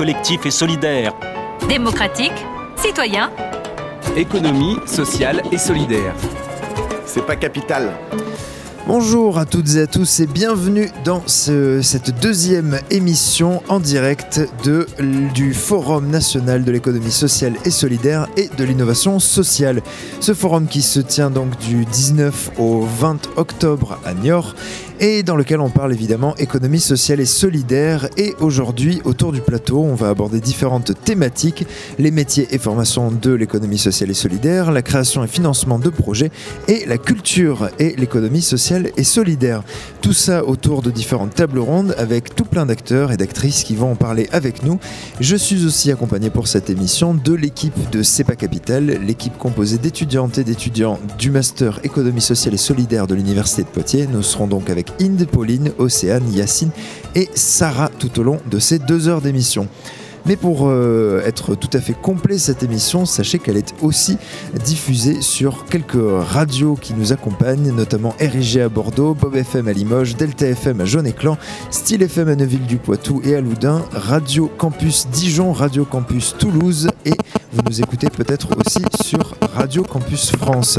collectif et solidaire. Démocratique, citoyen, économie sociale et solidaire. C'est pas capital. Bonjour à toutes et à tous et bienvenue dans cette deuxième émission en direct de, du Forum national de l'économie sociale et solidaire et de l'innovation sociale. Ce forum qui se tient donc du 19 au 20 octobre à Niort et dans lequel on parle évidemment économie sociale et solidaire. Et aujourd'hui, autour du plateau, on va aborder différentes thématiques, les métiers et formations de l'économie sociale et solidaire, la création et financement de projets et la culture et l'économie sociale et solidaire. Tout ça autour de différentes tables rondes avec tout plein d'acteurs et d'actrices qui vont en parler avec nous. Je suis aussi accompagné pour cette émission de l'équipe de CEPA Capital, l'équipe composée d'étudiantes et d'étudiants du master économie sociale et solidaire de l'Université de Poitiers. Nous serons donc avec Inde, Pauline, Océane, Yacine et Sarah tout au long de ces deux heures d'émission. Mais pour euh, être tout à fait complet cette émission, sachez qu'elle est aussi diffusée sur quelques radios qui nous accompagnent, notamment RIG à Bordeaux, Bob FM à Limoges, Delta FM à Jaune-Éclan, Style FM à Neuville-du-Poitou et à Loudun, Radio Campus Dijon, Radio Campus Toulouse et vous nous écoutez peut-être aussi sur Radio Campus France.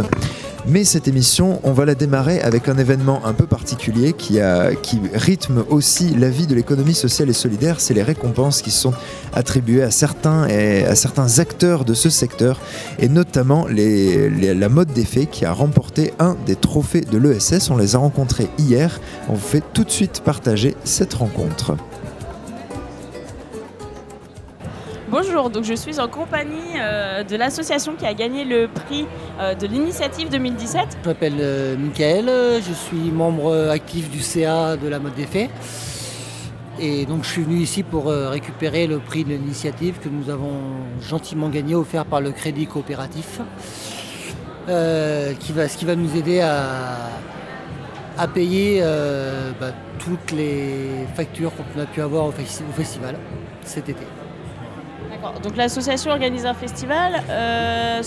Mais cette émission, on va la démarrer avec un événement un peu particulier qui, a, qui rythme aussi la vie de l'économie sociale et solidaire. C'est les récompenses qui sont attribuées à certains, à certains acteurs de ce secteur, et notamment la mode des faits qui a remporté un des trophées de l'ESS. On les a rencontrés hier. On vous fait tout de suite partager cette rencontre. Bonjour, donc je suis en compagnie euh, de l'association qui a gagné le prix euh, de l'initiative 2017. Je m'appelle euh, Michael, je suis membre actif du CA de la mode des faits. Et donc je suis venu ici pour récupérer le prix de l'initiative que nous avons gentiment gagné, offert par le Crédit Coopératif, qui va, ce qui va nous aider à, payer bah, toutes les factures qu'on a pu avoir au festival cet été. Donc l'association organise un festival. Euh.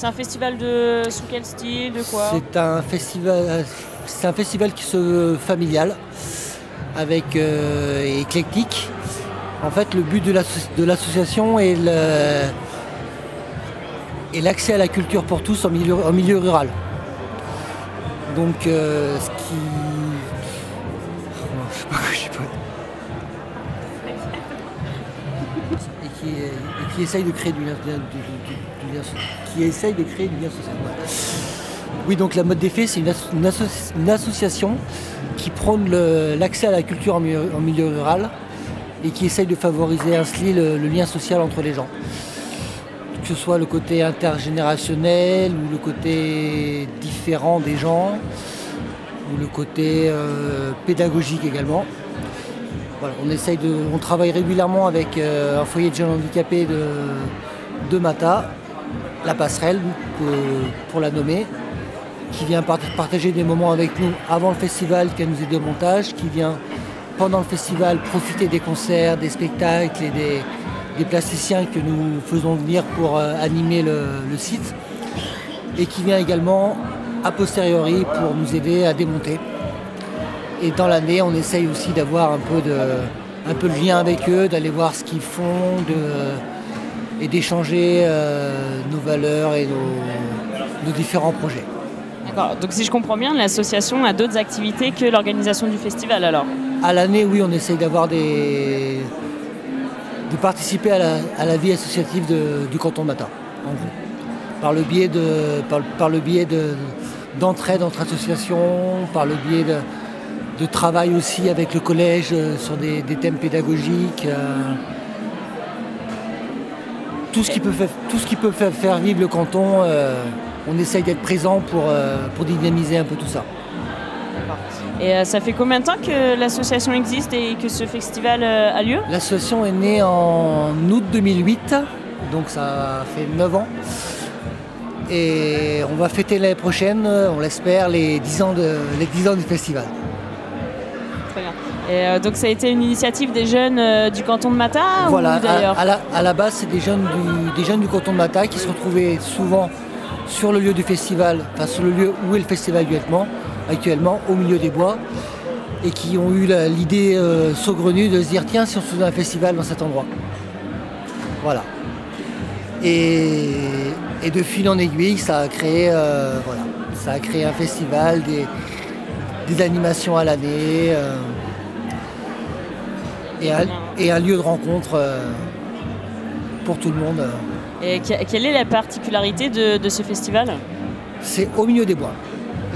C'est un festival de sous quel style, de quoi? C'est un festival, c'est un festival qui se familial, avec euh, éclectique. En fait, le but de l'association est l'accès à la culture pour tous en milieu, rural. Donc, euh, ce qui qui essaye de créer du lien, social. Oui, donc la mode des c'est une, association qui prône l'accès à la culture en milieu, rural et qui essaye de favoriser ainsi le, lien social entre les gens. Que ce soit le côté intergénérationnel ou le côté différent des gens, ou le côté euh, pédagogique également on, travaille régulièrement avec euh, un foyer de jeunes handicapés de, Mata, la passerelle pour, la nommer, qui vient partager des moments avec nous avant le festival, qui nous aider au montage, qui vient pendant le festival profiter des concerts, des spectacles et des, plasticiens que nous faisons venir pour euh, animer le, site, et qui vient également a posteriori pour nous aider à démonter. Et dans l'année, on essaye aussi d'avoir un peu de, un peu de lien avec eux, d'aller voir ce qu'ils font et d'échanger euh, nos valeurs et nos, différents projets. D'accord. Donc si je comprends bien, l'association a d'autres activités que l'organisation du festival alors? À l'année, oui, on essaye d'avoir des de participer à la, vie associative du canton de Matin, en gros. Par le biais de par le biais de d'entraide entre associations, par le biais de, de travail aussi avec le collège euh, sur des, thèmes pédagogiques. Euh, tout ce qui peut faire, tout ce qui peut faire, vivre le canton, euh, on essaye d'être présent pour, pour dynamiser un peu tout ça. Et ça fait combien de temps que l'association existe et que ce festival a lieu? L'association est née en août 2008, donc ça fait 9 ans. Et on va fêter l'année prochaine, on l'espère, les 10 ans, les 10 ans du festival. Et euh, donc ça a été une initiative des jeunes euh, du canton de Mata Voilà, à, la, base c'est des jeunes, du, des jeunes du canton de Mata qui se retrouvaient souvent sur le lieu du festival, enfin sur le lieu où est le festival actuellement, actuellement au milieu des bois, et qui ont eu la- l'idée euh, saugrenue de se dire tiens si on se faisait un festival dans cet endroit. Voilà. Et, et de fil en aiguille, ça a créé, euh, voilà, ça a créé un festival, des, des animations à l'année euh, et, un, et un lieu de rencontre euh, pour tout le monde. Et que- quelle est la particularité de, de ce festival? C'est au milieu des bois.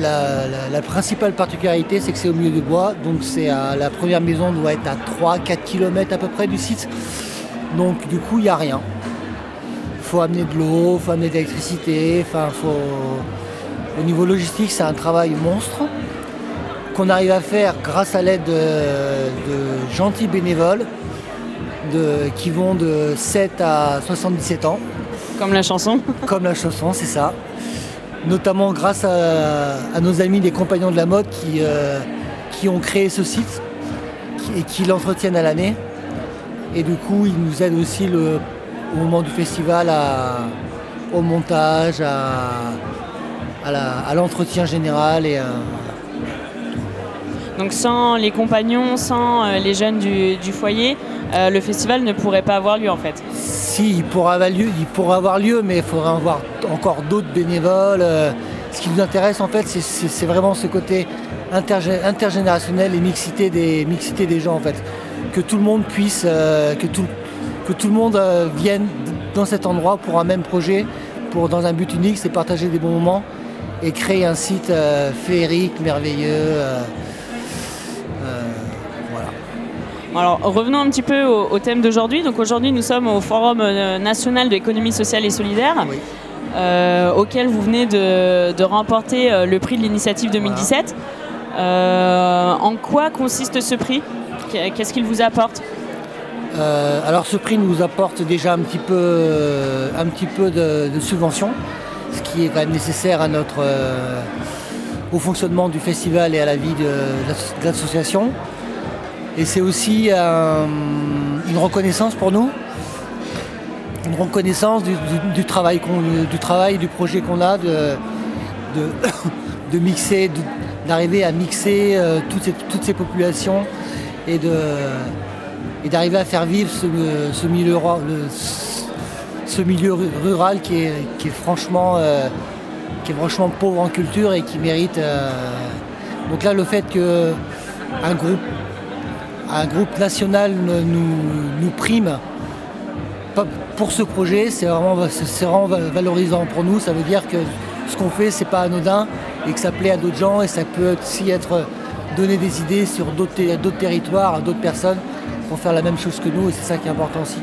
La, la- la principale particularité, c'est que c'est au milieu des bois. Donc c'est à, la première maison doit être à 3-4 km à peu près du site. Donc du coup, il n'y a rien. Il faut amener de l'eau, il faut amener de l'électricité. Enfin, faut... Au niveau logistique, c'est un travail monstre qu'on arrive à faire grâce à l'aide de, de gentils bénévoles de- qui vont de 7 à 77 ans Comme la chanson comme la chanson, c'est ça. Notamment grâce à, à nos amis des Compagnons de la mode qui, euh, qui ont créé ce site et qui l'entretiennent à l'année. Et du coup, ils nous aident aussi le- au moment du festival à- au montage, à, à l'entretien général et à- Donc sans les compagnons, sans euh, les jeunes du, foyer, euh, le festival ne pourrait pas avoir lieu en fait. Si, il pourra avoir lieu, mais il faudra avoir encore d'autres bénévoles. Euh, Ce qui nous intéresse en fait, c'est- vraiment ce côté intergé- intergénérationnel et mixité des, gens en fait. Que tout le monde puisse, que, tout, que tout le monde vienne dans cet endroit pour un même projet, pour dans un but unique, c'est partager des bons moments et créer un site féerique, merveilleux. Alors revenons un petit peu au, au thème d'aujourd'hui. Donc aujourd'hui nous sommes au Forum euh, national de l'économie sociale et solidaire, Oui. euh, auquel vous venez de, de remporter euh, le prix de l'initiative 2017. Euh, en quoi consiste ce prix? Qu'est- Qu'est-ce qu'il vous apporte? Euh, alors ce prix nous apporte déjà un petit peu, un petit peu de, de subvention, ce qui est quand même nécessaire à notre, au fonctionnement du festival et à la vie de l'association. Et c'est aussi euh, une reconnaissance pour nous, une reconnaissance du, travail, du travail, du projet qu'on a de, de, mixer, d'arriver à mixer euh, toutes, ces, populations et d'arriver à faire vivre ce, ce milieu, rural qui est, qui est franchement, euh, qui est franchement pauvre en culture et qui mérite. euh, donc là, le fait que un groupe, un groupe national nous, nous prime pour ce projet, c'est vraiment, vraiment va- valorisant pour nous. Ça veut dire que ce qu'on fait, c'est pas anodin et que ça plaît à d'autres gens et ça peut aussi être donner des idées sur d'autres ter- d'autres territoires, à d'autres personnes pour faire la même chose que nous et c'est ça qui est important aussi.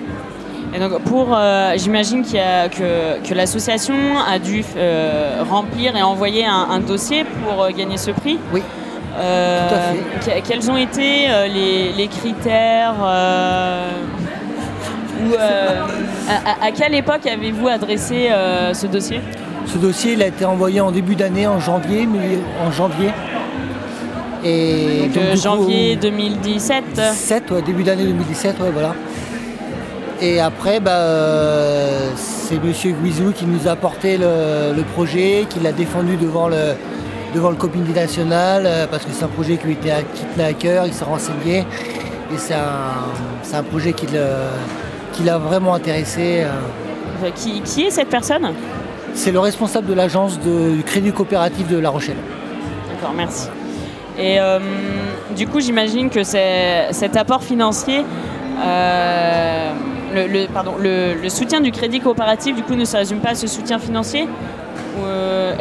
Et donc pour, euh, j'imagine a- que, que l'association a dû euh, remplir et envoyer un, un dossier pour euh, gagner ce prix. Oui. Euh, Tout à que- Quels ont été euh, les, les critères euh, ou, euh, à, quelle époque avez-vous adressé ce dossier? Ce dossier il a été envoyé en début d'année, en janvier, mais en janvier. Et Donc, donc, du coup, janvier 2017. 17, ouais, début d'année 2017, ouais, voilà. Et après, bah, c'est Monsieur Guizou qui nous a porté le, le projet, qui l'a défendu devant le, devant le Comité national, euh, parce que c'est un projet qui lui était à- qui tenait à cœur, il s'est renseigné, et c'est un, c'est un projet qui le- qui l'a vraiment intéressé. euh. Qui, qui est cette personne? C'est le responsable de l'agence de- du Crédit Coopératif de La Rochelle. D'accord, merci. Et euh, du coup, j'imagine que cet apport financier, euh, le, le- pardon, le, le soutien du crédit coopératif, du coup, ne se résume pas à ce soutien financier?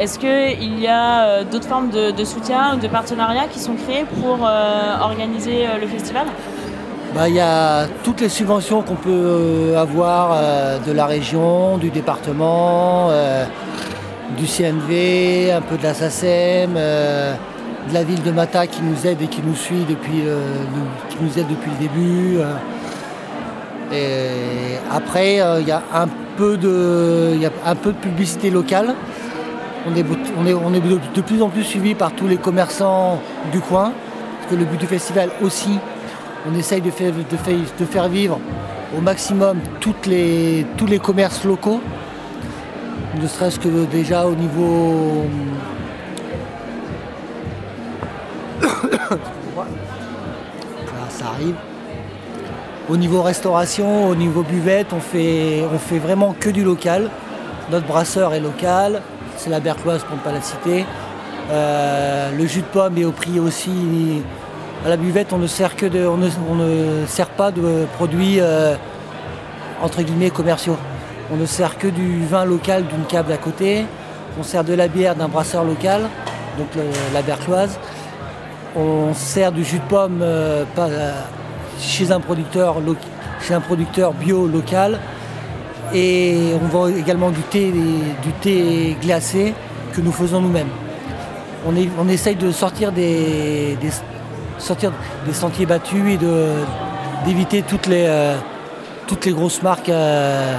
Est-ce qu'il y a euh, d'autres formes de, soutien ou de partenariat qui sont créés pour euh, organiser euh, le festival? Bah, Il y a toutes les subventions qu'on peut euh, avoir euh, de la région, du département, euh, du CNV, un peu de la SACEM, euh, de la ville de Mata qui nous aide et qui nous suit depuis, euh, le- début. euh. Et après, euh, il y a un peu de publicité locale. On est, on est, on est de, plus en plus suivi par tous les commerçants du coin. Parce que le but du festival aussi, on essaye de faire, de faire- vivre au maximum les, tous les commerces locaux. Ne serait-ce que déjà au niveau. ça arrive. Au niveau restauration, au niveau buvette, on fait, on fait vraiment que du local. Notre brasseur est local, c'est la Bercloise pour ne pas la citer. Euh, le jus de pomme est au prix aussi. À la buvette, on ne sert, que de, on ne, sert pas de produits euh, entre guillemets commerciaux. On ne sert que du vin local d'une cave d'à côté. On sert de la bière d'un brasseur local, donc la Bercloise. On sert du jus de pomme euh, chez, un producteur, chez un producteur bio local. Et on vend également du thé, du thé glacé que nous faisons nous-mêmes. On, essaye de sortir des, sortir des sentiers battus et d'éviter toutes les, euh, toutes les grosses marques euh,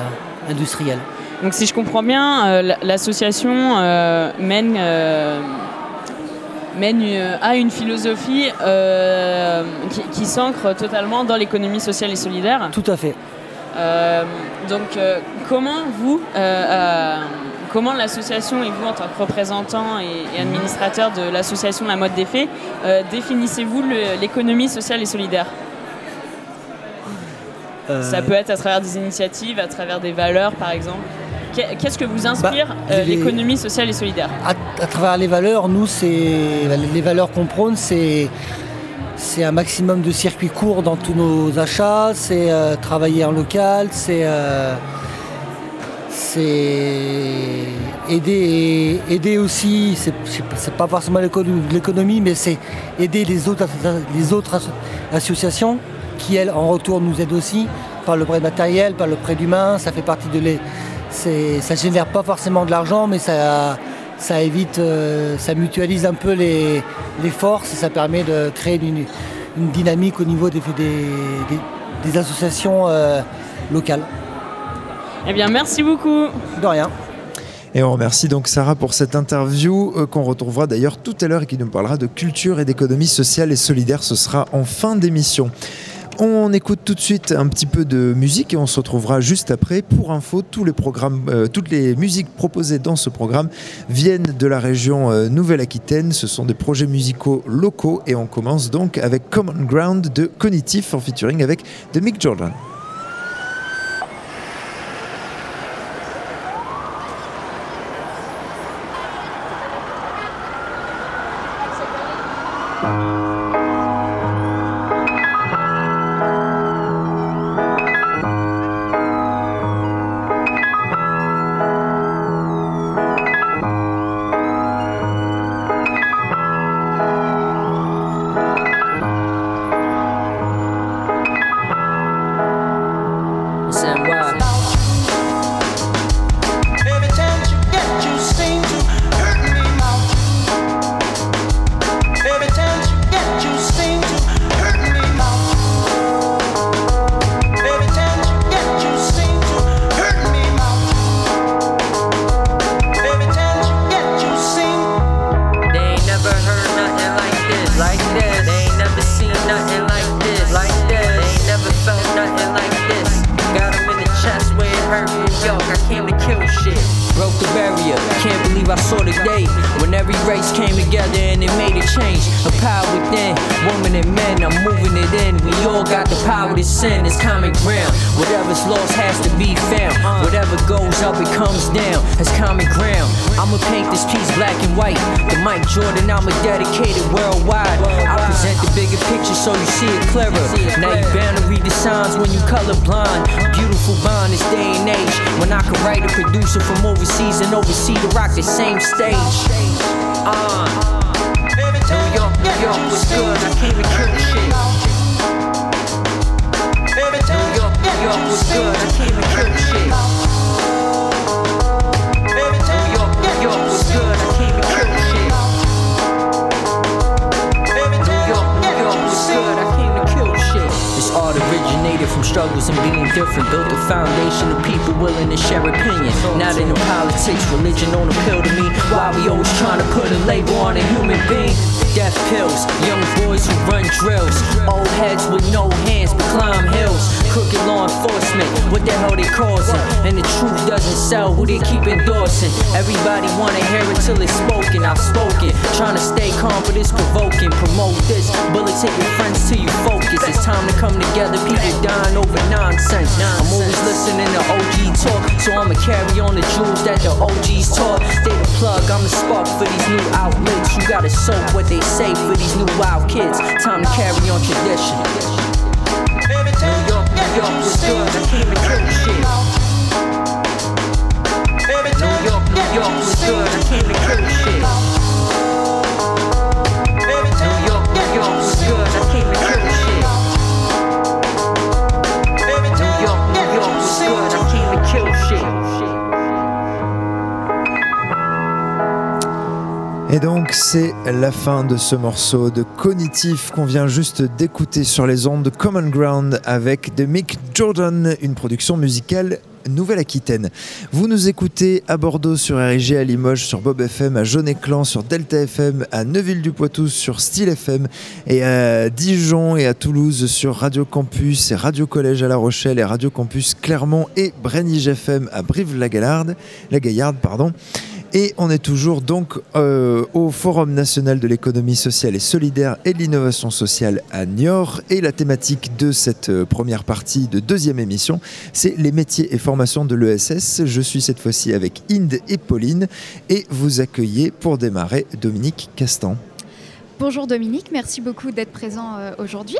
industrielles. Donc si je comprends bien, euh, l'association mène, mène a une philosophie qui, qui s'ancre totalement dans l'économie sociale et solidaire. Tout à fait. Donc comment vous comment l'association et vous, en tant que représentant et, administrateur de l'association La Mode des euh, définissez-vous l'économie sociale et solidaire? Euh. Ça peut être à travers des initiatives, à travers des valeurs, par exemple. Qu'est-ce que vous inspire bah, euh, l'économie sociale et solidaire? À, travers les valeurs, nous, c'est les valeurs qu'on prône, c'est c'est un maximum de circuits courts dans tous nos achats, c'est travailler en local, c'est c'est aider, aider aussi, c'est pas forcément l'économie, mais c'est aider les autres, les autres associations qui, elles, en retour, nous aident aussi par le prêt matériel, par le prêt d'humain. Ça fait partie de les. Ça génère pas forcément de l'argent, mais ça, ça évite, euh, ça mutualise un peu les, forces et ça permet de créer une, dynamique au niveau des, des, associations euh, locales. Eh bien, merci beaucoup. De rien. Et on remercie donc Sarah pour cette interview euh, qu'on retrouvera d'ailleurs tout à l'heure et qui nous parlera de culture et d'économie sociale et solidaire. Ce sera en fin d'émission. On écoute tout de suite un petit peu de musique et on se retrouvera juste après. Pour info, tous les programmes, euh, toutes les musiques proposées dans ce programme viennent de la région euh, Nouvelle-Aquitaine. Ce sont des projets musicaux locaux et on commence donc avec Common Ground de Cognitif en featuring avec The Mick Jordan. Together, people dying over nonsense. I'm always listening to OG talk, so I'ma carry on the jewels that the OGs taught. Stay the plug, I'm the spark for these new outlets. You gotta soak what they say for these new wild kids. Time to carry on tradition. New York, New York was good. I came to kill shit. New York, New York was good. I came to kill shit. Et donc c'est la fin de ce morceau de Cognitif qu'on vient juste d'écouter sur les ondes de Common Ground avec The Mick Jordan, une production musicale Nouvelle-Aquitaine. Vous nous écoutez à Bordeaux sur RIG, à Limoges sur Bob FM, à Jaune-Éclan sur Delta FM, à Neuville-du-Poitou sur Style FM et à Dijon et à Toulouse sur Radio Campus et Radio Collège à La Rochelle et Radio Campus Clermont et Brenige FM à Brive-la-Gaillarde, la Gaillarde, pardon. Et on est toujours donc euh, au Forum national de l'économie sociale et solidaire et de l'innovation sociale à Niort. Et la thématique de cette euh, première partie de deuxième émission, c'est les métiers et formations de l'ESS. Je suis cette fois-ci avec Inde et Pauline et vous accueillez pour démarrer Dominique Castan. Bonjour Dominique, merci beaucoup d'être présent euh, aujourd'hui.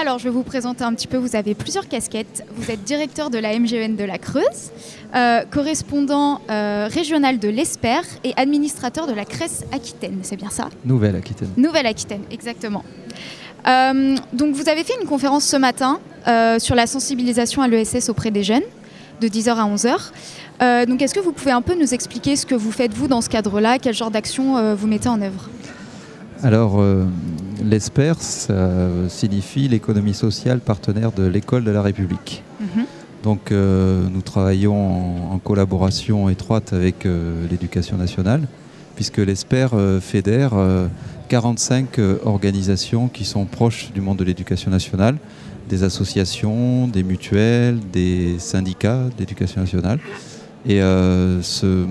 Alors, je vais vous présenter un petit peu. Vous avez plusieurs casquettes. Vous êtes directeur de la MGN de la Creuse, euh, correspondant euh, régional de l'ESPER et administrateur de la CRES Aquitaine. C'est bien ça? Nouvelle-Aquitaine. Nouvelle-Aquitaine, exactement. Euh, donc, vous avez fait une conférence ce matin sur la sensibilisation à l'ESS auprès des jeunes, de 10h à 11h. Euh, donc, est-ce que vous pouvez un peu nous expliquer ce que vous faites, vous, dans ce cadre-là? Quel genre d'action vous mettez en œuvre? Alors, euh, l'ESPER, ça signifie l'économie sociale partenaire de l'école de la République. Mhm. Donc, euh, nous travaillons en, en collaboration étroite avec euh, l'éducation nationale, puisque l'ESPER euh, fédère euh, 45 euh, organisations qui sont proches du monde de l'éducation nationale, des associations, des mutuelles, des syndicats d'éducation nationale. Et euh, ce,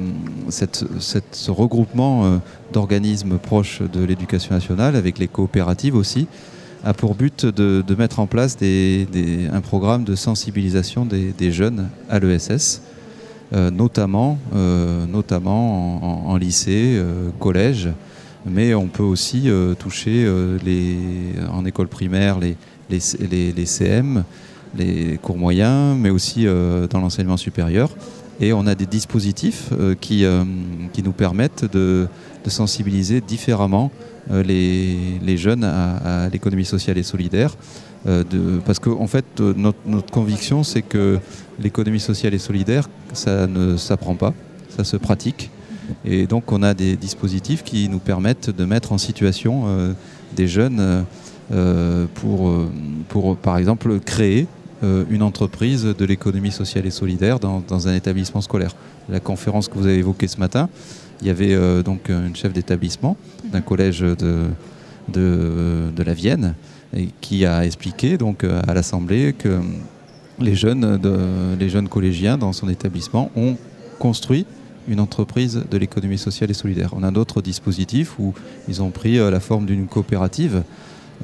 regroupement euh, d'organismes proches de l'éducation nationale, avec les coopératives aussi, a pour but de, mettre en place un programme de sensibilisation des, jeunes à l'ESS, euh, notamment, notamment en, lycée, collège, mais on peut aussi toucher en école primaire les, CM, les cours moyens, mais aussi dans l'enseignement supérieur. Et on a des dispositifs euh, qui, euh, qui nous permettent de, sensibiliser différemment euh, les, les jeunes à, l'économie sociale et solidaire. parce que en fait, notre, conviction, c'est que l'économie sociale et solidaire, ça ne s'apprend pas, ça se pratique. Et donc, on a des dispositifs qui nous permettent de mettre en situation des jeunes pour, pour, par exemple, créer une entreprise de l'économie sociale et solidaire dans, un établissement scolaire. La conférence que vous avez évoquée ce matin, il y avait euh, donc une chef d'établissement d'un collège de, de, de la Vienne qui a expliqué donc euh, à l'Assemblée que les jeunes, de, les jeunes collégiens dans son établissement ont construit une entreprise de l'économie sociale et solidaire. On a d'autres dispositifs où ils ont pris euh, la forme d'une coopérative.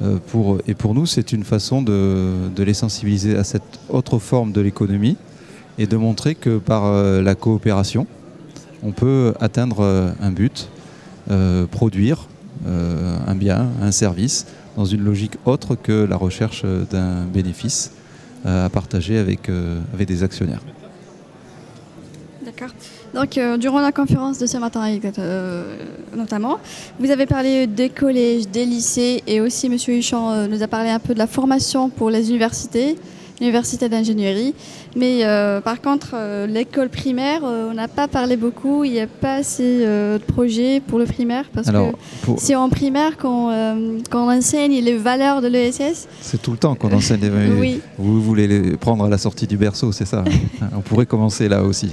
Euh, et pour nous, c'est une façon de, les sensibiliser à cette autre forme de l'économie et de montrer que par euh, la coopération, on peut atteindre euh, un but, produire un bien, un service, dans une logique autre que la recherche d'un bénéfice à partager avec des actionnaires. D'accord. Donc, euh, durant la conférence de ce matin, euh, notamment, vous avez parlé des collèges, des lycées, et aussi M. Huchon euh, nous a parlé un peu de la formation pour les universités. l'université d'ingénierie. Mais euh, par contre, l'école primaire, on n'a pas parlé beaucoup. Il n'y a pas assez de projets pour le primaire parce Alors, que pour- c'est en primaire qu'on enseigne les valeurs de l'ESS. C'est tout le temps qu'on enseigne les Oui. Vous voulez les prendre à la sortie du berceau, c'est ça hein On pourrait commencer là aussi.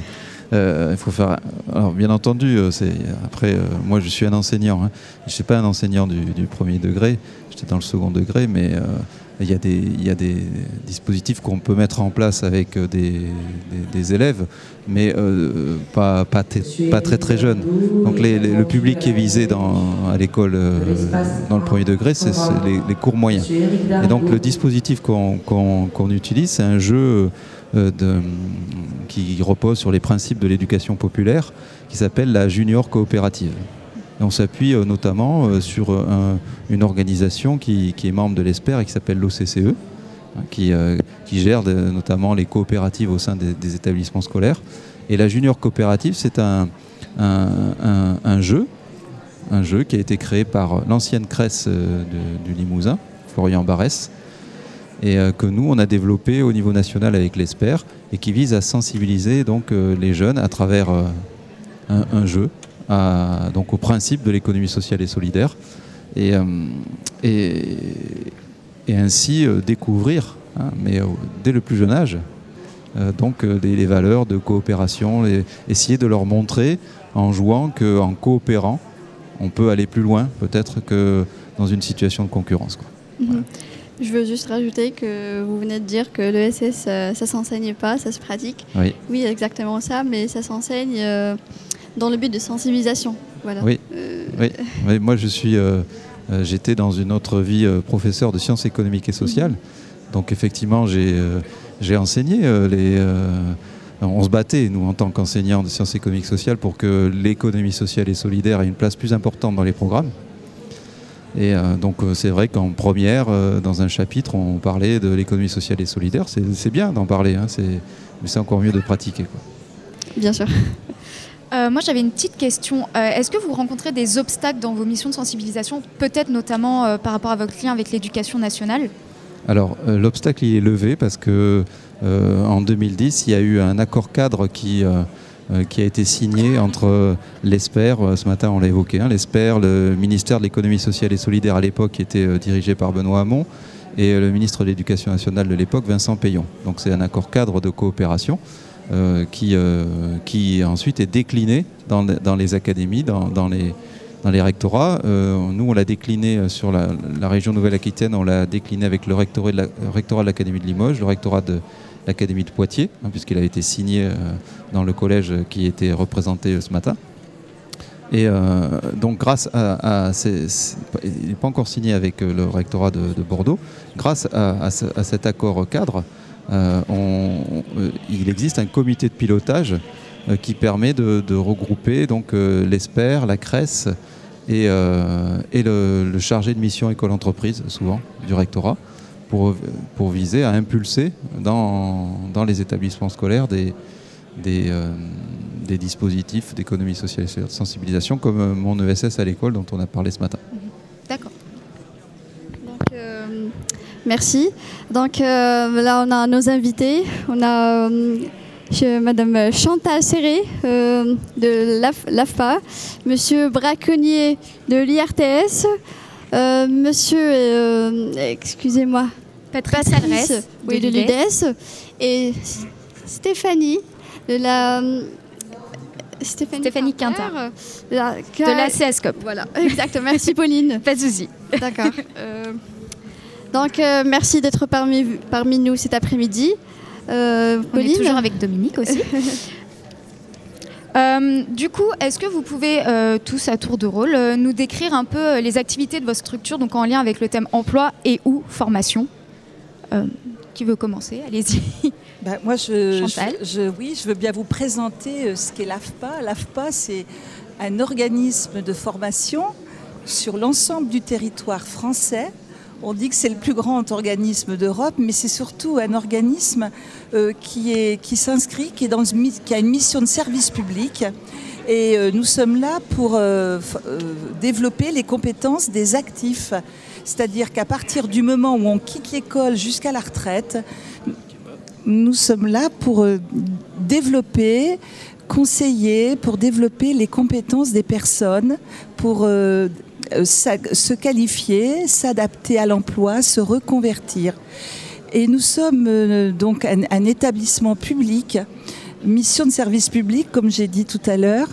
Euh, Il faut faire. Alors, bien entendu, euh, c'est après. euh, moi, je suis un enseignant. Hein. Je ne suis pas un enseignant du, premier degré. J'étais dans le second degré, mais il y, a des- dispositifs qu'on peut mettre en place avec des, élèves, mais pas, très très jeunes. Donc le public qui est visé à l'école dans le premier degré, c'est les, cours moyens. Et donc le dispositif qu'on utilise, c'est un jeu de, qui repose sur les principes de l'éducation populaire, qui s'appelle la junior coopérative. On s'appuie euh, notamment euh, sur euh, un- une organisation qui, est membre de l'ESPER et qui s'appelle l'OCCE, hein, qui, euh, gère notamment les coopératives au sein des, établissements scolaires. Et la junior coopérative, c'est un, jeu, un jeu qui a été créé par l'ancienne euh, de- du Limousin, Florian Barès, et euh, que nous, on a développé au niveau national avec l'ESPER, et qui vise à sensibiliser donc, euh, les jeunes à travers euh, un, un jeu, à- donc au principe de l'économie sociale et solidaire, et, et, et ainsi découvrir, hein, mais dès le plus jeune âge, donc les, valeurs de coopération, les- essayer de leur montrer en jouant qu'en coopérant, on peut aller plus loin peut-être que dans une situation de concurrence. quoi. Mhm. Je veux juste rajouter que vous venez de dire que l'ESS, euh, ça s'enseigne pas, ça se pratique. Oui. Oui, exactement ça, mais ça s'enseigne euh, dans le but de sensibilisation. Voilà. Oui. Euh, Oui, oui, moi je suis, euh, j'étais dans une autre vie professeur de sciences économiques et sociales. Donc effectivement, j'ai j'ai enseigné les. on se battait, nous, en tant qu'enseignants de sciences économiques et sociales, pour que l'économie sociale et solidaire ait une place plus importante dans les programmes. Et euh, donc euh, c'est vrai qu'en première, euh, dans un chapitre, on parlait de l'économie sociale et solidaire. C'est bien d'en parler, hein, c'est- mais c'est encore mieux de pratiquer. quoi. Bien sûr. Euh, moi, j'avais une petite question. Euh, Est-ce que vous rencontrez des obstacles dans vos missions de sensibilisation, peut-être notamment euh, par rapport à votre lien avec l'éducation nationale? Alors, euh, l'obstacle il est levé parce que euh, en 2010, il y a eu un accord cadre qui, qui a été signé entre l'ESPER, euh, ce matin on l'a évoqué, hein, l'ESPER, le ministère de l'économie sociale et solidaire à l'époque qui était euh, dirigé par Benoît Hamon et euh, le ministre de l'Éducation nationale de l'époque, Vincent Payon. Donc c'est un accord cadre de coopération euh, qui, euh, qui ensuite est décliné dans, dans les académies, dans, dans les, dans les rectorats. Euh, nous, on l'a décliné euh, sur la, région Nouvelle-Aquitaine, on l'a décliné avec le le rectorat de l'Académie de Limoges, le rectorat de l'Académie de Poitiers, hein, puisqu'il a été signé euh, dans le collège qui était représenté ce matin. Et euh, donc, grâce à, il n'est pas encore signé avec euh, le rectorat de, de Bordeaux, grâce à, à ce- à cet accord cadre, il existe un comité de pilotage qui permet de, regrouper l'ESPER, la CRES et, le, le chargé de mission école-entreprise, souvent, du rectorat, pour, viser à impulser dans, dans les établissements scolaires des, des, euh, des dispositifs d'économie sociale et de sensibilisation, comme euh, mon ESS à l'école dont on a parlé ce matin. D'accord. Donc, euh, merci. Donc là, on a nos invités. On a Madame Chantal Serré de l'AF- l'AFPA, Monsieur Braconnier de l'IRTS, Monsieur, excusez-moi, Patrice Alres, oui, de de l'UDES, et Stéphanie de la Stéphanie, Stéphanie Quinter, Quinter. de la, De la CSCOP. Voilà, exactement. Merci Pauline. Pas de souci. D'accord. Euh, donc, euh, merci d'être parmi, parmi nous cet après-midi. Euh, On Pauline est toujours avec Dominique aussi. Euh, du coup, est-ce que vous pouvez euh, tous à tour de rôle euh, nous décrire un peu euh, les activités de votre structure, donc en lien avec le thème emploi et ou formation? Euh, Qui veut commencer? Allez-y. Bah, moi, je, Chantal je- je- oui, je veux bien vous présenter euh, ce qu'est l'AFPA. L'AFPA, c'est un organisme de formation sur l'ensemble du territoire français. On dit que c'est le plus grand organisme d'Europe, mais c'est surtout un organisme euh, qui, est, qui s'inscrit, qui, est dans une mi- qui a une mission de service public. Et euh, nous sommes là pour euh, euh, développer les compétences des actifs. C'est-à-dire qu'à partir du moment où on quitte l'école jusqu'à la retraite, nous sommes là pour euh, développer, conseiller, pour développer les compétences des personnes, pour euh, euh, se qualifier, s'adapter à l'emploi, se reconvertir. Et nous sommes donc un, établissement public, mission de service public, comme j'ai dit tout à l'heure,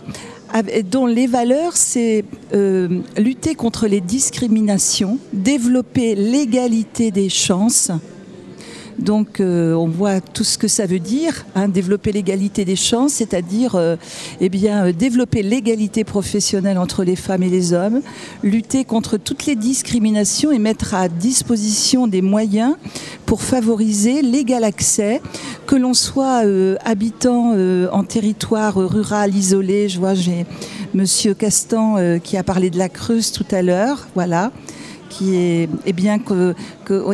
dont les valeurs, c'est lutter contre les discriminations, développer l'égalité des chances, donc euh, on voit tout ce que ça veut dire, hein, développer l'égalité des chances, c'est-à-dire euh, eh bien, euh, développer l'égalité professionnelle entre les femmes et les hommes, lutter contre toutes les discriminations et mettre à disposition des moyens pour favoriser l'égal accès, que l'on soit habitant en territoire rural isolé, je vois j'ai Monsieur Castan qui a parlé de la Creuse tout à l'heure, voilà qui est eh bien que,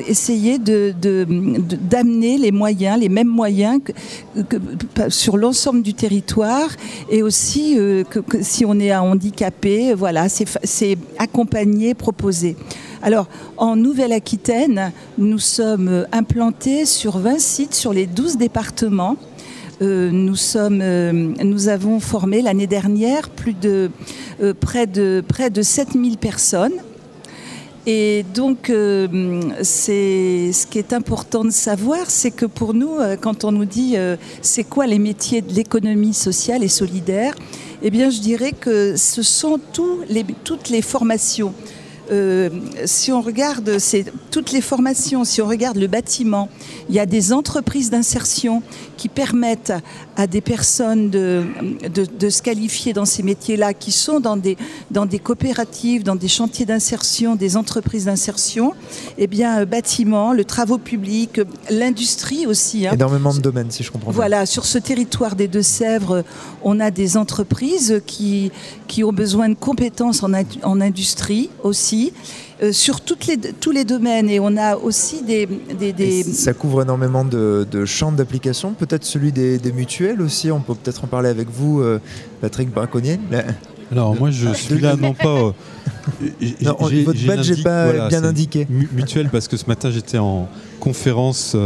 essayer de, d'amener les moyens, les mêmes moyens sur l'ensemble du territoire et aussi euh, que, si on est handicapé, voilà, c'est, accompagner, proposer. Alors, en Nouvelle-Aquitaine, nous sommes implantés sur 20 sites sur les 12 départements. Euh, nous, sommes, euh, nous avons formé l'année dernière plus de, près de près de 7000 personnes et donc, euh, c'est ce qui est important de savoir, c'est que pour nous, euh, quand on nous dit euh, c'est quoi les métiers de l'économie sociale et solidaire, eh bien, je dirais que ce sont tous les, toutes les formations euh, si on regarde toutes les formations, si on regarde le bâtiment, il y a des entreprises d'insertion qui permettent à des personnes de, de, se qualifier dans ces métiers-là, qui sont dans des, dans des coopératives, dans des chantiers d'insertion, des entreprises d'insertion. Eh bien, euh, bâtiment, le travaux publics, l'industrie aussi. Hein. Énormément de domaines, si je comprends bien. Voilà, sur ce territoire des Deux-Sèvres, on a des entreprises qui, qui ont besoin de compétences en, en industrie aussi euh, sur toutes les, tous les domaines. Et on a aussi des... des, Ça couvre énormément de, champs d'application, peut-être celui des, mutuelles aussi, on peut peut-être en parler avec vous, euh, Patrick Braconnier. Alors moi je suis là non pas... Euh, non, votre badge n'est pas bien indiqué. Mutuelle parce que ce matin j'étais en conférence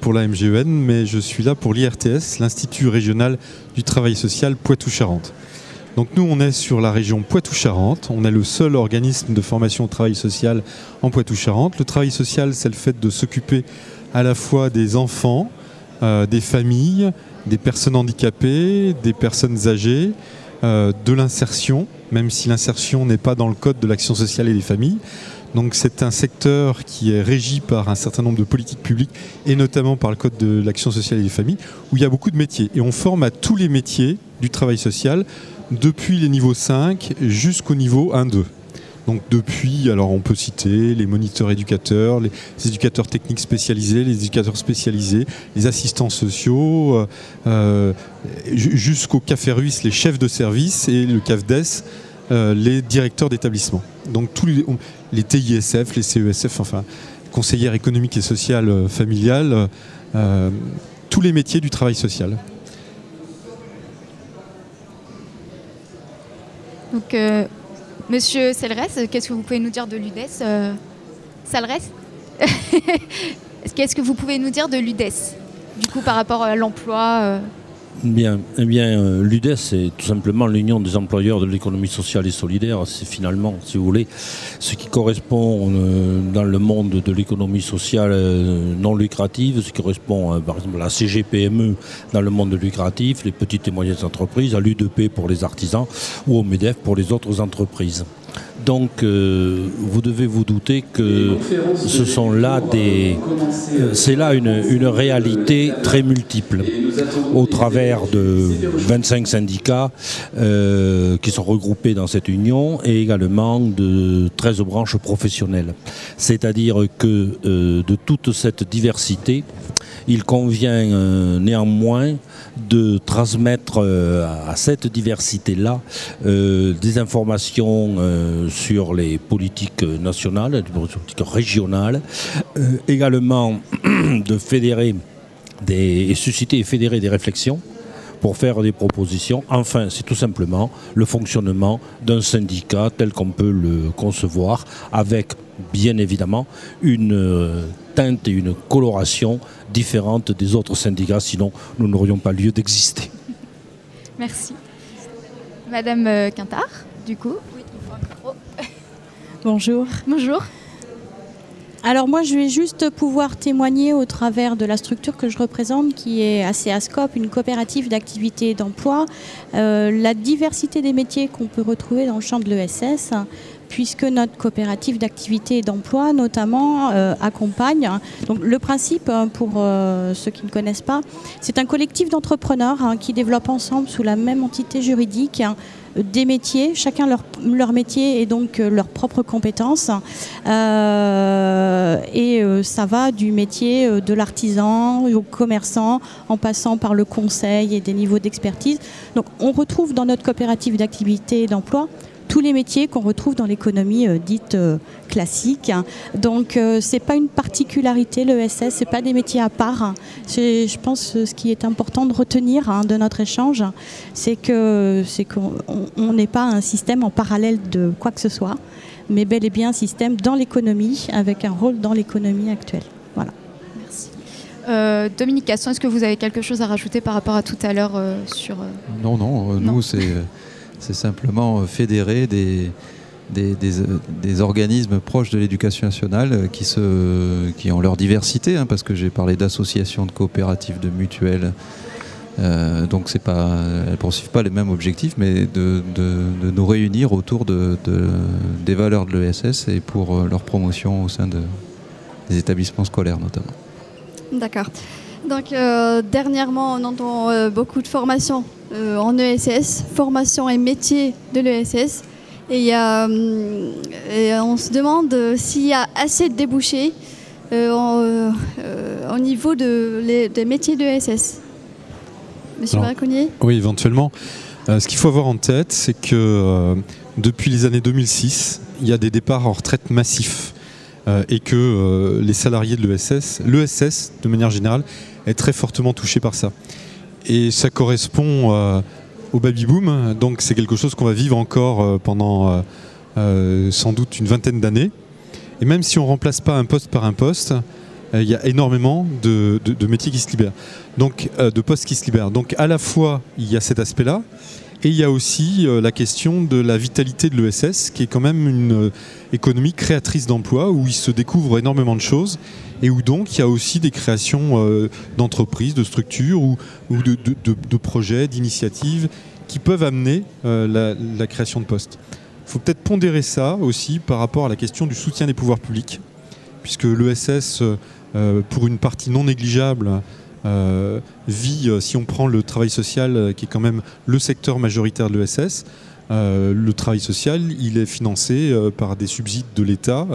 pour la MGEN, mais je suis là pour l'IRTS, l'Institut régional du travail social Poitou-Charentes. Donc nous, on est sur la région Poitou-Charentes. On est le seul organisme de formation au travail social en Poitou-Charentes. Le travail social, c'est le fait de s'occuper à la fois des enfants, euh, des familles, des personnes handicapées, des personnes âgées, euh, de l'insertion, même si l'insertion n'est pas dans le code de l'action sociale et des familles. Donc c'est un secteur qui est régi par un certain nombre de politiques publiques et notamment par le code de l'action sociale et des familles où il y a beaucoup de métiers. Et on forme à tous les métiers du travail social depuis les niveaux 5 jusqu'au niveau 1-2. Donc depuis, alors on peut citer les moniteurs éducateurs, les éducateurs techniques spécialisés, les éducateurs spécialisés, les assistants sociaux, euh, euh, jusqu'au café ruisse, les chefs de service et le CAFDES, euh, les directeurs d'établissement. Donc tous les, les, TISF, les CESF, enfin conseillères économiques et sociales familiales, tous les métiers du travail social. Donc, euh, Monsieur Selres, qu'est-ce que vous pouvez nous dire de l'UDES euh, Qu'est-ce que vous pouvez nous dire de l'UDES Du coup, par rapport à l'emploi euh, Bien, eh bien euh, l'UDES, c'est tout simplement l'Union des employeurs de l'économie sociale et solidaire. C'est finalement, si vous voulez, ce qui correspond euh, dans le monde de l'économie sociale euh, non lucrative, ce qui correspond par exemple à la CGPME dans le monde lucratif, les petites et moyennes entreprises, à l'UDP pour les artisans ou au MEDEF pour les autres entreprises. Donc, euh, vous devez vous douter que ce sont là des, euh, c'est là une, réalité très multiple, au travers de 25 syndicats euh, qui sont regroupés dans cette union et également de 13 branches professionnelles. C'est-à-dire que de toute cette diversité, il convient néanmoins de transmettre euh, à cette diversité-là euh, des informations euh, sur les politiques nationales, les politiques régionales, également de fédérer des, et susciter et fédérer des réflexions pour faire des propositions. Enfin, c'est tout simplement le fonctionnement d'un syndicat tel qu'on peut le concevoir, avec bien évidemment une euh, teinte et une coloration différente des autres syndicats, sinon nous n'aurions pas lieu d'exister. Merci. Madame euh, Quintard, du coup. Bonjour. Bonjour. Alors moi, je vais juste pouvoir témoigner au travers de la structure que je représente, qui est ACASCOP, une coopérative d'activité et d'emploi, euh, la diversité des métiers qu'on peut retrouver dans le champ de l'ESS, puisque notre coopérative d'activité et d'emploi, notamment, euh, accompagne. Donc, le principe, hein, pour euh, ceux qui ne connaissent pas, c'est un collectif d'entrepreneurs hein, qui développent ensemble, sous la même entité juridique, hein, des métiers, chacun leur, leur métier et donc euh, leurs propres compétences. Euh, et euh, ça va du métier de l'artisan au commerçant, en passant par le conseil et des niveaux d'expertise. Donc on retrouve dans notre coopérative d'activité et d'emploi tous les métiers qu'on retrouve dans l'économie euh, dite euh, classique. Donc euh, c'est pas une particularité l'ESS, c'est pas des métiers à part. C'est, je pense euh, ce qui est important de retenir hein, de notre échange, c'est que c'est qu'on on- on n'est pas un système en parallèle de quoi que ce soit, mais bel et bien un système dans l'économie avec un rôle dans l'économie actuelle. Voilà. Euh, Dominique Casson, est-ce que vous avez quelque chose à rajouter par rapport à tout à l'heure euh, sur... euh, Non, non, euh, Non. nous, c'est euh, c'est simplement euh, fédérer des, euh, des organismes proches de l'éducation nationale euh, qui, se, qui ont leur diversité, hein, parce que j'ai parlé d'associations, de coopératives, de mutuelles. Donc, c'est pas, elles ne poursuivent pas les mêmes objectifs, mais de, de- nous réunir autour de, de- des valeurs de l'ESS et pour leur promotion au sein de, des établissements scolaires notamment. D'accord. Donc, euh, dernièrement, on entend euh, beaucoup de formations euh, en ESS, formation et métier de l'ESS. Et, on se demande s'il y a assez de débouchés au niveau de, les- des métiers de l'ESS. Monsieur Alors, Braconnier Oui, éventuellement. Ce qu'il faut avoir en tête, c'est que depuis les années 2006, il y a des départs en retraite massifs euh, et que euh, les salariés de l'ESS, l'ESS de manière générale, est très fortement touché par ça. Et ça correspond euh, au baby-boom, donc c'est quelque chose qu'on va vivre encore euh, pendant euh, sans doute une vingtaine d'années. Et même si on ne remplace pas un poste par un poste, il y a énormément de, de- de métiers qui se libèrent, donc de postes qui se libèrent. Donc à la fois il y a cet aspect-là, et il y a aussi la question de la vitalité de l'ESS, qui est quand même une économie créatrice d'emplois, où il se découvre énormément de choses, et où donc il y a aussi des créations euh, d'entreprises, de structures, ou, de, projets, d'initiatives, qui peuvent amener euh, la, création de postes. Il faut peut-être pondérer ça aussi par rapport à la question du soutien des pouvoirs publics, puisque l'ESS, euh, pour une partie non négligeable, vit, si on prend le travail social, qui est quand même le secteur majoritaire de l'ESS, le travail social, il est financé par des subsides de l'État.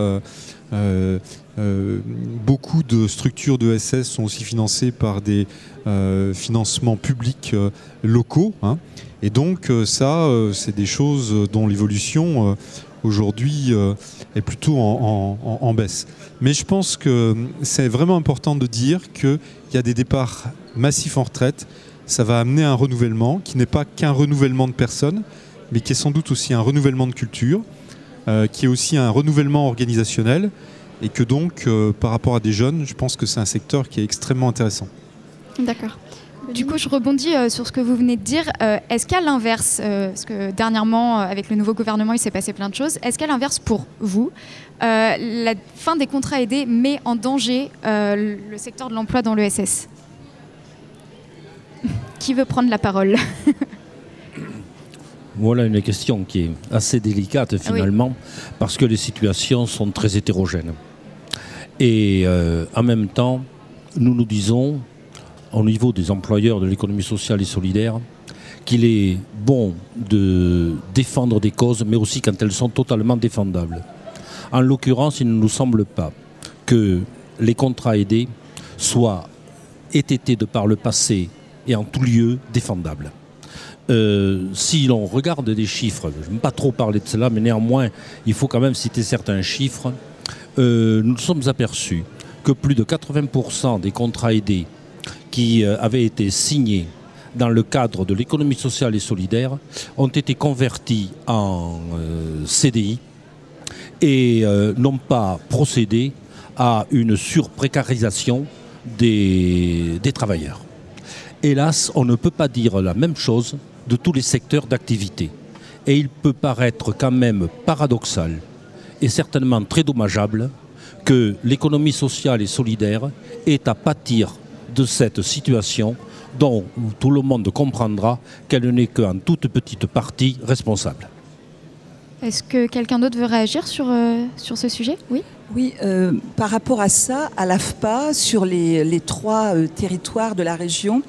Euh, beaucoup de structures de SS sont aussi financées par des euh, financements publics euh, locaux. hein. Et donc ça, c'est des choses dont l'évolution aujourd'hui est plutôt en, baisse. Mais je pense que c'est vraiment important de dire qu'il y a des départs massifs en retraite. Ça va amener un renouvellement qui n'est pas qu'un renouvellement de personnes, mais qui est sans doute aussi un renouvellement de culture, qui est aussi un renouvellement organisationnel, et que donc, euh, par rapport à des jeunes, je pense que c'est un secteur qui est extrêmement intéressant. D'accord. Du coup, je rebondis euh, sur ce que vous venez de dire. Euh, est-ce qu'à l'inverse, euh, parce que dernièrement, euh, avec le nouveau gouvernement, il s'est passé plein de choses, est-ce qu'à l'inverse, pour vous, euh, la fin des contrats aidés met en danger euh, le secteur de l'emploi dans l'ESS Qui veut prendre la parole? Voilà une question qui est assez délicate finalement, parce que les situations sont très hétérogènes. Et euh, en même temps, nous nous disons, au niveau des employeurs de l'économie sociale et solidaire, qu'il est bon de défendre des causes, mais aussi quand elles sont totalement défendables. En l'occurrence, il ne nous semble pas que les contrats aidés soient été de par le passé et en tout lieu défendables. Euh, si l'on regarde des chiffres, je ne vais pas trop parler de cela, mais néanmoins, il faut quand même citer certains chiffres. Euh, nous sommes aperçus que plus de 80% des contrats aidés qui euh, avaient été signés dans le cadre de l'économie sociale et solidaire, ont été convertis en euh, CDI et euh, n'ont pas procédé à une surprécarisation des travailleurs. Hélas, on ne peut pas dire la même chose de tous les secteurs d'activité. Et il peut paraître quand même paradoxal et certainement très dommageable que l'économie sociale et solidaire ait à pâtir de cette situation dont tout le monde comprendra qu'elle n'est qu'en toute petite partie responsable. Est-ce que quelqu'un d'autre veut réagir sur, euh, sur ce sujet? Oui? Oui, euh, par rapport à ça, à l'AFPA, sur les, les trois euh, territoires de la région,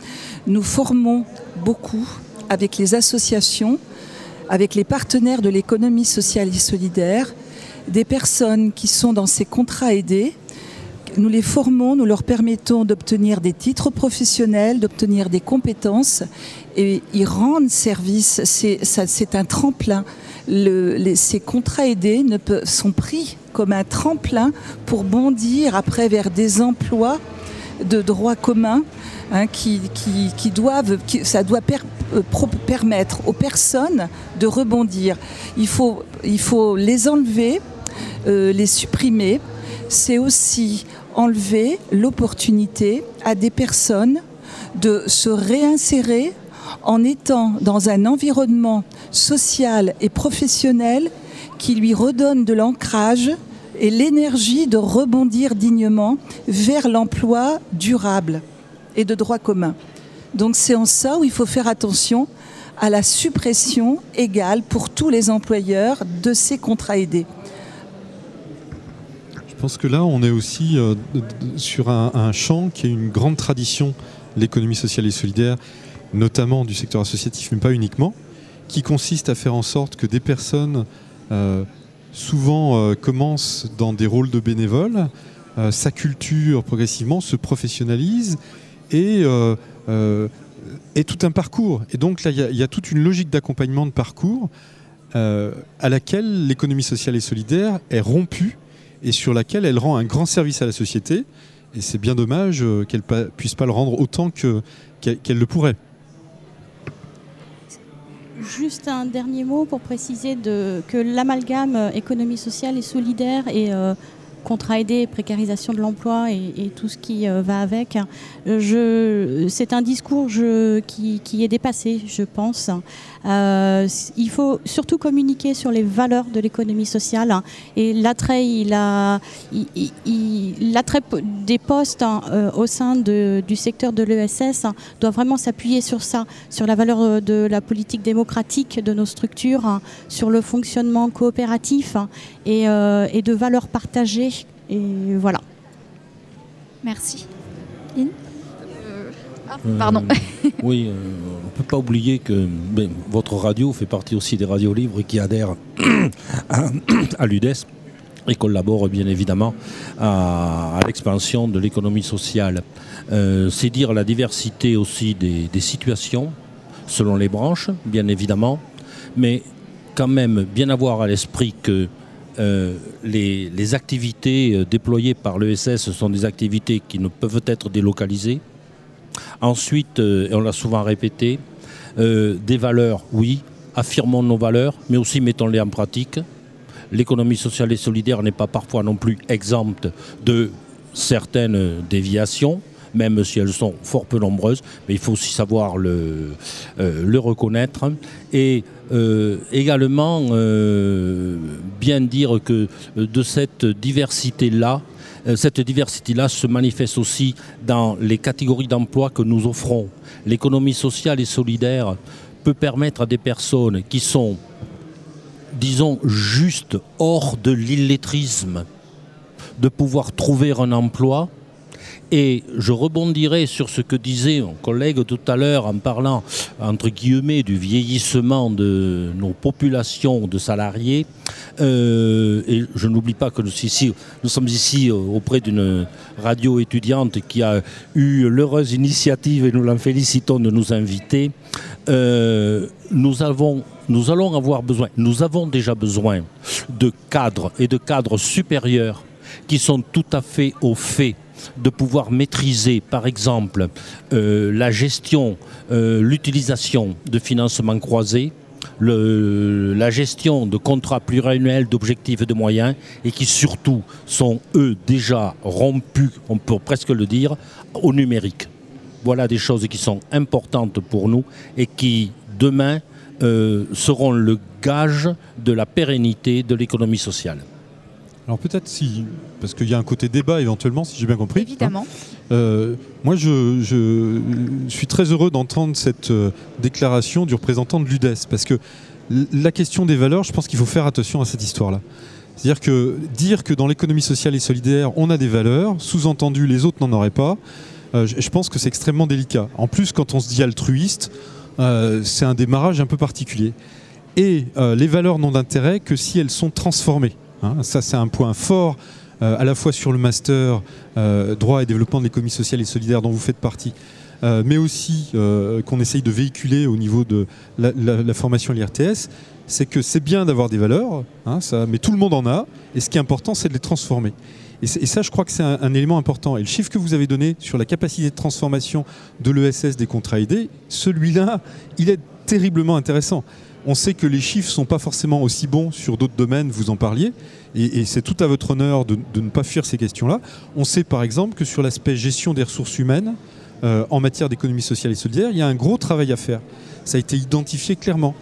nous formons beaucoup avec les associations, avec les partenaires de l'économie sociale et solidaire, des personnes qui sont dans ces contrats aidés. Nous les formons, nous leur permettons d'obtenir des titres professionnels, d'obtenir des compétences et ils rendent service. C'est un tremplin. Ces contrats aidés sont pris comme un tremplin pour bondir après vers des emplois de droit commun hein, qui, doivent, ça doit euh, permettre aux personnes de rebondir. Il faut, il faut les enlever, euh, les supprimer. C'est aussi enlever l'opportunité à des personnes de se réinsérer en étant dans un environnement social et professionnel qui lui redonne de l'ancrage et l'énergie de rebondir dignement vers l'emploi durable et de droit commun. Donc c'est en ça où il faut faire attention à la suppression égale pour tous les employeurs de ces contrats aidés. Je pense que là, on est aussi euh, sur un, champ qui est une grande tradition, l'économie sociale et solidaire, notamment du secteur associatif, mais pas uniquement, qui consiste à faire en sorte que des personnes euh, souvent euh, commencent dans des rôles de bénévoles, s'acculturent progressivement, se professionnalisent et est tout un parcours. Et donc là, il y, a toute une logique d'accompagnement de parcours à laquelle l'économie sociale et solidaire est rompue et sur laquelle elle rend un grand service à la société. Et c'est bien dommage qu'elle ne puisse pas le rendre autant qu'elle qu le pourrait. Juste un dernier mot pour préciser que l'amalgame économie sociale et solidaire et euh, contrat aidé, précarisation de l'emploi et, tout ce qui euh, va avec, c'est un discours qui, est dépassé, je pense. Euh, il faut surtout communiquer sur les valeurs de l'économie sociale et l'attrait il a, il, il, l'attrait des postes hein, euh, au sein du secteur de l'ESS hein, doit vraiment s'appuyer sur ça, sur la valeur de la politique démocratique de nos structures, hein, sur le fonctionnement coopératif et, euh, de valeurs partagées. Et voilà. Merci. Ah, pardon. Euh, oui, euh, on ne peut pas oublier que ben, votre radio fait partie aussi des radios libres qui adhèrent à, à l'UDES et collabore bien évidemment à, à l'expansion de l'économie sociale. Euh, C'est dire la diversité aussi des, des, situations selon les branches, bien évidemment, mais quand même bien avoir à l'esprit que euh, les, les, activités déployées par l'ESS sont des activités qui ne peuvent être délocalisées. Ensuite, euh, et on l'a souvent répété, euh, des valeurs, oui, affirmons nos valeurs, mais aussi mettons-les en pratique. L'économie sociale et solidaire n'est pas parfois non plus exempte de certaines déviations, même si elles sont fort peu nombreuses, mais il faut aussi savoir le, euh, reconnaître. Et également, bien dire que de cette diversité-là, cette diversité-là se manifeste aussi dans les catégories d'emploi que nous offrons. L'économie sociale et solidaire peut permettre à des personnes qui sont, disons, juste hors de l'illettrisme, de pouvoir trouver un emploi. Et je rebondirai sur ce que disait mon collègue tout à l'heure en parlant, entre guillemets, du vieillissement de nos populations de salariés. Euh, et je n'oublie pas que nous, sommes ici auprès d'une radio étudiante qui a eu l'heureuse initiative, et nous l'en félicitons, de nous inviter. Euh, nous, avons, nous allons avoir besoin, nous avons déjà besoin de cadres et de cadres supérieurs qui sont tout à fait au fait de pouvoir maîtriser, par exemple, euh, la gestion, euh, l'utilisation de financements croisés, la gestion de contrats pluriannuels d'objectifs et de moyens et qui surtout sont, eux, déjà rompus, on peut presque le dire, au numérique. Voilà des choses qui sont importantes pour nous et qui, demain, euh, seront le gage de la pérennité de l'économie sociale. Alors peut-être si, parce qu'il y a un côté débat éventuellement, si j'ai bien compris. Évidemment. hein. Euh, moi, je, je suis très heureux d'entendre cette euh, déclaration du représentant de l'UDES, parce que la question des valeurs, je pense qu'il faut faire attention à cette histoire-là. C'est-à-dire que dire que dans l'économie sociale et solidaire, on a des valeurs, sous-entendu les autres n'en auraient pas, euh, je, je pense que c'est extrêmement délicat. En plus, quand on se dit altruiste, c'est un démarrage un peu particulier. Et les valeurs n'ont d'intérêt que si elles sont transformées. Hein. Ça, c'est un point fort euh, à la fois sur le master euh, droit et développement de l'économie sociale et solidaire dont vous faites partie, euh, mais aussi qu'on essaye de véhiculer au niveau de la, formation à l'IRTS, c'est que c'est bien d'avoir des valeurs, hein, mais tout le monde en a, et ce qui est important, c'est de les transformer. Et, ça, je crois que c'est un élément important. Et le chiffre que vous avez donné sur la capacité de transformation de l'ESS des contrats aidés, celui-là, il est terriblement intéressant. On sait que les chiffres ne sont pas forcément aussi bons sur d'autres domaines, vous en parliez, et, c'est tout à votre honneur de, de ne pas fuir ces questions-là. On sait par exemple que sur l'aspect gestion des ressources humaines, euh, en matière d'économie sociale et solidaire, il y a un gros travail à faire. Ça a été identifié clairement.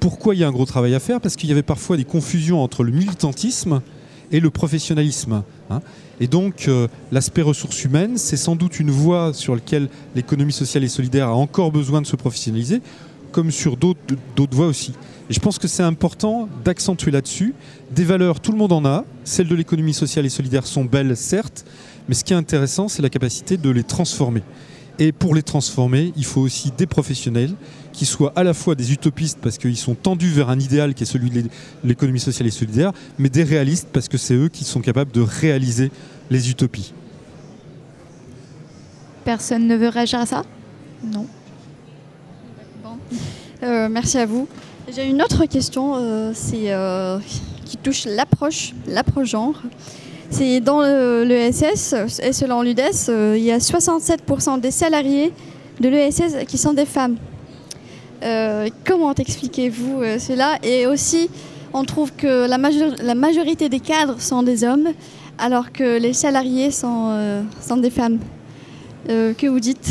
Pourquoi il y a un gros travail à faire? Parce qu'il y avait parfois des confusions entre le militantisme et le professionnalisme. hein. Et donc, euh, l'aspect ressources humaines, c'est sans doute une voie sur laquelle l'économie sociale et solidaire a encore besoin de se professionnaliser, comme sur d'autres voies aussi. Et je pense que c'est important d'accentuer là-dessus. Des valeurs, tout le monde en a. Celles de l'économie sociale et solidaire sont belles, certes, mais ce qui est intéressant, c'est la capacité de les transformer. Et pour les transformer, il faut aussi des professionnels qui soient à la fois des utopistes parce qu'ils sont tendus vers un idéal qui est celui de l'é- l'économie sociale et solidaire, mais des réalistes parce que c'est eux qui sont capables de réaliser les utopies. Personne ne veut réagir à ça? Non. Euh, merci à vous. J'ai une autre question, euh, c'est euh, qui touche l'approche, l'approche genre. C'est dans le- l'ESS et selon l'UDES, il y a 67% des salariés de l'ESS qui sont des femmes. Comment expliquez-vous cela? Et aussi, on trouve que la, major- la majorité des cadres sont des hommes, alors que les salariés sont, des femmes. Que vous dites?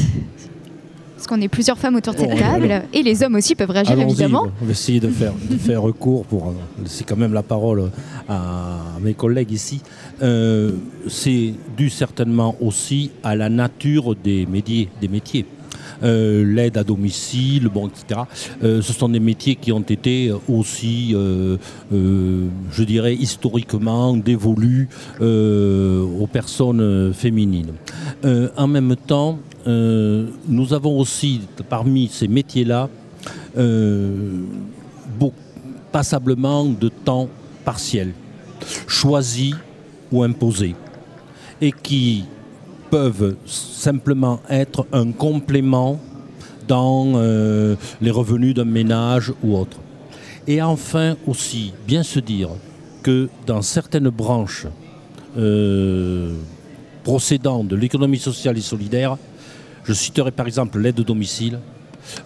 Parce qu'on est plusieurs femmes autour de cette Bon, table, et les hommes aussi peuvent réagir évidemment. On va essayer de faire, de faire recours pour euh, laisser quand même la parole à mes collègues ici. Euh, c'est dû certainement aussi à la nature des métiers. Des métiers. Euh, L'aide à domicile, etc. Euh, ce sont des métiers qui ont été aussi, euh, je dirais, historiquement dévolus aux personnes féminines. En même temps, nous avons aussi, parmi ces métiers-là, passablement de temps partiel, choisi ou imposé, et qui peuvent simplement être un complément dans euh, les revenus d'un ménage ou autre. Et enfin aussi, bien se dire que dans certaines branches euh, procédant de l'économie sociale et solidaire, je citerai par exemple l'aide au domicile,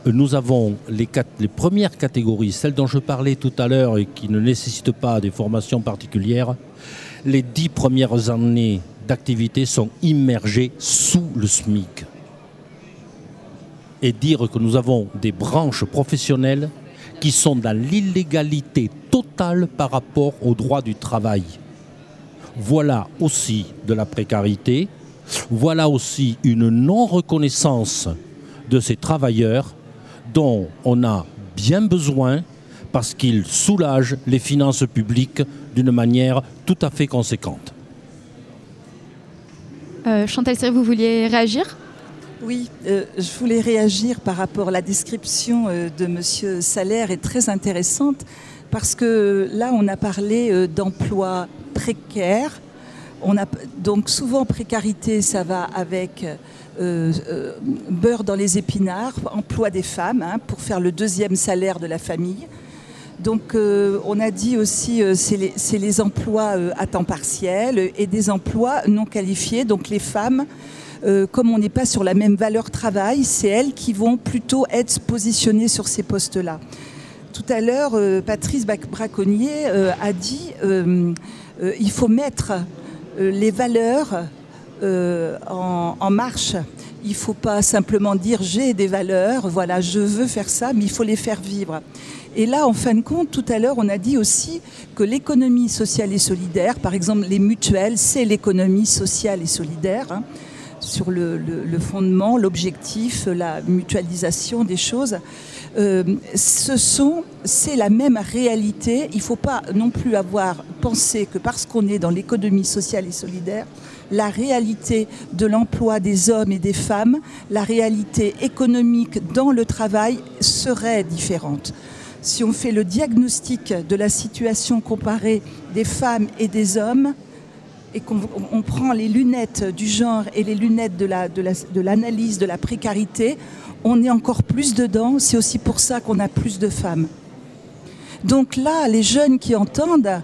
euh, nous avons les, premières catégories, celles dont je parlais tout à l'heure et qui ne nécessitent pas des formations particulières. Les dix premières années d'activité sont immergées sous le SMIC. Et dire que nous avons des branches professionnelles qui sont dans l'illégalité totale par rapport au droit du travail. Voilà aussi de la précarité, voilà aussi une non-reconnaissance de ces travailleurs dont on a bien besoin parce qu'ils soulagent les finances publiques d'une manière tout à fait conséquente. Euh, Chantal vous vouliez réagir? Oui, euh, je voulais réagir par rapport à la description euh, de Monsieur Salaire est très intéressante parce que là on a parlé d'emplois précaires. On a donc souvent précarité, ça va avec beurre dans les épinards, emploi des femmes hein, pour faire le deuxième salaire de la famille. Donc euh, on a dit aussi euh, c'est les, emplois euh, à temps partiel et des emplois non qualifiés. Donc les femmes, comme on n'est pas sur la même valeur travail, c'est elles qui vont plutôt être positionnées sur ces postes-là. Tout à l'heure, Patrice Braconnier a dit il faut mettre les valeurs en marche. Il ne faut pas simplement dire j'ai des valeurs, voilà, je veux faire ça, mais il faut les faire vivre. Et là, en fin de compte, tout à l'heure, on a dit aussi que l'économie sociale et solidaire, par exemple les mutuelles, c'est l'économie sociale et solidaire, hein, sur le, fondement, l'objectif, la mutualisation des choses. Euh, ce sont, c'est la même réalité. Il ne faut pas non plus avoir pensé que parce qu'on est dans l'économie sociale et solidaire, la réalité de l'emploi des hommes et des femmes, la réalité économique dans le travail serait différente. Si on fait le diagnostic de la situation comparée des femmes et des hommes, et qu'on on prend les lunettes du genre et les lunettes de la- de la- de l'analyse de, la précarité, on est encore plus dedans. C'est aussi pour ça qu'on a plus de femmes. Donc là, les jeunes qui entendent,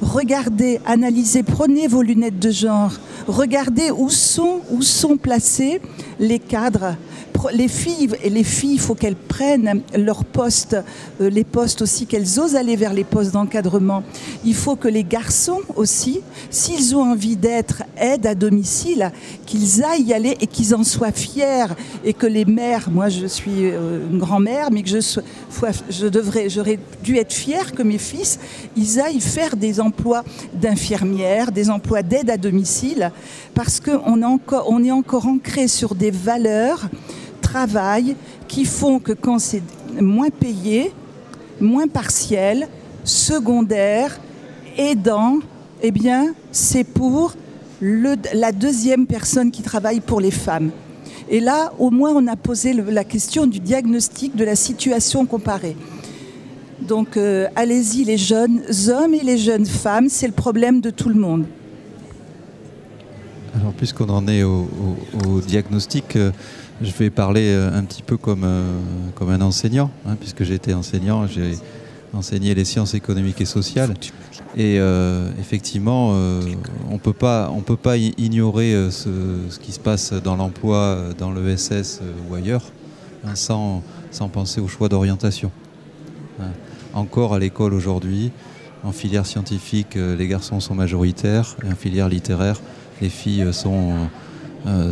regardez, analysez, prenez vos lunettes de genre, regardez où sont, où sont placés les cadres. Les filles, et les filles, il faut qu'elles prennent leurs postes, euh, les postes aussi, qu'elles osent aller vers les postes d'encadrement. Il faut que les garçons aussi, s'ils ont envie d'être aide à domicile, qu'ils aillent y aller et qu'ils en soient fiers. Et que les mères, moi je suis euh, une grand-mère, mais que je, sois- je devrais, j'aurais dû être fière que mes fils, ils aillent faire des emplois d'infirmières, des emplois d'aide à domicile, parce qu'on est encore ancré sur des valeurs, qui font que quand c'est moins payé, moins partiel, secondaire, aidant, eh bien, c'est pour la deuxième personne qui travaille pour les femmes. Et là, au moins, on a posé la question du diagnostic de la situation comparée. Donc, euh, allez-y, les jeunes hommes et les jeunes femmes, c'est le problème de tout le monde. Alors, puisqu'on en est au diagnostic, euh, je vais parler euh, un petit peu comme, euh, comme un enseignant, hein, puisque j'ai été enseignant, j'ai enseigné les sciences économiques et sociales. Et euh, effectivement, on on peut pas ignorer ce, qui se passe dans l'emploi, dans l'ESS ou ailleurs, hein, sans, sans penser au choix d'orientation. Hein. Encore à l'école aujourd'hui, en filière scientifique, les garçons sont majoritaires, et en filière littéraire, les filles sont,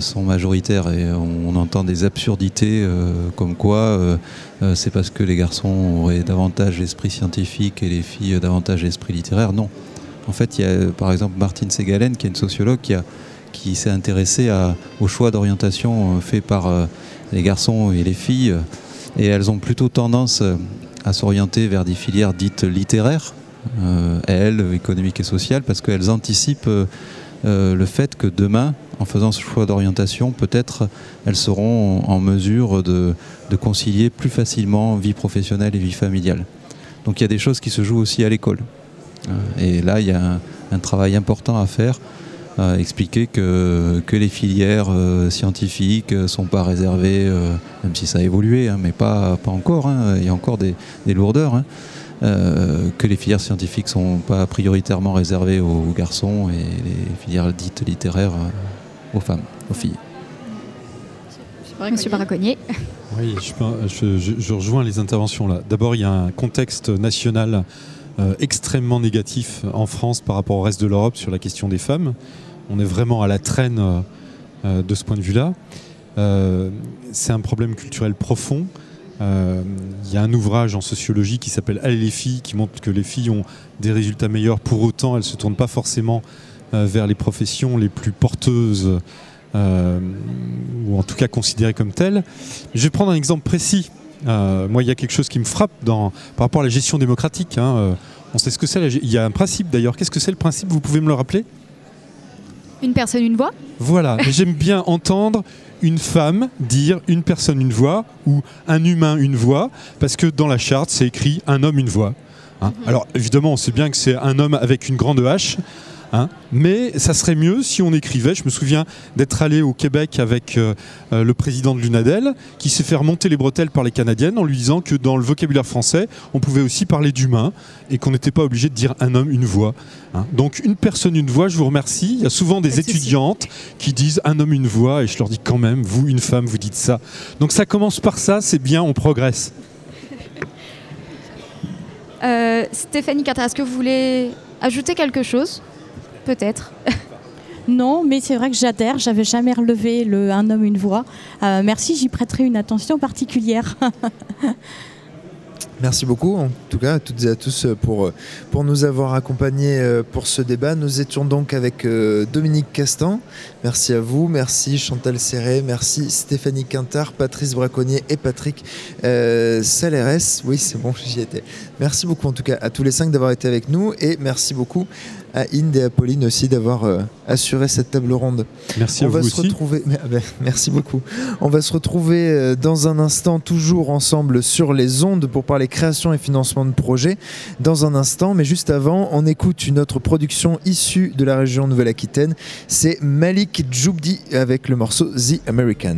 sont majoritaires. Et on, entend des absurdités euh, comme quoi euh, euh, c'est parce que les garçons auraient davantage l'esprit scientifique et les filles euh, davantage l'esprit littéraire. Non. En fait, il y a euh, par exemple Martine Segalen, qui est une sociologue, qui, s'est intéressée à- au choix d'orientation euh, fait par euh, les garçons et les filles. Et elles ont plutôt tendance euh, à s'orienter vers des filières dites littéraires, euh, elles, économiques et sociales, parce qu'elles anticipent euh, euh, le fait que demain, en faisant ce choix d'orientation, peut-être elles seront en mesure de, concilier plus facilement vie professionnelle et vie familiale. Donc il y a des choses qui se jouent aussi à l'école. Euh, Et là, il y a un, travail important à faire, expliquer que, les filières euh, scientifiques ne sont pas réservées, euh, même si ça a évolué, hein, mais pas, encore, hein, il y a encore des, lourdeurs, hein, euh, que les filières scientifiques ne sont pas prioritairement réservées aux garçons et les filières dites littéraires euh, aux femmes, aux filles. Monsieur Braconnier. Oui, je, je- je- je rejoins les interventions là. D'abord, il y a un contexte national euh, extrêmement négatif en France par rapport au reste de l'Europe sur la question des femmes. On est vraiment à la traîne euh, euh, de ce point de vue-là. Euh, c'est un problème culturel profond. Euh, Il y a un ouvrage en sociologie qui s'appelle Allez les filles, qui montre que les filles ont des résultats meilleurs. Pour autant, elles ne se tournent pas forcément euh, vers les professions les plus porteuses, euh, ou en tout cas considérées comme telles. Je vais prendre un exemple précis. Euh, moi, il y a quelque chose qui me frappe dans, par rapport à la gestion démocratique. hein. Euh, on sait ce que c'est. Il y a un principe d'ailleurs. Qu'est-ce que c'est le principe? Vous pouvez me le rappeler? Une personne, une voix? Voilà. J'aime bien entendre une femme dire une personne une voix ou un humain une voix, parce que dans la charte, c'est écrit un homme une voix. hein. Alors évidemment, on sait bien que c'est un homme avec une grande H, Hein. Mais ça serait mieux si on écrivait. Je me souviens d'être allé au Québec avec euh, euh, le président de l'UNADEL, qui s'est fait remonter les bretelles par les Canadiennes en lui disant que dans le vocabulaire français, on pouvait aussi parler d'humain et qu'on n'était pas obligé de dire un homme, une voix. hein. Donc une personne, une voix, je vous remercie. Il y a souvent des étudiantes qui disent un homme, une voix, et je leur dis quand même, vous, une femme, vous dites ça. Donc ça commence par ça, c'est bien, on progresse. Euh, Stéphanie Carter, est-ce que vous voulez ajouter quelque chose? Peut-être. Non, mais c'est vrai que j'adhère. J'avais jamais relevé le un homme une voix. Euh, merci, j'y prêterai une attention particulière. Merci beaucoup, en tout cas, à toutes et à tous, euh, pour, euh, pour nous avoir accompagnés pour ce débat. Nous étions donc avec Dominique Castan. Merci à vous. Merci Chantal Serré. Merci Stéphanie Quintard, Patrice Braconnier et Patrick euh, Saleres. Oui, c'est bon, j'y étais. Merci beaucoup, en tout cas, à tous les cinq d'avoir été avec nous. Et merci beaucoup à Inde et à Pauline aussi d'avoir euh, assuré cette table ronde. Merci On à va vous se aussi. retrouver. ah ben, merci beaucoup. On va se retrouver euh, dans un instant, toujours ensemble sur les ondes pour parler création et financement de projets. Dans un instant, mais juste avant, on écoute une autre production issue de la région Nouvelle-Aquitaine. C'est Malik Djoubdi avec le morceau The American.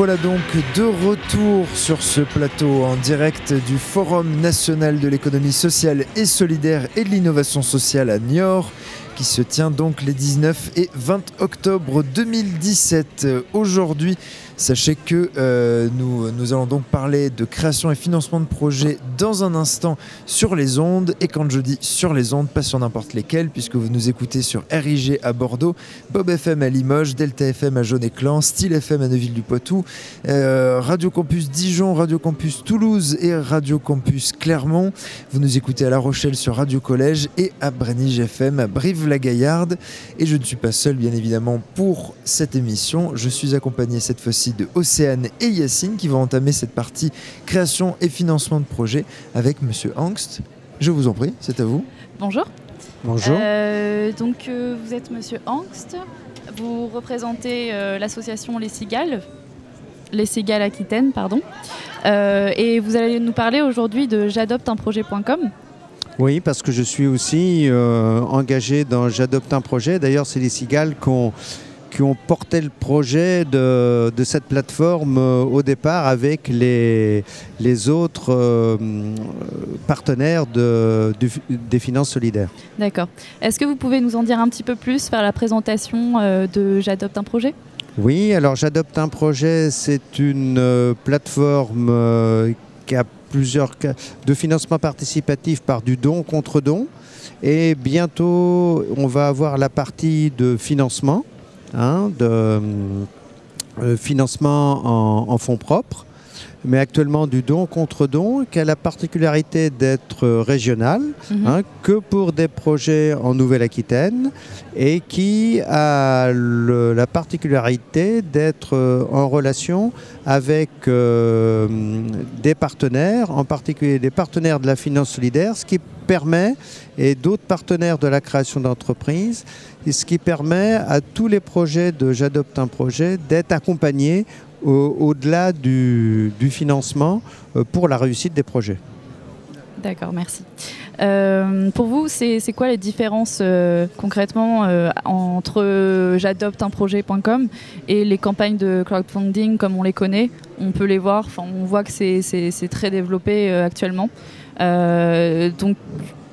Voilà donc de retour sur ce plateau en direct du Forum national de l'économie sociale et solidaire et de l'innovation sociale à Niort qui se tient donc les 19 et 20 octobre 2017. Euh, Aujourd'hui, sachez que euh, nous allons donc parler de création et financement de projets dans un instant sur les ondes. Et quand je dis sur les ondes, pas sur n'importe lesquelles, puisque vous nous écoutez sur RIG à Bordeaux, Bob FM à Limoges, Delta FM à Jaune-Éclan, Style FM à Neuville-du-Poitou, euh, Radio Campus Dijon, Radio Campus Toulouse et Radio Campus Clermont. Vous nous écoutez à La Rochelle sur Radio Collège et à Brenige FM à Brive-la-Gaillarde. Et je ne suis pas seul, bien évidemment, pour cette émission. Je suis accompagné cette fois-ci de Océane et Yacine qui vont entamer cette partie création et financement de projet avec Monsieur Angst. Je vous en prie, c'est à vous. Bonjour. Bonjour. Euh, donc euh, vous êtes Monsieur Angst, vous représentez euh, l'association Les Cigales, Les Cigales Aquitaine, pardon, Euh, et vous allez nous parler aujourd'hui de j'adopte-un-projet.com. Oui, parce que je suis aussi euh, engagé dans J'adopte un projet. D'ailleurs, c'est les cigales qui ont, qui ont porté le projet de, de cette plateforme euh, au départ avec les, les autres euh, partenaires de, du- des finances solidaires. D'accord. Est-ce que vous pouvez nous en dire un petit peu plus, faire la présentation euh, de J'adopte un projet? Oui, alors J'adopte un projet, c'est une plateforme qui a plusieurs cas de financement participatif par du don contre don. Et bientôt, on va avoir la partie de financement, hein, de euh, financement en, en fonds propres, mais actuellement du don contre don, qui a la particularité d'être régional, Mhm. hein, que pour des projets en Nouvelle-Aquitaine, et qui a le- la particularité d'être euh, en relation avec euh, des partenaires, en particulier des partenaires de la finance solidaire, ce qui permet, et d'autres partenaires de la création d'entreprises, et ce qui permet à tous les projets de J'adopte un projet d'être accompagnés au- au-delà du, financement euh, pour la réussite des projets. D'accord, merci. Euh, pour vous, c'est quoi les différences euh, concrètement entre j'adopte-un-projet.com et les campagnes de crowdfunding comme on les connaît? On peut les voir, on voit que c'est- très développé actuellement. Donc,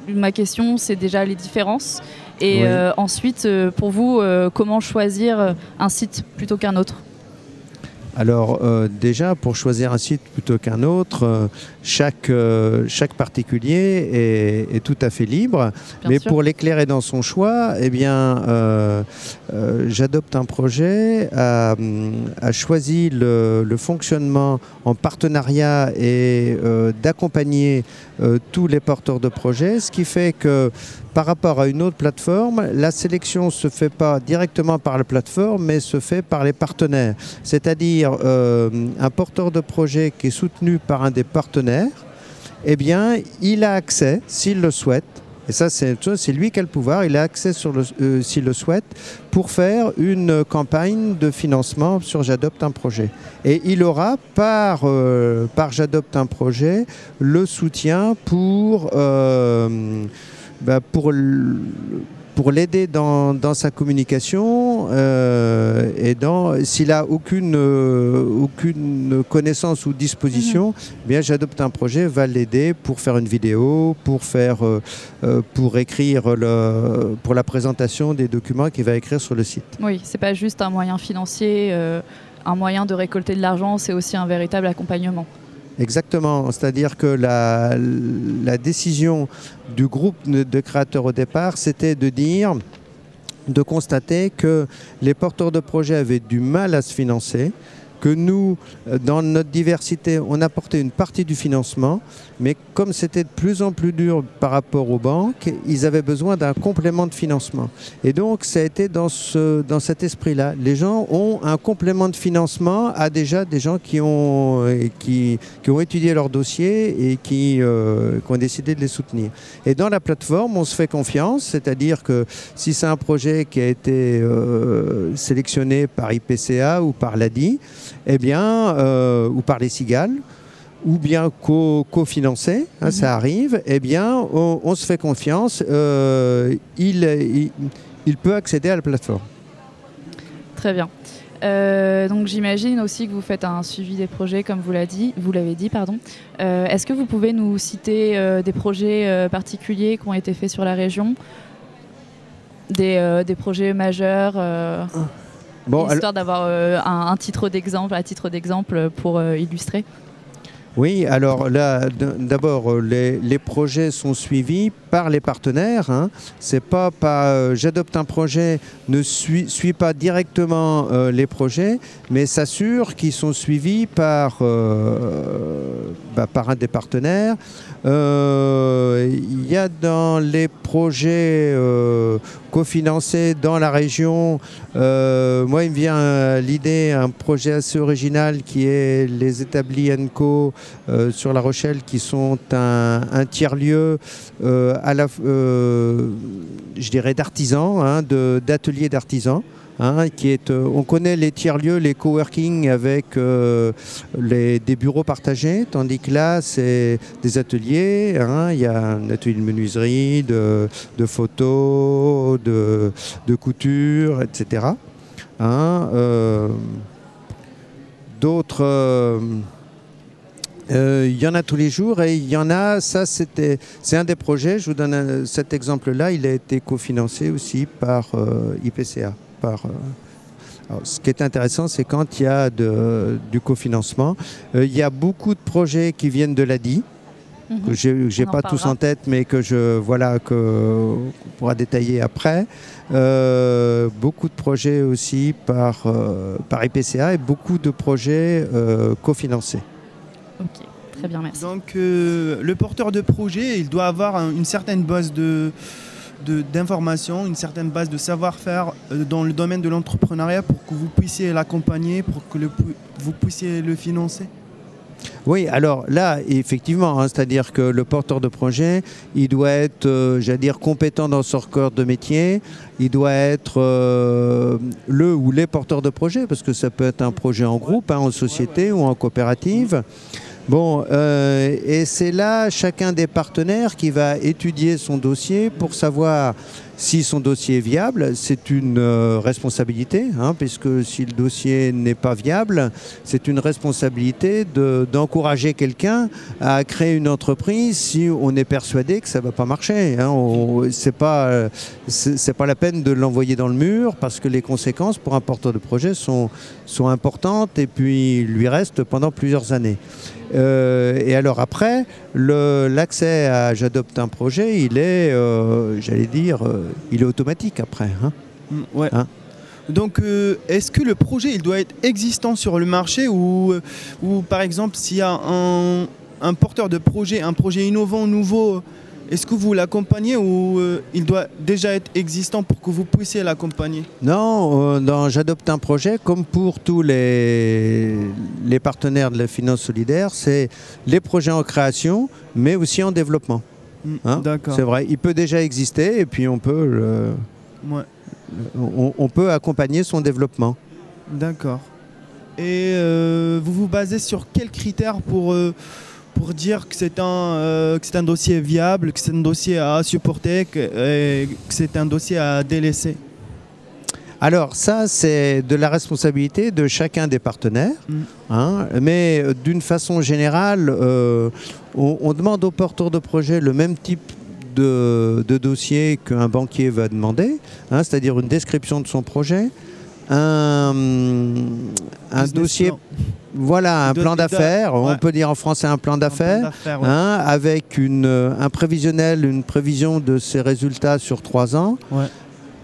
ma question, c'est déjà les différences. Et Oui. euh, ensuite, euh, pour vous, euh, comment choisir un site plutôt qu'un autre? Alors euh, déjà, pour choisir un site plutôt qu'un autre, euh, chaque, euh, chaque particulier est, est tout à fait libre. Bien Mais sûr. pour l'éclairer dans son choix, eh bien, j'adopte un projet, a, a choisi le, le fonctionnement en partenariat et d'accompagner euh, tous les porteurs de projets, ce qui fait que par rapport à une autre plateforme, la sélection ne se fait pas directement par la plateforme, mais se fait par les partenaires. C'est-à-dire euh, un porteur de projet qui est soutenu par un des partenaires, eh bien, il a accès, s'il le souhaite, et ça, c'est lui qui a le pouvoir, il a accès, euh, s'il le souhaite, pour faire une campagne de financement sur J'adopte un projet. Et il aura, par, euh, J'adopte un projet, le soutien pour, euh, bah, pour, pour l'aider dans, dans sa communication euh, et dans s'il a aucune, euh, aucune connaissance ou disposition, eh bien j'adopte un projet va l'aider pour faire une vidéo, pour faire euh, pour écrire le, pour la présentation des documents qu'il va écrire sur le site. Oui, c'est pas juste un moyen financier, un moyen de récolter de l'argent, c'est aussi un véritable accompagnement. Exactement, c'est-à-dire que la, décision du groupe de créateurs au départ, c'était de dire, de constater que les porteurs de projets avaient du mal à se financer, que nous, euh, dans notre diversité, on apportait une partie du financement, mais comme c'était de plus en plus dur par rapport aux banques, ils avaient besoin d'un complément de financement. Et donc, ça a été dans, ce, dans cet esprit-là. Les gens ont un complément de financement à déjà des gens qui ont, euh, qui, qui ont étudié leur dossier et qui, euh, qui ont décidé de les soutenir. Et dans la plateforme, on se fait confiance, c'est-à-dire que si c'est un projet qui a été sélectionné par IPCA ou par l'ADI, eh bien, euh, ou par les cigales, ou bien co- cofinancé, hein, ça arrive, eh bien, on, on se fait confiance, euh, il, il- il peut accéder à la plateforme. Très bien. Euh, donc j'imagine aussi que vous faites un suivi des projets, comme vous l'avez dit. Vous l'avez dit, pardon. Euh, Est-ce que vous pouvez nous citer euh, des projets euh, particuliers qui ont été faits sur la région, des, euh, des projets majeurs, euh, Bon, histoire d'avoir euh, un, un titre d'exemple, à titre d'exemple pour euh, illustrer. Oui, alors là, d'abord, euh, les, les projets sont suivis par les partenaires. Hein. C'est pas, pas euh, j'adopte un projet, ne suit pas directement euh, les projets, mais s'assure qu'ils sont suivis par, euh, bah, par un des partenaires. Il y a dans les projets cofinancés dans la région, moi il me vient l'idée un projet assez original qui est les établis Co euh, sur La Rochelle qui sont un, tiers-lieu à la, euh, je dirais d'artisans, hein, d'ateliers d'artisans. hein, qui est, euh, on connaît les tiers-lieux, les coworking avec euh, les, des bureaux partagés, tandis que là, c'est des ateliers. hein, Il y a un atelier de menuiserie, de, de photos, de, de couture, etc. Euh, D'autres. Euh, euh, Il y en a tous les jours et il y en a, ça c'était, c'est un des projets, je vous donne un- cet exemple-là, il a été cofinancé aussi par euh, IPCA. Par, euh, alors, ce qui est intéressant, c'est quand il y a de- du cofinancement, il y a beaucoup de projets qui viennent de l'ADI, que j'ai j'ai On en pas tous en tête, mais que je voilà que qu'on pourra détailler après. Beaucoup de projets aussi par par IPCA et beaucoup de projets cofinancés. Ok, très bien, merci. Donc euh, le porteur de projet, il doit avoir un- une certaine base de d'informations, une certaine base de savoir-faire euh, dans le domaine de l'entrepreneuriat pour que vous puissiez l'accompagner, pour que le pu- vous puissiez le financer? Oui, alors là, effectivement, hein, c'est-à-dire que le porteur de projet, il doit être, euh, j'allais dire, compétent dans son corps de métier, il doit être euh, le ou les porteurs de projet, parce que ça peut être un projet en groupe, hein, en société ou en coopérative. Bon, euh, et c'est là chacun des partenaires qui va étudier son dossier pour savoir si son dossier est viable. C'est une euh, responsabilité, hein, puisque si le dossier n'est pas viable, c'est une responsabilité de- d'encourager quelqu'un à créer une entreprise si on est persuadé que ça ne va pas marcher. Hein. On- C'est pas, pas la peine de l'envoyer dans le mur parce que les conséquences pour un porteur de projet sont, sont importantes et puis lui reste pendant plusieurs années. Euh, et alors après, l'accès à J'adopte un projet, il est, euh, j'allais dire, euh, il est automatique après. hein. Mm, ouais. Donc, euh, est-ce que le projet il doit être existant sur le marché ou, ou par exemple, s'il y a un, un porteur de projet, un projet innovant, nouveau, est-ce que vous l'accompagnez ou euh, il doit déjà être existant pour que vous puissiez l'accompagner? Non, euh, J'adopte un projet, comme pour tous les, les partenaires de la finance solidaire, c'est les projets en création, mais aussi en développement. Hein, d'accord. C'est vrai, il peut déjà exister et puis on peut, le- Ouais. on, on peut accompagner son développement. D'accord. Et euh, vous vous basez sur quels critères pour, pour dire que c'est un, euh, que un dossier viable, que c'est un dossier à supporter, que, et que c'est un dossier à délaisser Alors ça, c'est de la responsabilité de chacun des partenaires. hein, mais euh, d'une façon générale, euh, on, on demande aux porteurs de projet le même type de, de dossier qu'un banquier va demander, hein, c'est-à-dire une description de son projet, un, dossier... plan. Voilà, un De- plan d'affaires, ouais. on peut dire en français un plan d'affaires, ouais. hein, avec une, euh, un prévisionnel, une prévision de ses résultats sur trois ans, Ouais.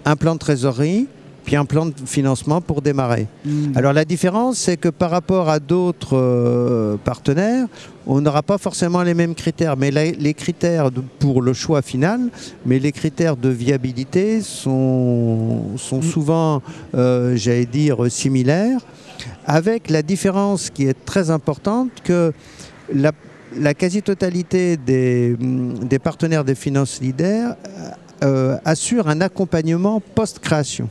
un plan de trésorerie, puis un plan de financement pour démarrer. Mm. Alors la différence, c'est que par rapport à d'autres euh, partenaires, on n'aura pas forcément les mêmes critères, mais la- les critères de- pour le choix final, mais les critères de viabilité sont, sont souvent, euh, j'allais dire, similaires, avec la différence qui est très importante que la, la quasi-totalité des, hum, des partenaires des finances solidaires euh, assure un accompagnement post-création.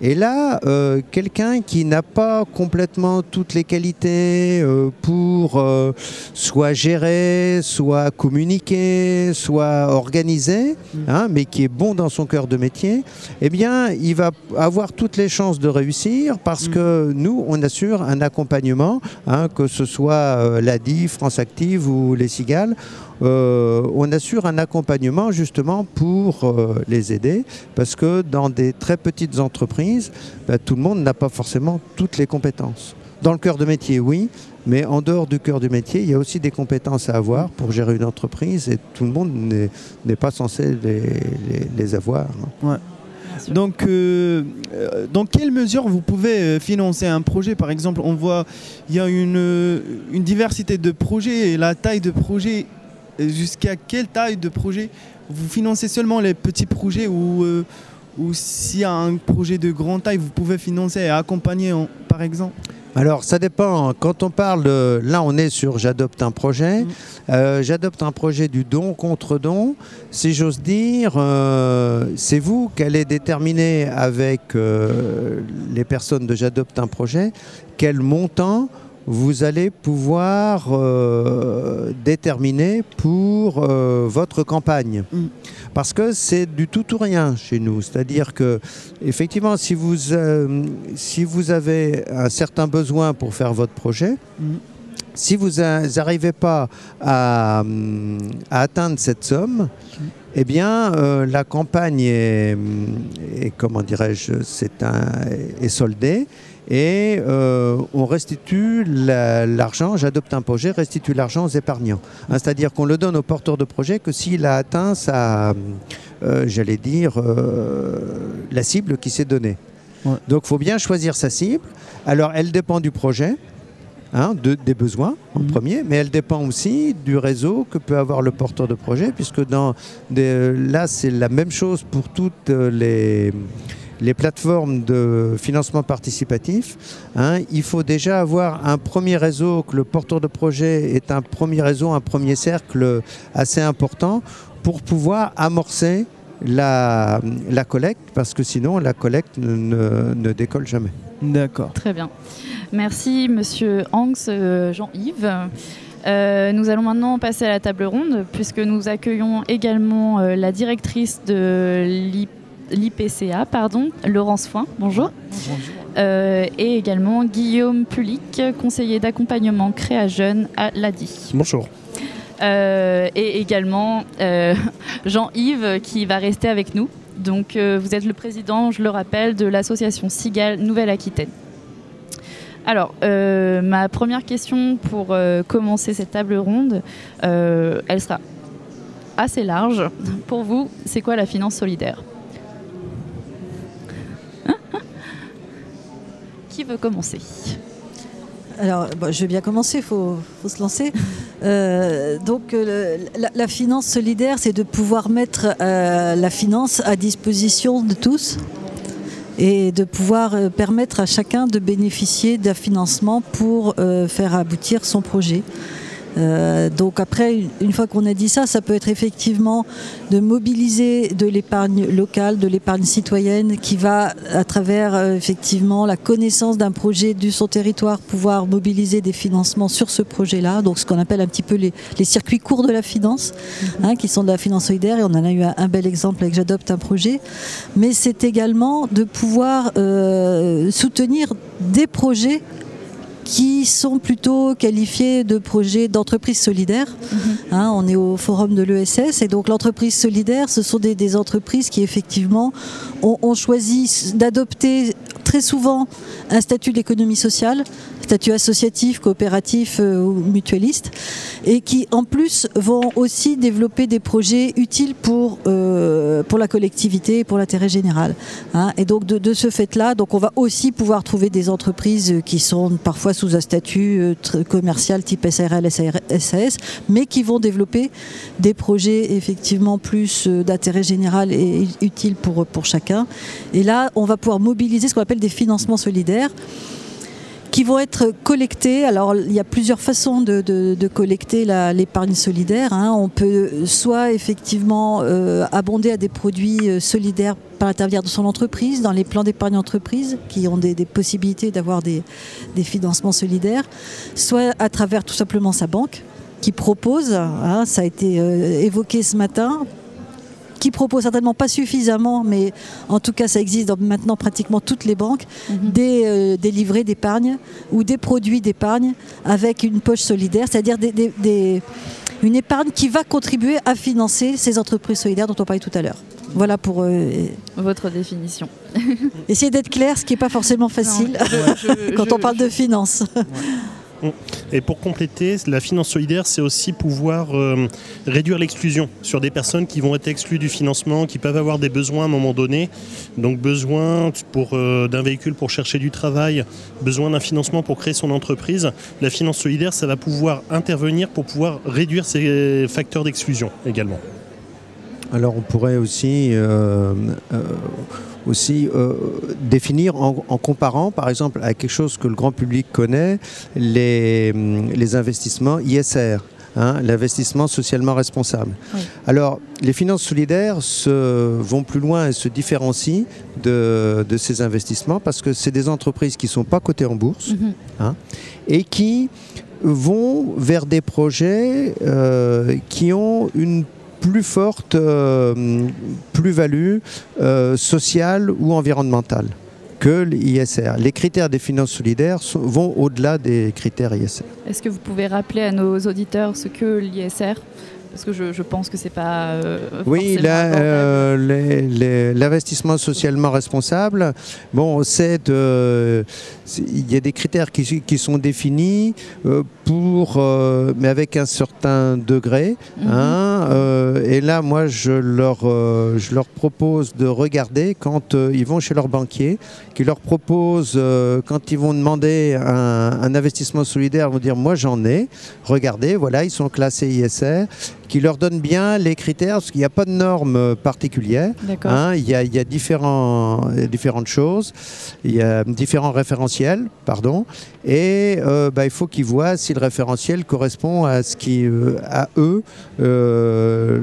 Et là, euh, quelqu'un qui n'a pas complètement toutes les qualités euh, pour euh, soit gérer, soit communiquer, soit organiser, hein, mais qui est bon dans son cœur de métier, eh bien, il va avoir toutes les chances de réussir parce que nous, on assure un accompagnement, hein, que ce soit l'ADI, France Active ou les Cigales. Euh, on assure un accompagnement justement pour euh, les aider parce que dans des très petites entreprises, bah, tout le monde n'a pas forcément toutes les compétences. Dans le cœur de métier, oui, mais en dehors du cœur du métier, il y a aussi des compétences à avoir pour gérer une entreprise et tout le monde n'est pas censé les, avoir. Ouais. Donc, euh, dans quelle mesure vous pouvez financer un projet? Par exemple, on voit il y a une, une diversité de projets et la taille de projet. Euh, Jusqu'à quelle taille de projet vous financez seulement les petits projets ou, euh, ou s'il y a un projet de grande taille, vous pouvez financer et accompagner, en- par exemple? Alors, ça dépend. Quand on parle de. Là, on est sur j'adopte un projet. Euh, j'adopte un projet du don contre don. Si j'ose dire, euh, c'est vous qui allez déterminer avec euh, les personnes de j'adopte un projet quel montant vous allez pouvoir euh, déterminer pour euh, votre campagne. Parce que c'est du tout ou rien chez nous. C'est-à-dire que, effectivement, si vous, euh, si vous avez un certain besoin pour faire votre projet, si vous n'arrivez pas à, à atteindre cette somme, eh bien, euh, la campagne est, est, comment dirais-je, c'est un, est soldée et euh, on restitue la- l'argent, j'adopte un projet, restitue l'argent aux épargnants. Hein, C'est-à-dire qu'on le donne au porteur de projet que s'il a atteint sa, euh, j'allais dire, euh, la cible qui s'est donnée. Donc il faut bien choisir sa cible. Alors elle dépend du projet. hein, de- des besoins en premier, mais elle dépend aussi du réseau que peut avoir le porteur de projet, puisque dans des- là c'est la même chose pour toutes les, les plateformes de financement participatif. hein. il faut déjà avoir un premier réseau, que le porteur de projet est un premier réseau, un premier cercle assez important pour pouvoir amorcer la, la collecte, parce que sinon la collecte ne, ne- ne décolle jamais. D'accord. Très bien. Merci, monsieur Hanks, euh, Jean-Yves. Euh, nous allons maintenant passer à la table ronde, puisque nous accueillons également euh, la directrice de l'I- l'IPCA, pardon, Laurence Foin. Bonjour. Euh, et également Guillaume Pulic, conseiller d'accompagnement Créa Jeune à l'ADI. Bonjour. Euh, et également euh, Jean-Yves qui va rester avec nous. Donc euh, vous êtes le président, je le rappelle, de l'association Cigale Nouvelle-Aquitaine. Alors, euh, ma première question pour euh, commencer cette table ronde, euh, elle sera assez large. Pour vous, c'est quoi la finance solidaire? Qui veut commencer? Alors, je vais bien commencer, il faut, se lancer. Euh, donc, euh, la, finance solidaire, c'est de pouvoir mettre euh, la finance à disposition de tous et de pouvoir permettre à chacun de bénéficier d'un financement pour faire aboutir son projet. Euh, donc après, une- fois qu'on a dit ça, ça peut être effectivement de mobiliser de l'épargne locale, de l'épargne citoyenne, qui va, à travers euh, effectivement la connaissance d'un projet de son territoire, pouvoir mobiliser des financements sur ce projet-là. Donc ce qu'on appelle un petit peu les, les circuits courts de la finance, hein, qui sont de la finance solidaire. Et on en a eu un, un bel exemple avec J'adopte un projet. Mais c'est également de pouvoir euh, soutenir des projets qui sont plutôt qualifiés de projets d'entreprise solidaire. Hein, on est au forum de l'ESS et donc l'entreprise solidaire, ce sont des, des entreprises qui effectivement ont, ont choisi d'adopter très souvent un statut d'économie sociale, statut associatif, coopératif euh, ou mutualiste, et qui en plus vont aussi développer des projets utiles pour, euh, pour la collectivité et pour l'intérêt général. hein. Et donc de, de ce fait-là, donc on va aussi pouvoir trouver des entreprises euh, qui sont parfois sous un statut commercial type SARL, SAR SAS, mais qui vont développer des projets effectivement plus d'intérêt général et utiles pour, pour chacun. Et là, on va pouvoir mobiliser ce qu'on appelle des financements solidaires qui vont être collectés. Alors, il y a plusieurs façons de, collecter l'épargne solidaire. hein. On peut soit effectivement euh, abonder à des produits euh, solidaires par l'intermédiaire de son entreprise, dans les plans d'épargne entreprise, qui ont des, possibilités d'avoir des, des financements solidaires, soit à travers tout simplement sa banque, qui propose, hein, ça a été euh, évoqué ce matin, qui propose certainement pas suffisamment, mais en tout cas ça existe dans maintenant pratiquement toutes les banques, des, euh, des livrets d'épargne ou des produits d'épargne avec une poche solidaire, c'est-à-dire des- des- des- une épargne qui va contribuer à financer ces entreprises solidaires dont on parlait tout à l'heure. Voilà pour euh, Votre définition. essayer d'être clair, ce qui n'est pas forcément facile je- je- quand on parle de finances. Et pour compléter, la finance solidaire, c'est aussi pouvoir euh, réduire l'exclusion sur des personnes qui vont être exclues du financement, qui peuvent avoir des besoins à un moment donné. Donc besoin euh, d'un véhicule pour chercher du travail, besoin d'un financement pour créer son entreprise. La finance solidaire, ça va pouvoir intervenir pour pouvoir réduire ces facteurs d'exclusion également. Alors on pourrait aussi, euh, aussi euh, définir en, en comparant par exemple à quelque chose que le grand public connaît, les, hum, les investissements ISR. hein, l'investissement socialement responsable. Alors, les finances solidaires se, vont plus loin et se différencient de, de ces investissements parce que c'est des entreprises qui ne sont pas cotées en bourse hein, et qui vont vers des projets euh, qui ont une plus forte euh, plus-value euh, sociale ou environnementale que l'ISR. Les critères des finances solidaires sont- vont au-delà des critères ISR. Est-ce que vous pouvez rappeler à nos auditeurs ce que l'ISR Parce que je, je pense que c'est pas. euh, Oui, euh, l'investissement socialement responsable, bon, c'est de- il y a des critères qui, qui sont définis euh, pour, euh, mais avec un certain degré. Mhm. hein, euh, et là, moi, je leur, je leur propose de regarder quand ils vont chez leur banquier, qui leur propose quand ils vont demander un, un investissement solidaire, vont dire moi j'en ai. Regardez, voilà, ils sont classés ISR qui leur donne bien les critères, parce qu'il n'y a pas de normes particulières. Hein. il, y a, il y a différents, différentes choses, il y a différents référentiels, pardon, et euh, bah, il faut qu'ils voient si le référentiel correspond à ce qui, euh, à eux, euh,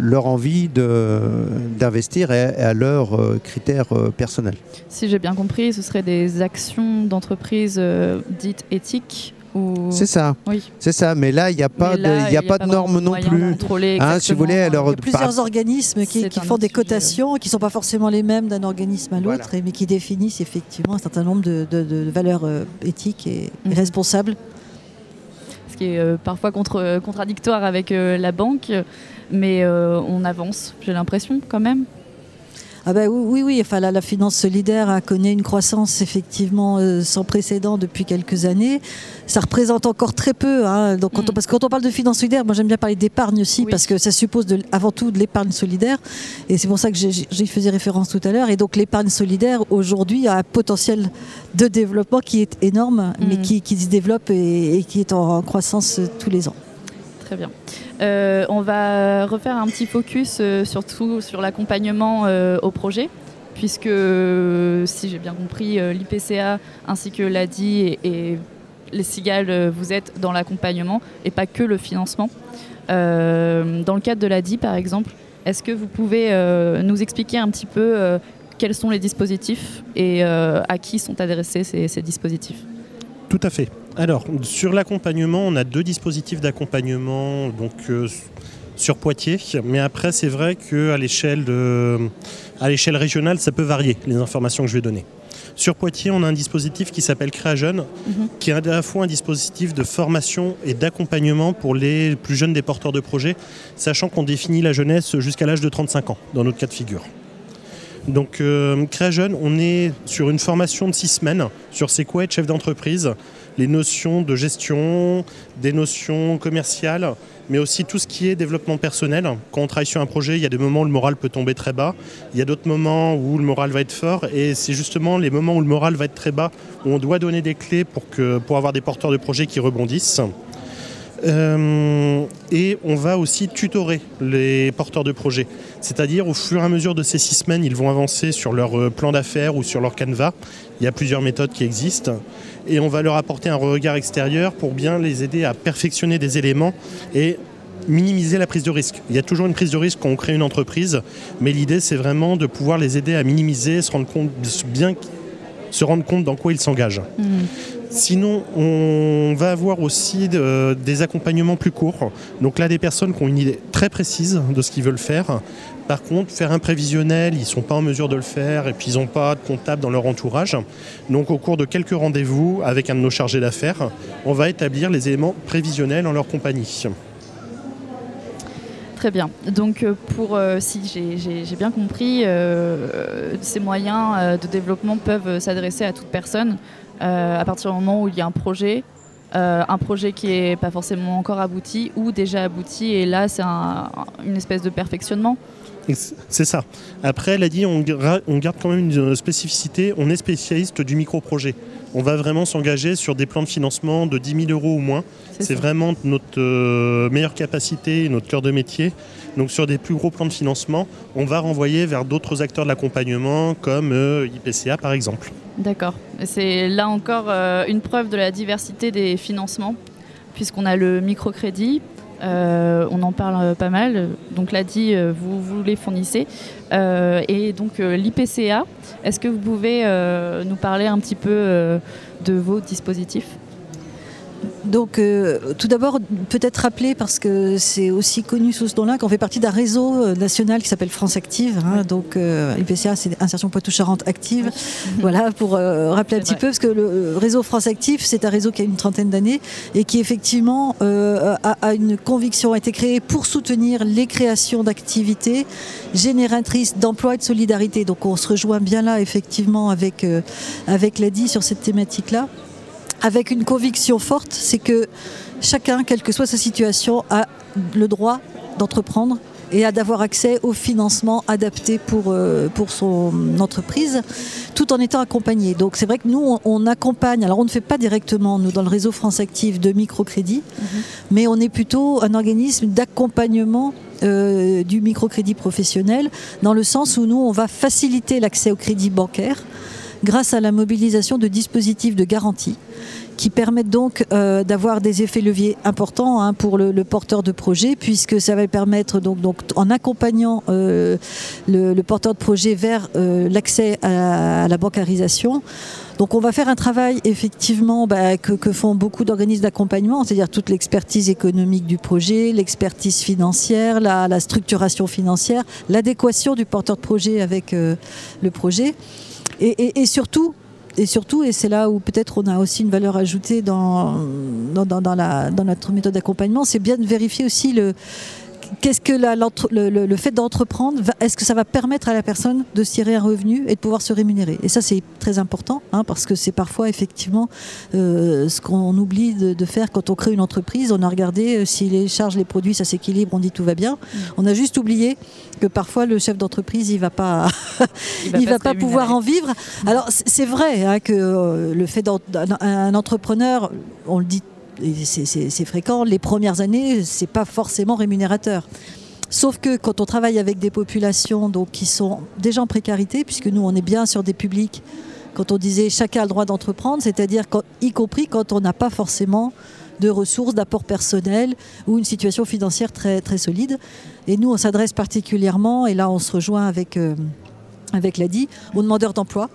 leur envie d'investir et, à leurs euh, critères personnels. Si j'ai bien compris, ce seraient des actions d'entreprise dites éthiques ou... C'est ça. Oui. C'est ça, mais là, il n'y a pas là, de, il y a il y a pas pas de normes non plus. Hein, si vous voulez, alors, Il y a plusieurs organismes qui, font des sujet, cotations, qui ne sont pas forcément les mêmes d'un organisme à l'autre, mais qui définissent effectivement un certain nombre de, de- de valeurs euh, éthiques et, Mhm. et responsables. Ce qui est euh, parfois contre, contradictoire avec euh, la banque, mais euh, on avance, j'ai l'impression quand même. Ah ben oui, oui, oui. Enfin, la, la finance solidaire a connu une croissance effectivement euh, sans précédent depuis quelques années. Ça représente encore très peu. hein. Donc, quand on- parce que quand on parle de finance solidaire, moi j'aime bien parler d'épargne aussi, parce que ça suppose de- avant tout de l'épargne solidaire. Et c'est pour ça que j'y faisais référence tout à l'heure. Et donc l'épargne solidaire aujourd'hui a un potentiel de développement qui est énorme, mais Mhm. qui, qui se développe et, et qui est en, en croissance euh, tous les ans. Très bien. Euh, on va refaire un petit focus euh, surtout sur l'accompagnement euh, au projet, puisque si j'ai bien compris, l'IPCA ainsi que l'ADI et, les CIGAL, euh, vous êtes dans l'accompagnement et pas que le financement. Dans le cadre de l'ADI, par exemple, est-ce que vous pouvez nous expliquer un petit peu quels sont les dispositifs et à qui sont adressés ces dispositifs? Tout à fait. Alors, sur l'accompagnement, on a deux dispositifs d'accompagnement donc, euh, sur Poitiers. Mais après, c'est vrai qu'à l'échelle, de- à l'échelle régionale, ça peut varier, les informations que je vais donner. Sur Poitiers, on a un dispositif qui s'appelle Créa Jeune, qui est à la fois un dispositif de formation et d'accompagnement pour les plus jeunes des porteurs de projets, sachant qu'on définit la jeunesse jusqu'à l'âge de 35 ans, dans notre cas de figure. Donc, euh, Créa Jeune, on est sur une formation de six semaines sur c'est quoi être chef d'entreprise, les notions de gestion, des notions commerciales, mais aussi tout ce qui est développement personnel. Quand on travaille sur un projet, il y a des moments où le moral peut tomber très bas, il y a d'autres moments où le moral va être fort, et c'est justement les moments où le moral va être très bas où on doit donner des clés pour, que, pour avoir des porteurs de projets qui rebondissent. Euh, et on va aussi tutorer les porteurs de projets. C'est-à-dire au fur et à mesure de ces six semaines, ils vont avancer sur leur euh, plan d'affaires ou sur leur canevas. Il y a plusieurs méthodes qui existent. Et on va leur apporter un regard extérieur pour bien les aider à perfectionner des éléments et minimiser la prise de risque. Il y a toujours une prise de risque quand on crée une entreprise, mais l'idée c'est vraiment de pouvoir les aider à minimiser, se rendre compte bien se rendre compte dans quoi ils s'engagent. Sinon, on va avoir aussi de- des accompagnements plus courts. Donc là, des personnes qui ont une idée très précise de ce qu'ils veulent faire. Par contre, faire un prévisionnel, ils ne sont pas en mesure de le faire et puis ils n'ont pas de comptable dans leur entourage. Donc au cours de quelques rendez-vous avec un de nos chargés d'affaires, on va établir les éléments prévisionnels en leur compagnie. Très bien. Donc, euh, pour, euh, si j'ai- bien compris, euh, ces moyens euh, de développement peuvent euh, s'adresser à toute personne euh, à partir du moment où il y a un projet, euh, un projet qui n'est pas forcément encore abouti ou déjà abouti, et là, c'est un- une espèce de perfectionnement. C'est ça. Après, elle a dit, on, garde quand même une spécificité. On est spécialiste du micro-projet. On va vraiment s'engager sur des plans de financement de 10 000 euros ou moins. C'est vraiment notre euh, meilleure capacité, notre cœur de métier. Donc sur des plus gros plans de financement, on va renvoyer vers d'autres acteurs de l'accompagnement comme euh, IPCA par exemple. D'accord. C'est là encore euh, une preuve de la diversité des financements, puisqu'on a le microcrédit, euh, on en parle euh, pas mal, donc l'a dit, euh, vous, vous les fournissez, Euh, et donc euh, l'IPCA, est-ce que vous pouvez euh, nous parler un petit peu euh, de vos dispositifs? Donc, euh, tout d'abord, peut-être rappeler, parce que c'est aussi connu sous ce nom-là, qu'on fait partie d'un réseau euh, national qui s'appelle France Active. hein. donc, euh, IPCA, c'est Insertion Poitou-Charentes Active. voilà, pour euh, rappeler un petit peu, parce que le réseau France Active, c'est un réseau qui a une trentaine d'années et qui, effectivement, a, a une conviction, a été créé pour soutenir les créations d'activités génératrices d'emploi et de solidarité. Donc, on se rejoint bien là, effectivement, avec, avec l'ADI sur cette thématique-là avec une conviction forte, c'est que chacun, quelle que soit sa situation, a le droit d'entreprendre et d'avoir accès au financement adapté pour, euh, pour son entreprise, tout en étant accompagné. Donc c'est vrai que nous, on, on accompagne, alors on ne fait pas directement, nous, dans le réseau France Active de microcrédit, mais on est plutôt un organisme d'accompagnement euh, du microcrédit professionnel, dans le sens où nous, on va faciliter l'accès au crédit bancaire grâce à la mobilisation de dispositifs de garantie qui permettent donc euh, d'avoir des effets leviers importants hein, pour le, porteur de projet, puisque ça va permettre, donc, en accompagnant euh, le, porteur de projet vers euh, l'accès à, la bancarisation, donc on va faire un travail effectivement bah, que, font beaucoup d'organismes d'accompagnement, c'est-à-dire toute l'expertise économique du projet, l'expertise financière, la, structuration financière, l'adéquation du porteur de projet avec le projet. Et, surtout, et surtout, et c'est là où peut-être on a aussi une valeur ajoutée dans, dans notre méthode d'accompagnement, c'est bien de vérifier aussi le, qu'est-ce que la- le, le- le fait d'entreprendre, est-ce que ça va permettre à la personne de tirer un revenu et de pouvoir se rémunérer? Et ça, c'est très important, hein, parce que c'est parfois effectivement euh, ce qu'on oublie de, de faire quand on crée une entreprise. On a regardé euh, si les charges, les produits, ça s'équilibre, on dit tout va bien. On a juste oublié que parfois le chef d'entreprise, il va pas, Il va il pas va pas pouvoir en vivre. Alors c'est vrai hein, que euh, le fait d'un un entrepreneur, on le dit, c'est- fréquent, les premières années, c'est pas forcément rémunérateur. Sauf que quand on travaille avec des populations qui sont déjà en précarité, puisque nous on est bien sur des publics, quand on disait chacun a le droit d'entreprendre, c'est-à-dire y compris quand on n'a pas forcément de ressources, d'apport personnel ou une situation financière très, très solide. Et nous, on s'adresse particulièrement, et là on se rejoint avec, euh, avec l'ADI, aux demandeurs d'emploi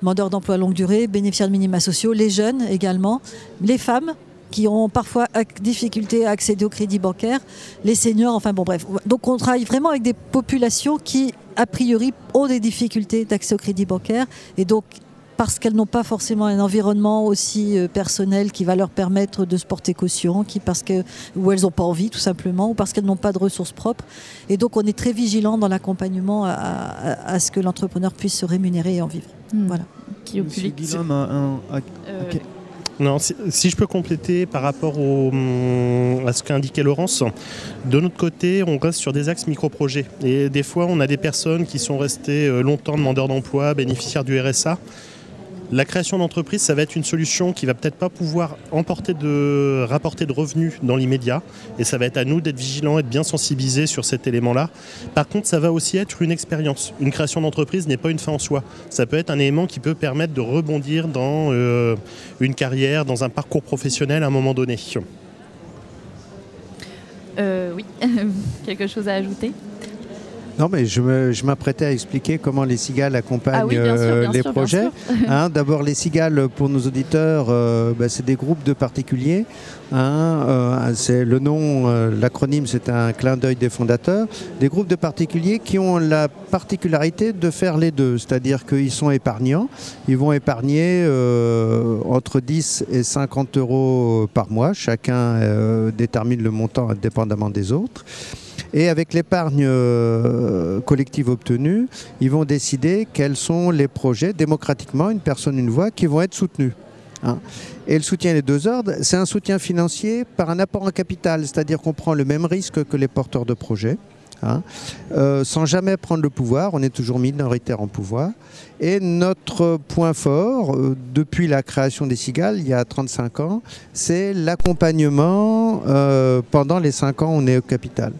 demandeurs d'emploi longue durée, bénéficiaires de minima sociaux, les jeunes également, les femmes qui ont parfois difficulté à accéder au crédit bancaire, les seniors, enfin bon bref. Donc on travaille vraiment avec des populations qui, a priori, ont des difficultés d'accès au crédit bancaire et donc parce qu'elles n'ont pas forcément un environnement aussi euh, personnel qui va leur permettre de se porter caution, qui parce que ou elles n'ont pas envie tout simplement, ou parce qu'elles n'ont pas de ressources propres. Et donc on est très vigilant dans l'accompagnement à, à- à ce que l'entrepreneur puisse se rémunérer et en vivre. Voilà. Qui au Monsieur public Guillaume a un- a- Euh. Non, si, si je peux compléter par rapport au, hum, à ce qu'a indiqué Laurence, de notre côté, on reste sur des axes micro-projets. Et des fois, on a des personnes qui sont restées euh, longtemps demandeurs d'emploi, bénéficiaires du RSA. La création d'entreprise, ça va être une solution qui va peut-être pas pouvoir emporter de, rapporter de revenus dans l'immédiat. Et ça va être à nous d'être vigilants et de bien sensibilisés sur cet élément-là. Par contre, ça va aussi être une expérience. Une création d'entreprise n'est pas une fin en soi. Ça peut être un élément qui peut permettre de rebondir dans euh, une carrière, dans un parcours professionnel à un moment donné. Euh, oui, quelque chose à ajouter? Non, mais je m'apprêtais à expliquer comment les cigales accompagnent Ah oui, bien sûr, bien les sûr, projets. Hein, D'abord, les cigales, pour nos auditeurs, euh, bah, c'est des groupes de particuliers. hein, euh, c'est le nom, euh, l'acronyme, c'est un clin d'œil des fondateurs. Des groupes de particuliers qui ont la particularité de faire les deux, c'est-à-dire qu'ils sont épargnants. Ils vont épargner entre 10 et 50 euros par mois. Chacun détermine le montant indépendamment des autres. Et avec l'épargne euh, collective obtenue, ils vont décider quels sont les projets, démocratiquement, une personne, une voix, qui vont être soutenus. hein. Et le soutien des deux ordres, c'est un soutien financier par un apport en capital, c'est-à-dire qu'on prend le même risque que les porteurs de projets. hein, euh, sans jamais prendre le pouvoir, on est toujours minoritaire en pouvoir. Et notre point fort, euh, depuis la création des cigales, il y a 35 ans, c'est l'accompagnement pendant les 5 ans où on est au capital.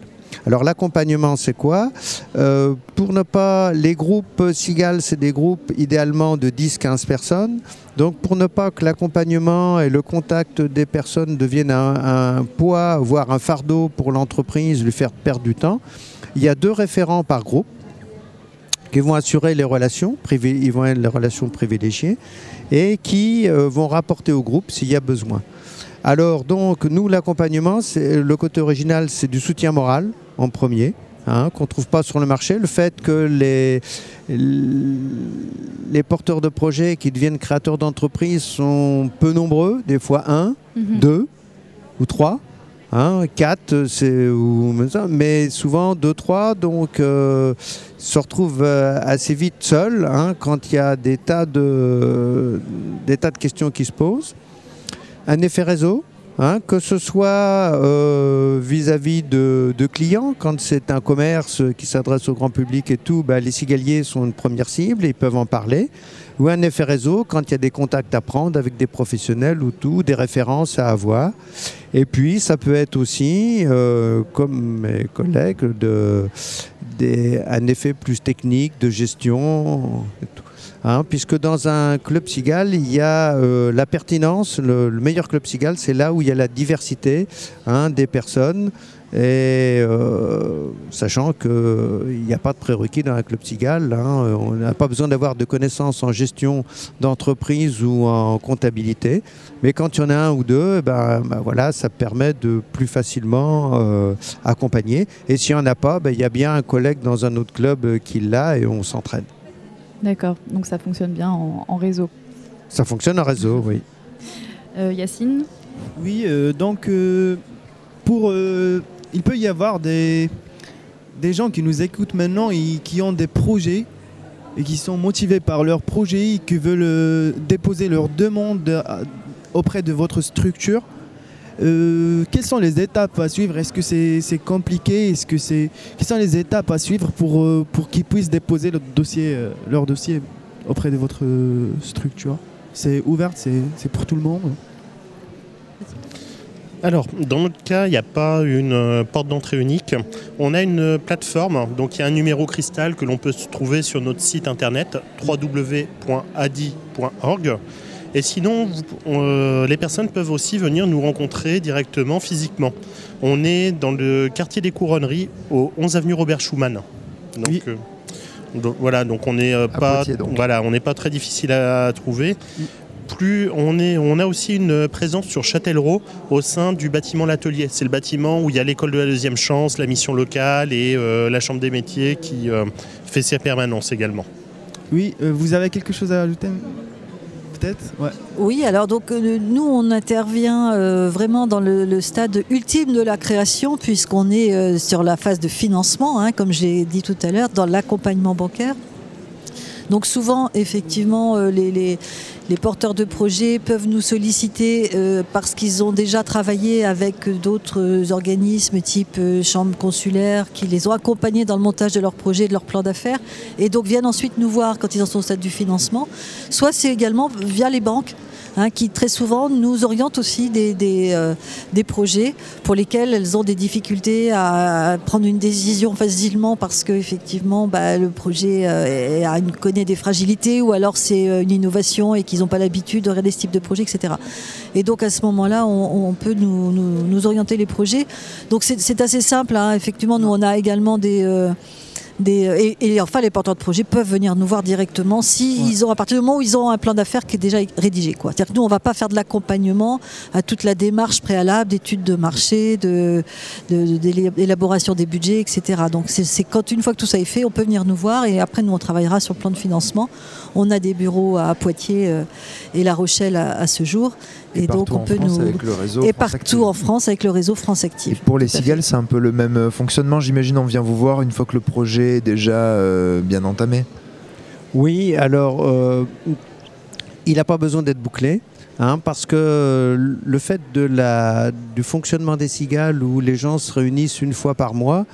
Alors l'accompagnement, c'est quoi? Euh, Pour ne pas... Les groupes cigales, c'est des groupes idéalement de 10-15 personnes. Donc pour ne pas que l'accompagnement et le contact des personnes deviennent un, poids, voire un fardeau pour l'entreprise, lui faire perdre du temps, il y a deux référents par groupe qui vont assurer les relations, ils vont être les relations privilégiées, et qui euh, vont rapporter au groupe s'il y a besoin. Alors donc nous l'accompagnement, le côté original, c'est du soutien moral en premier. hein, qu'on ne trouve pas sur le marché, le fait que les, les porteurs de projets qui deviennent créateurs d'entreprises sont peu nombreux, des fois un, Mhm. deux ou trois. Hein, quatre, c'est ou- mais souvent deux, trois, donc euh, se retrouvent euh, assez vite seuls hein, quand il y a des tas de des tas de questions qui se posent. Un effet réseau, hein, que ce soit euh, vis-à-vis de, clients, quand c'est un commerce qui s'adresse au grand public et tout, bah, les cigaliers sont une première cible et ils peuvent en parler. Ou un effet réseau quand il y a des contacts à prendre avec des professionnels ou tout, des références à avoir. Et puis ça peut être aussi, euh, comme mes collègues, un effet plus technique de gestion. et tout. Hein, puisque dans un club cigale, il y a euh, la pertinence. Le, le meilleur club cigale, c'est là où il y a la diversité hein, des personnes. Et euh, sachant qu'il n'y a pas de prérequis dans un club cigale, hein, on n'a pas besoin d'avoir de connaissances en gestion d'entreprise ou en comptabilité. Mais quand il y en a un ou deux, eh ben, ben voilà, ça permet de plus facilement euh, accompagner. Et s'il n'y en a pas, ben, il y a bien un collègue dans un autre club qui l'a et on s'entraîne. D'accord, donc ça fonctionne bien en, en réseau. Ça fonctionne en réseau, oui. Euh, Yacine Oui, euh, donc euh, pour, euh, il peut y avoir des, des gens qui nous écoutent maintenant et qui ont des projets et qui sont motivés par leurs projets et qui veulent euh, déposer leur demande auprès de votre structure. Euh, quelles sont les étapes à suivre? Est-ce que c'est compliqué? Est-ce que c'est quelles sont les étapes à suivre pour, euh, pour qu'ils puissent déposer leur dossier, euh, leur dossier auprès de votre structure? C'est ouvert, c'est pour tout le monde? Alors, dans notre cas, il n'y a pas une porte d'entrée unique. On a une plateforme, donc il y a un numéro cristal que l'on peut trouver sur notre site internet www.adi.org. Et sinon, vous- euh, les personnes peuvent aussi venir nous rencontrer directement, physiquement. On est dans le quartier des Couronneries, au 11 avenue Robert Schumann. Donc, euh, donc voilà, donc on n'est euh, pas, Poitiers, donc. voilà, on n'est pas très difficile à trouver. Plus on, est, on a aussi une présence sur Châtellerault au sein du bâtiment L'Atelier. C'est le bâtiment où il y a l'école de la deuxième chance, la mission locale et euh, la chambre des métiers qui euh, fait ses permanences également. Oui, euh, vous avez quelque chose à ajouter? Oui, alors donc euh, nous on intervient euh, vraiment dans le, le stade ultime de la création puisqu'on est euh, sur la phase de financement, hein, comme j'ai dit tout à l'heure, dans l'accompagnement bancaire. Donc souvent, effectivement, euh, les, porteurs de projets peuvent nous solliciter euh, parce qu'ils ont déjà travaillé avec d'autres organismes type euh, chambre consulaire qui les ont accompagnés dans le montage de leur projet, de leur plan d'affaires et donc viennent ensuite nous voir quand ils en sont au stade du financement. Soit c'est également via les banques hein, qui très souvent nous orientent aussi des, euh, des projets pour lesquels elles ont des difficultés à prendre une décision facilement parce que effectivement bah, le projet euh, connaît des fragilités ou alors c'est euh, une innovation et qu'ils n'ont pas l'habitude de regarder ce type de projet, etc. Et donc à ce moment-là, on, peut nous, orienter les projets. Donc c'est assez simple. hein. Effectivement, nous on a également des des, et, et enfin, les porteurs de projets peuvent venir nous voir directement si ils ont, à partir du moment où ils ont un plan d'affaires qui est déjà rédigé. C'est-à-dire que nous, on ne va pas faire de l'accompagnement à toute la démarche préalable d'études de marché, de, de- de- d'élaboration des budgets, etc. Donc, c'est, quand une fois que tout ça est fait, on peut venir nous voir et après, nous, on travaillera sur le plan de financement. On a des bureaux à Poitiers euh, et La Rochelle à, à ce jour. Et donc, partout on en peut France nous. avec le réseau et France partout Active. en France avec le réseau France Active. Pour les cigales, c'est un peu le même euh, fonctionnement. J'imagine, on vient vous voir une fois que le projet déjà euh, bien entamé. Oui, alors euh, il n'a pas besoin d'être bouclé. hein, parce que le fait du fonctionnement des cigales où les gens se réunissent une fois par mois,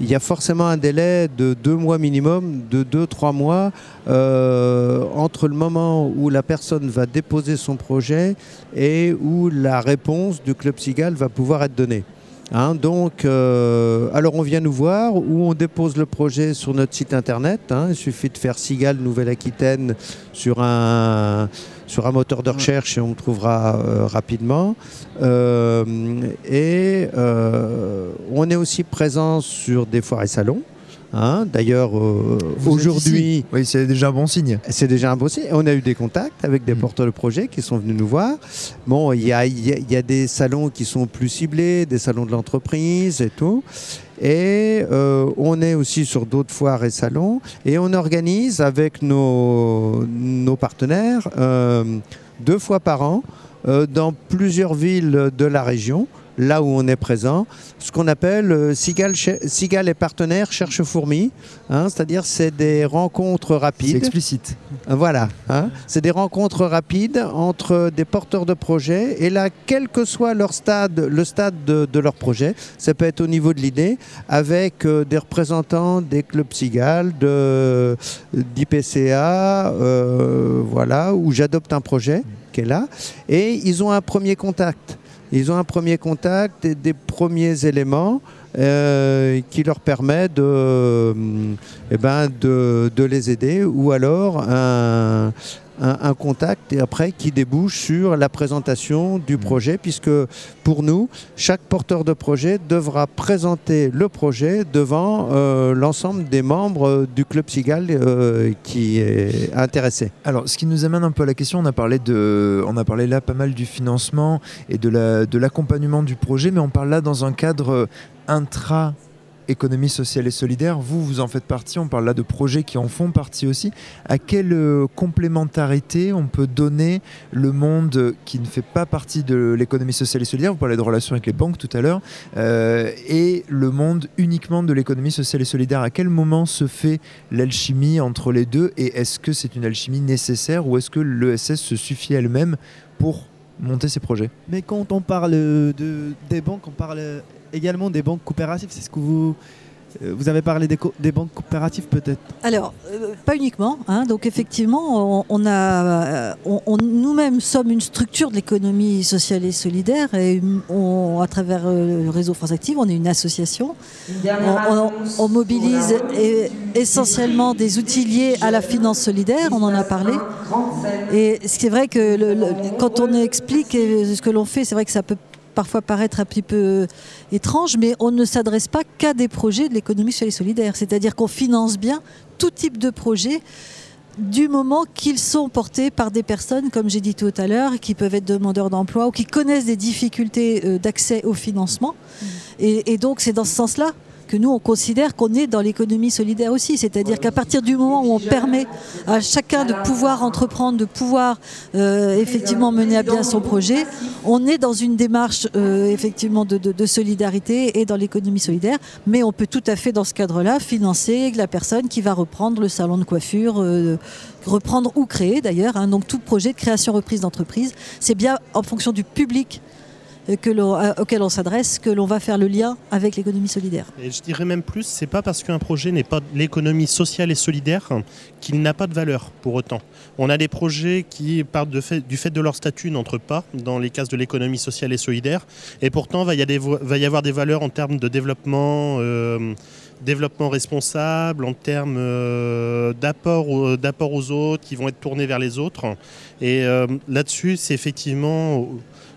il y a forcément un délai de deux mois minimum, de deux, trois mois, euh, entre le moment où la personne va déposer son projet et où la réponse du Club Cigale va pouvoir être donnée. Hein, donc, euh, alors on vient nous voir ou on dépose le projet sur notre site internet. hein. il suffit de faire Cigale Nouvelle-Aquitaine sur un, sur un moteur de recherche et on me trouvera euh, rapidement. Euh, et on est aussi présent sur des foires et salons. Hein. D'ailleurs, euh, aujourd'hui, oui, c'est déjà un bon signe. c'est déjà un bon signe. On a eu des contacts avec des porteurs de projets qui sont venus nous voir. Bon, il y a, il y a- il y a des salons qui sont plus ciblés, des salons de l'entreprise et tout. Et euh, on est aussi sur d'autres foires et salons. Et on organise avec nos, nos partenaires euh, deux fois par an dans plusieurs villes de la région là où on est présent, ce qu'on appelle euh, Cigale et partenaires cherche fourmis, hein, c'est-à-dire c'est des rencontres rapides. C'est explicite. Euh, Voilà, hein. c'est des rencontres rapides entre des porteurs de projets et là, quel que soit leur stade, le stade de, de leur projet, ça peut être au niveau de l'idée, avec euh, des représentants des clubs Cigale, de, d'IPCA, euh, voilà, où j'adopte un projet qui est là, et ils ont un premier contact. Ils ont un premier contact et des premiers éléments euh, qui leur permet de, euh, eh ben, de, de les aider. Ou alors un, un- un contact et après qui débouche sur la présentation du projet puisque pour nous, chaque porteur de projet devra présenter le projet devant euh, l'ensemble des membres euh, du Club Cigale euh, qui est intéressé. Alors, ce qui nous amène un peu à la question, on a parlé, de, on a parlé là pas mal du financement et de la- de l'accompagnement du projet, mais on parle là dans un cadre intra économie sociale et solidaire. Vous, vous en faites partie. On parle là de projets qui en font partie aussi. À quelle euh, complémentarité on peut donner le monde qui ne fait pas partie de l'économie sociale et solidaire? Vous parlez de relations avec les banques tout à l'heure. euh, et le monde uniquement de l'économie sociale et solidaire. À quel moment se fait l'alchimie entre les deux Et est-ce que c'est une alchimie nécessaire ou est-ce que l'ESS se suffit elle-même pour monter ses projets Mais quand on parle de, des banques, on parle également des banques coopératives. C'est ce que vous, vous avez parlé des, co- des banques coopératives peut-être Alors, euh, pas uniquement. hein. donc effectivement, on, on a, euh, on- on- nous-mêmes sommes une structure de l'économie sociale et solidaire, et on- à travers euh, le réseau France Active, on est une association. On, on- on mobilise et- essentiellement des outils liés à la finance solidaire. On en a parlé. Et c'est vrai que le- le- quand on explique euh, ce que l'on fait, c'est vrai que ça peut parfois paraître un petit peu étrange, mais on ne s'adresse pas qu'à des projets de l'économie sociale et solidaire. C'est-à-dire qu'on finance bien tout type de projet du moment qu'ils sont portés par des personnes, comme j'ai dit tout à l'heure, qui peuvent être demandeurs d'emploi ou qui connaissent des difficultés euh, d'accès au financement. Et, et donc c'est dans ce sens-là que nous, on considère qu'on est dans l'économie solidaire aussi. C'est-à-dire qu'à partir du moment où on permet à chacun de pouvoir entreprendre, de pouvoir euh, effectivement mener à bien son projet, on est dans une démarche euh, effectivement de, solidarité et dans l'économie solidaire. Mais on peut tout à fait, dans ce cadre-là, financer la personne qui va reprendre le salon de coiffure. euh, reprendre ou créer d'ailleurs, hein. donc tout projet de création-reprise d'entreprise, c'est bien en fonction du public l'on- euh, auquel on s'adresse que l'on va faire le lien avec l'économie solidaire. Je dirais même plus, c'est pas parce qu'un projet n'est pas l'économie sociale et solidaire qu'il n'a pas de valeur pour autant. On a des projets qui, par de fait- du fait de leur statut, n'entrent pas dans les cases de l'économie sociale et solidaire. Et pourtant, va va y avoir des valeurs en termes de développement, euh, responsable, en termes euh, d'apport d'apport aux autres, qui vont être tournés vers les autres. Et euh, là-dessus, c'est effectivement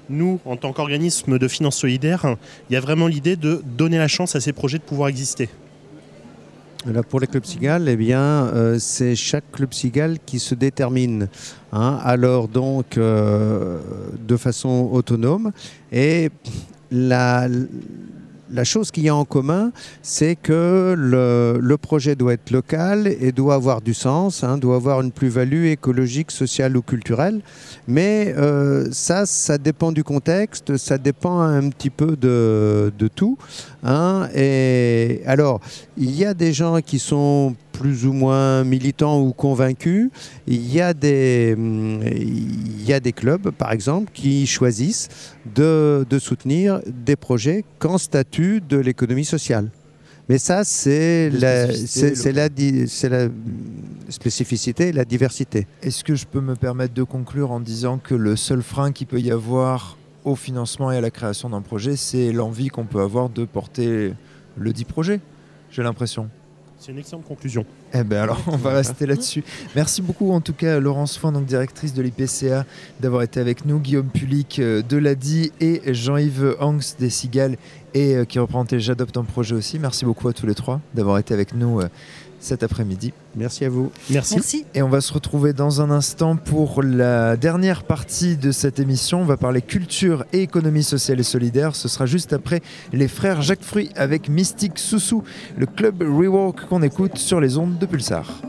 nous, en tant qu'organisme de finances solidaires, il y a vraiment l'idée de donner la chance à ces projets de pouvoir exister. Pour les clubs cigales, eh euh, c'est chaque club cigale qui se détermine. hein. alors donc, euh, de façon autonome. Et la, la chose qu'il y a en commun, c'est que le, projet doit être local et doit avoir du sens, hein, doit avoir une plus-value écologique, sociale ou culturelle. Mais euh, ça, ça dépend du contexte, ça dépend un petit peu de, de tout. hein. Et alors, il y a des gens qui sont plus ou moins militants ou convaincus. Il y a des, hum, il y a des clubs, par exemple, qui choisissent de, de soutenir des projets qu'en statut de l'économie sociale. Mais ça, c'est la, c'est- spécificité et la diversité. Est-ce que je peux me permettre de conclure en disant que le seul frein qu'il peut y avoir au financement et à la création d'un projet, c'est l'envie qu'on peut avoir de porter le dit projet J'ai l'impression? C'est une excellente conclusion. Eh bien alors, on va rester là-dessus. Merci beaucoup en tout cas Laurence Foin, donc directrice de l'IPCA, d'avoir été avec nous, Guillaume Pulic euh, de l'ADI et Jean-Yves Hanks des Cigales et euh, qui représentait J'adopte un projet aussi. Merci beaucoup à tous les trois d'avoir été avec nous euh, cet après-midi. Merci à vous. Merci. Merci. Et on va se retrouver dans un instant pour la dernière partie de cette émission. On va parler culture et économie sociale et solidaire. Ce sera juste après les frères Jacques Fruit avec Mystique Soussou, le club Rework qu'on écoute sur les ondes de Pulsar.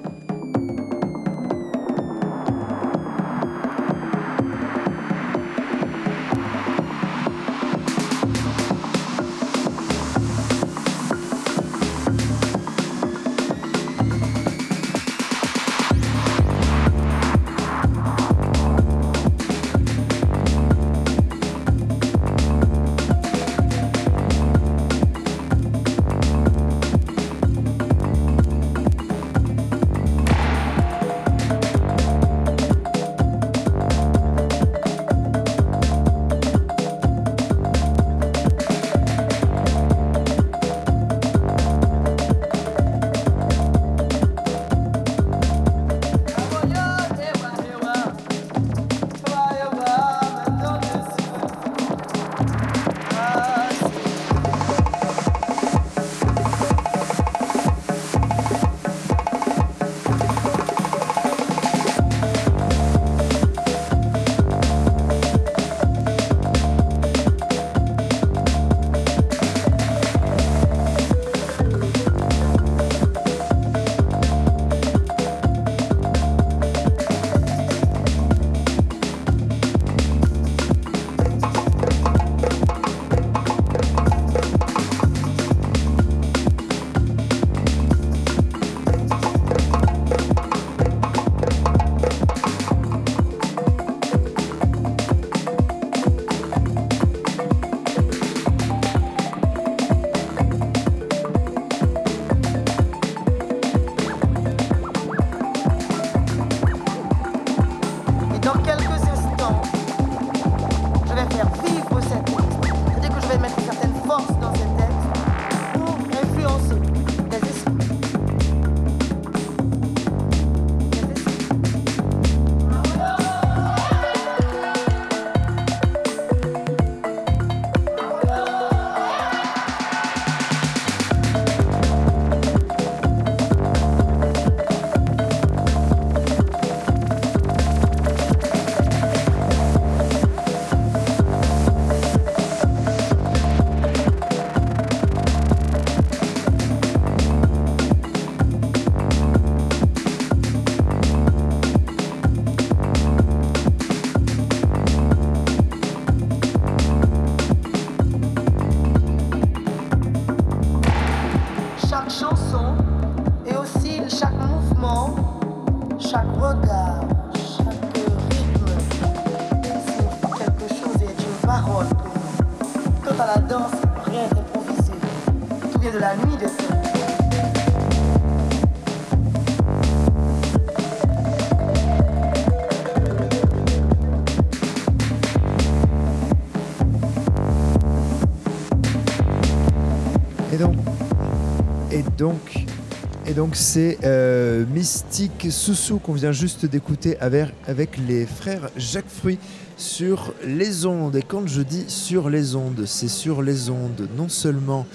Donc c'est euh, Mystique Soussou qu'on vient juste d'écouter avec, avec les frères Jacques Fruit sur les ondes. Et quand je dis sur les ondes, c'est sur les ondes non seulement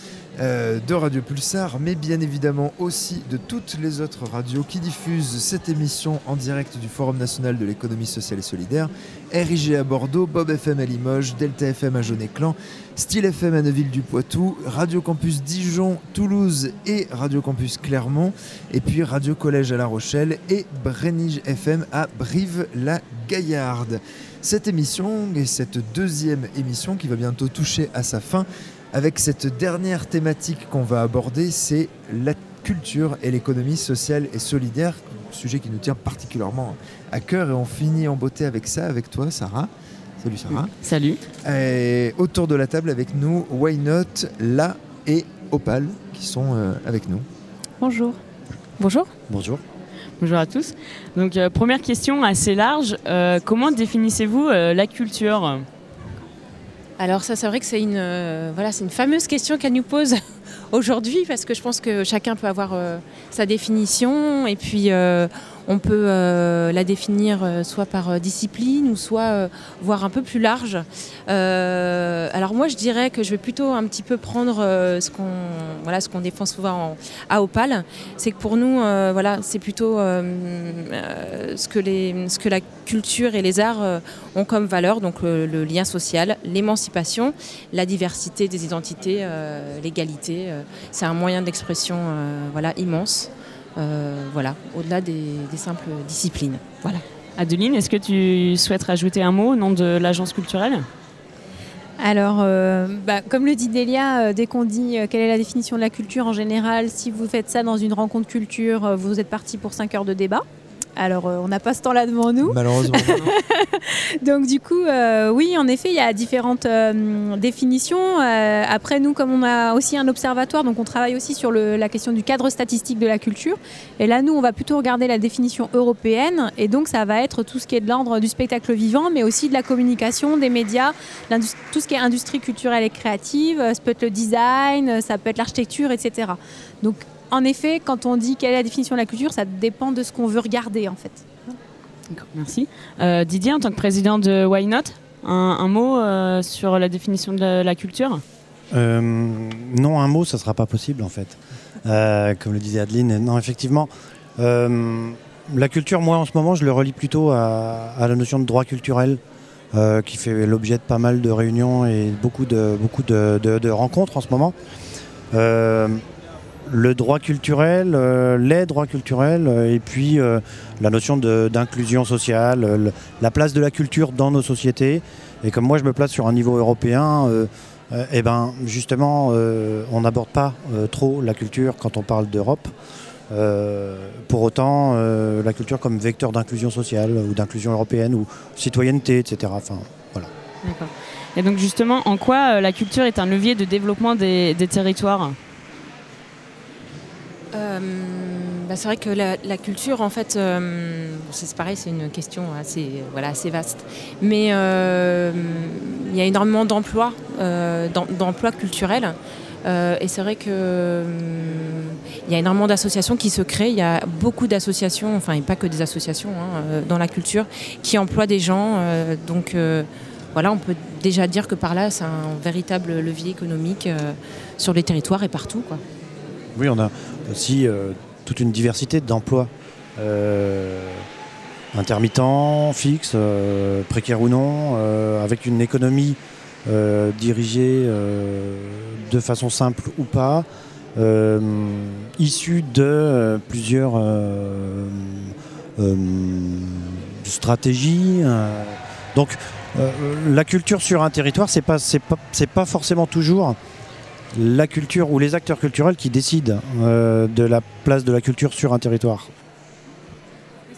euh, de Radio Pulsar, mais bien évidemment aussi de toutes les autres radios qui diffusent cette émission en direct du Forum national de l'économie sociale et solidaire, RIG à Bordeaux, Bob FM à Limoges, Delta FM à Jaunet-Clan, Style FM à Neuville-du-Poitou, Radio Campus Dijon, Toulouse et Radio Campus Clermont, et puis Radio Collège à La Rochelle et Brenige FM à Brive-la-Gaillarde. Cette émission et cette deuxième émission qui va bientôt toucher à sa fin avec cette dernière thématique qu'on va aborder, c'est la culture et l'économie sociale et solidaire, sujet qui nous tient particulièrement à cœur et on finit en beauté avec ça, avec toi Sarah. Salut Sarah. Salut. Et autour de la table avec nous, Why Not, La et Opal qui sont euh, avec nous. Bonjour. Bonjour. Bonjour. Bonjour à tous. Donc euh, première question assez large, Euh, comment définissez-vous euh, la culture? Alors ça, c'est vrai que c'est une, euh, voilà, c'est une fameuse question qu'elle nous pose aujourd'hui parce que je pense que chacun peut avoir euh, sa définition. Et puis euh, on peut euh, la définir euh, soit par euh, discipline ou soit voire un peu plus large. Alors moi, je dirais que je vais plutôt un petit peu prendre ce qu'on défend souvent en- à Opal, c'est que pour nous, voilà, c'est plutôt ce, que la culture et les arts ont comme valeur, donc le, lien social, l'émancipation, la diversité des identités, l'égalité. c'est un moyen d'expression voilà, immense, voilà, au-delà des, des simples disciplines. Voilà. Adeline, est-ce que tu souhaites rajouter un mot au nom de l'agence culturelle? Alors, euh, bah, comme le dit Delia, euh, dès qu'on dit euh, quelle est la définition de la culture en général, si vous faites ça dans une rencontre culture, euh, vous êtes parti pour 5 heures de débat. Alors, euh, on n'a pas ce temps-là devant nous. Malheureusement. Donc, du coup, euh, oui, en effet, il y a différentes euh, définitions. Euh, après, nous, comme on a aussi un observatoire, donc on travaille aussi sur le- la question du cadre statistique de la culture. Et là, nous, on va plutôt regarder la définition européenne. Et donc, ça va être tout ce qui est de l'ordre du spectacle vivant, mais aussi de la communication, des médias, tout ce qui est industrie culturelle et créative. Ça peut être le design, ça peut être l'architecture, etc. Donc, en effet, quand on dit quelle est la définition de la culture, ça dépend de ce qu'on veut regarder, en fait. Merci. Euh, Didier, en tant que président de Why Not, un, un mot euh, sur la définition de la, la culture? Euh, non, un mot, ça sera pas possible en fait. Euh, comme le disait Adeline. Non, effectivement, euh, la culture, moi en ce moment, je le relie plutôt à, à la notion de droit culturel, euh, qui fait l'objet de pas mal de réunions et beaucoup de, beaucoup de, de- de rencontres en ce moment. Le droit culturel, euh, les droits culturels, euh, et puis euh, la notion d'inclusion sociale, le- la place de la culture dans nos sociétés. Et comme moi je me place sur un niveau européen, eh ben, justement, on n'aborde pas trop la culture quand on parle d'Europe. Pour autant, la culture comme vecteur d'inclusion sociale ou d'inclusion européenne ou citoyenneté, etc. Enfin, voilà. Et donc justement, en quoi la culture est un levier de développement des territoires? Euh, bah, c'est vrai que la, culture, en fait, euh, c'est pareil, c'est une question assez, voilà, assez vaste. Mais euh, il y a énormément d'emplois, d'em- d'emplois culturels. Et c'est vrai que il y a énormément d'associations qui se créent. Il y a beaucoup d'associations, enfin, et pas que des associations hein, dans la culture, qui emploient des gens. donc voilà, on peut déjà dire que par là, c'est un véritable levier économique sur les territoires et partout. Quoi. Oui, on a aussi euh, toute une diversité d'emplois. euh, intermittents, fixes, euh, précaires ou non, avec une économie dirigée de façon simple ou pas, issue de plusieurs stratégies. donc, la culture sur un territoire, c'est pas, pas, pas forcément toujours la culture ou les acteurs culturels qui décident euh, de la place de la culture sur un territoire.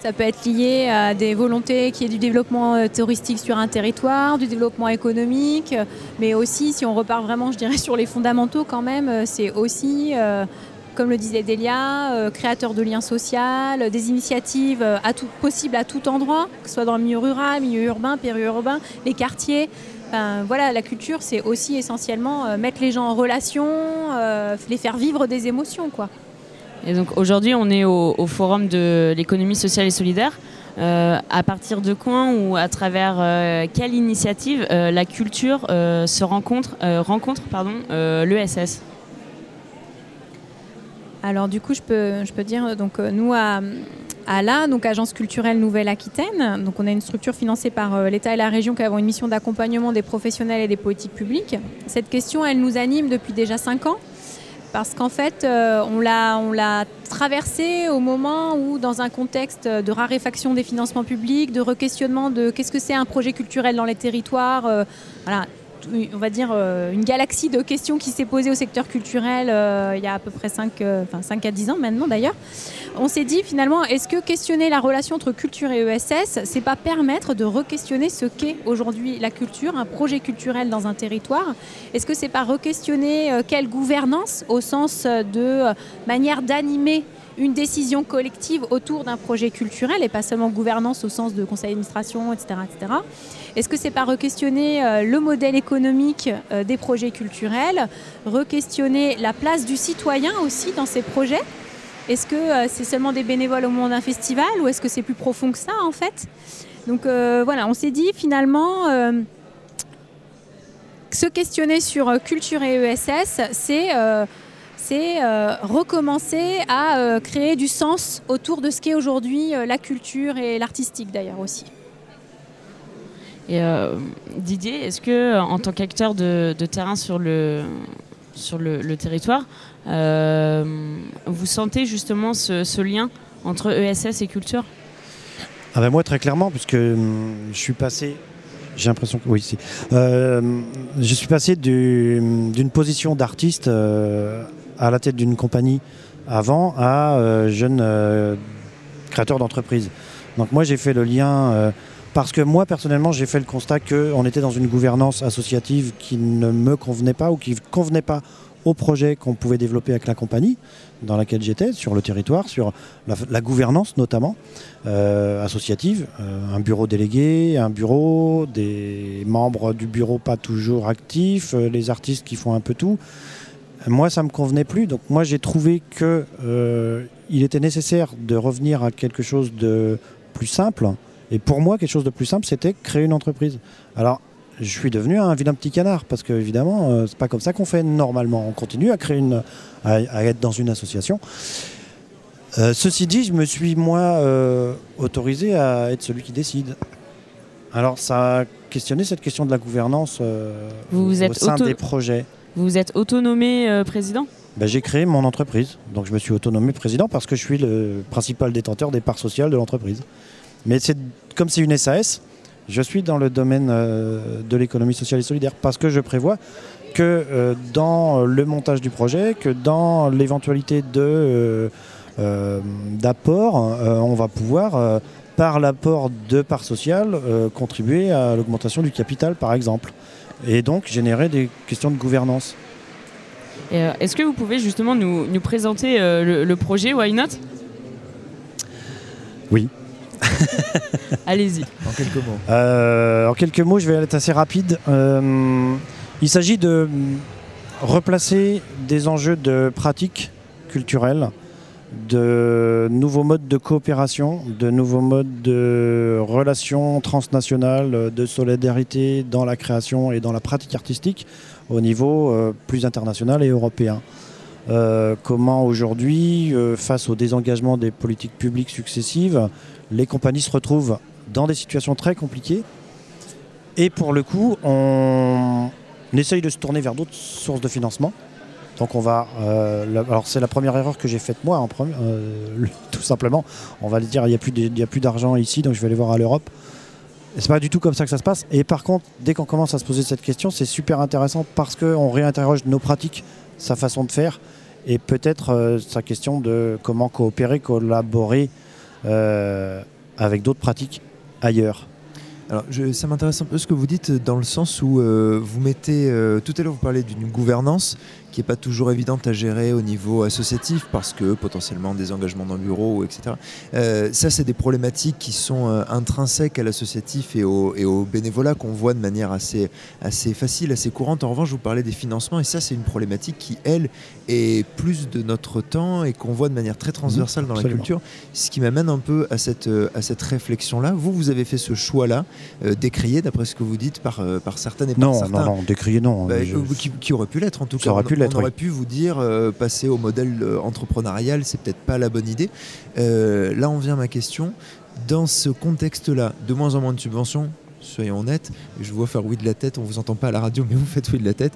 Ça peut être lié à des volontés qui est du développement euh, touristique sur un territoire, du développement économique, euh, mais aussi, si on repart vraiment, je dirais, sur les fondamentaux quand même, c'est aussi, comme le disait Delia, créateur de liens sociaux, des initiatives possibles à tout endroit, que ce soit dans le milieu rural, milieu urbain, périurbain, les quartiers. Enfin, voilà, la culture, c'est aussi essentiellement euh, mettre les gens en relation, euh, les faire vivre des émotions, quoi. Et donc aujourd'hui, on est au, au forum de l'économie sociale et solidaire. Euh, à partir de quand ou à travers quelle initiative la culture se rencontre, rencontre pardon, l'ESS Alors du coup, je peux, je peux dire, donc nous à, à la donc Agence culturelle Nouvelle-Aquitaine, donc on a une structure financée par euh, l'État et la région qui avons une mission d'accompagnement des professionnels et des politiques publiques. Cette question, elle nous anime depuis déjà cinq ans. Parce qu'en fait, euh, on l'a traversée au moment où, dans un contexte de raréfaction des financements publics, de re-questionnement de qu'est-ce que c'est un projet culturel dans les territoires, euh, on va dire euh, une galaxie de questions qui s'est posée au secteur culturel euh, il y a à peu près 5, enfin 5 à 10 ans maintenant d'ailleurs. On s'est dit finalement, est-ce que questionner la relation entre culture et ESS, c'est pas permettre de re-questionner ce qu'est aujourd'hui la culture, un projet culturel dans un territoire? Est-ce que c'est pas re-questionner euh, quelle gouvernance au sens euh, de euh, manière d'animer une décision collective autour d'un projet culturel et pas seulement gouvernance au sens de conseil d'administration, etc. etc. Est-ce que c'est pas re-questionner euh, le modèle économique euh, des projets culturels, re-questionner la place du citoyen aussi dans ces projets? Est-ce que euh, c'est seulement des bénévoles au moment d'un festival ou est-ce que c'est plus profond que ça en fait? Donc voilà, on s'est dit finalement se questionner sur culture et ESS, c'est c'est euh, recommencer à euh, créer du sens autour de ce qu'est aujourd'hui euh, la culture et l'artistique d'ailleurs aussi. Et euh, Didier, est-ce que en tant qu'acteur de, de terrain sur le, sur le, le territoire, euh, vous sentez justement ce, ce lien entre ESS et culture? Ah ben moi très clairement, puisque hum, je suis passé, j'ai l'impression que oui, si. Euh, je suis passé du- d'une position d'artiste euh, à la tête d'une compagnie avant à euh, jeune euh, créateur d'entreprise. Donc moi j'ai fait le lien euh, parce que moi personnellement j'ai fait le constat qu'on était dans une gouvernance associative qui ne me convenait pas ou qui ne convenait pas au projet qu'on pouvait développer avec la compagnie dans laquelle j'étais, sur le territoire, sur la, gouvernance notamment euh, associative, euh, un bureau délégué, un bureau, des membres du bureau pas toujours actifs, les artistes qui font un peu tout. Moi, ça me convenait plus. Donc, moi, j'ai trouvé que euh, il était nécessaire de revenir à quelque chose de plus simple. Et pour moi, quelque chose de plus simple, c'était créer une entreprise. Alors, je suis devenu un vilain petit canard parce que évidemment, euh, c'est pas comme ça qu'on fait normalement. On continue à créer une, à, à être dans une association. Euh, ceci dit, je me suis moi euh, autorisé à être celui qui décide. Alors, ça a questionné cette question de la gouvernance vous au êtes sein des projets. Vous êtes autonomé euh, président? Ben, j'ai créé mon entreprise, donc je me suis autonomé président parce que je suis le principal détenteur des parts sociales de l'entreprise. Mais comme c'est une SAS, je suis dans le domaine euh, de l'économie sociale et solidaire parce que je prévois que euh, dans le montage du projet, que dans l'éventualité d'apport, on va pouvoir par l'apport de parts sociales contribuer à l'augmentation du capital par exemple et donc générer des questions de gouvernance. Euh, Est-ce que vous pouvez justement nous, nous présenter euh, le, le projet Why Not? Oui. Allez-y. En quelques mots. Euh, en quelques mots, je vais être assez rapide. Euh, il s'agit de replacer des enjeux de pratique culturelle, de nouveaux modes de coopération, de nouveaux modes de relations transnationales, de solidarité dans la création et dans la pratique artistique au niveau euh, plus international et européen. Euh, comment aujourd'hui, euh, face au désengagement des politiques publiques successives, les compagnies se retrouvent dans des situations très compliquées. Et pour le coup, on, essaye de se tourner vers d'autres sources de financement. Donc on va, euh, alors c'est la première erreur que j'ai faite moi, euh, tout simplement. On va dire, il n'y a plus d'argent ici, donc je vais aller voir à l'Europe. C'est pas du tout comme ça que ça se passe. Et par contre, dès qu'on commence à se poser cette question, c'est super intéressant parce qu'on réinterroge nos pratiques, sa façon de faire, et peut-être euh, sa question de comment coopérer, collaborer avec d'autres pratiques ailleurs. Alors, ça m'intéresse un peu ce que vous dites dans le sens où vous mettez. tout à l'heure, vous parlez d'une gouvernance qui n'est pas toujours évidente à gérer au niveau associatif parce que potentiellement des engagements dans le bureau, etc. Euh, ça, c'est des problématiques qui sont euh, intrinsèques à l'associatif et au, et au bénévolat qu'on voit de manière assez, assez facile, assez courante. En revanche, vous parlez des financements et ça, c'est une problématique qui, elle, est plus de notre temps et qu'on voit de manière très transversale dans la culture. Ce qui m'amène un peu à cette, euh, à cette réflexion-là. Vous, vous avez fait ce choix-là, euh, décrié, d'après ce que vous dites, par, par certaines et par Non, certains. non, non, décrié non. Bah, je- qui, qui aurait pu l'être en tout Ça cas. aurait pu on aurait oui. pu vous dire euh, passer au modèle euh, entrepreneurial, c'est peut-être pas la bonne idée. Euh, là, on vient à ma question. Dans ce contexte-là, de moins en moins de subventions, soyons honnêtes, je vous vois faire oui de la tête, on vous entend pas à la radio, mais vous faites oui de la tête.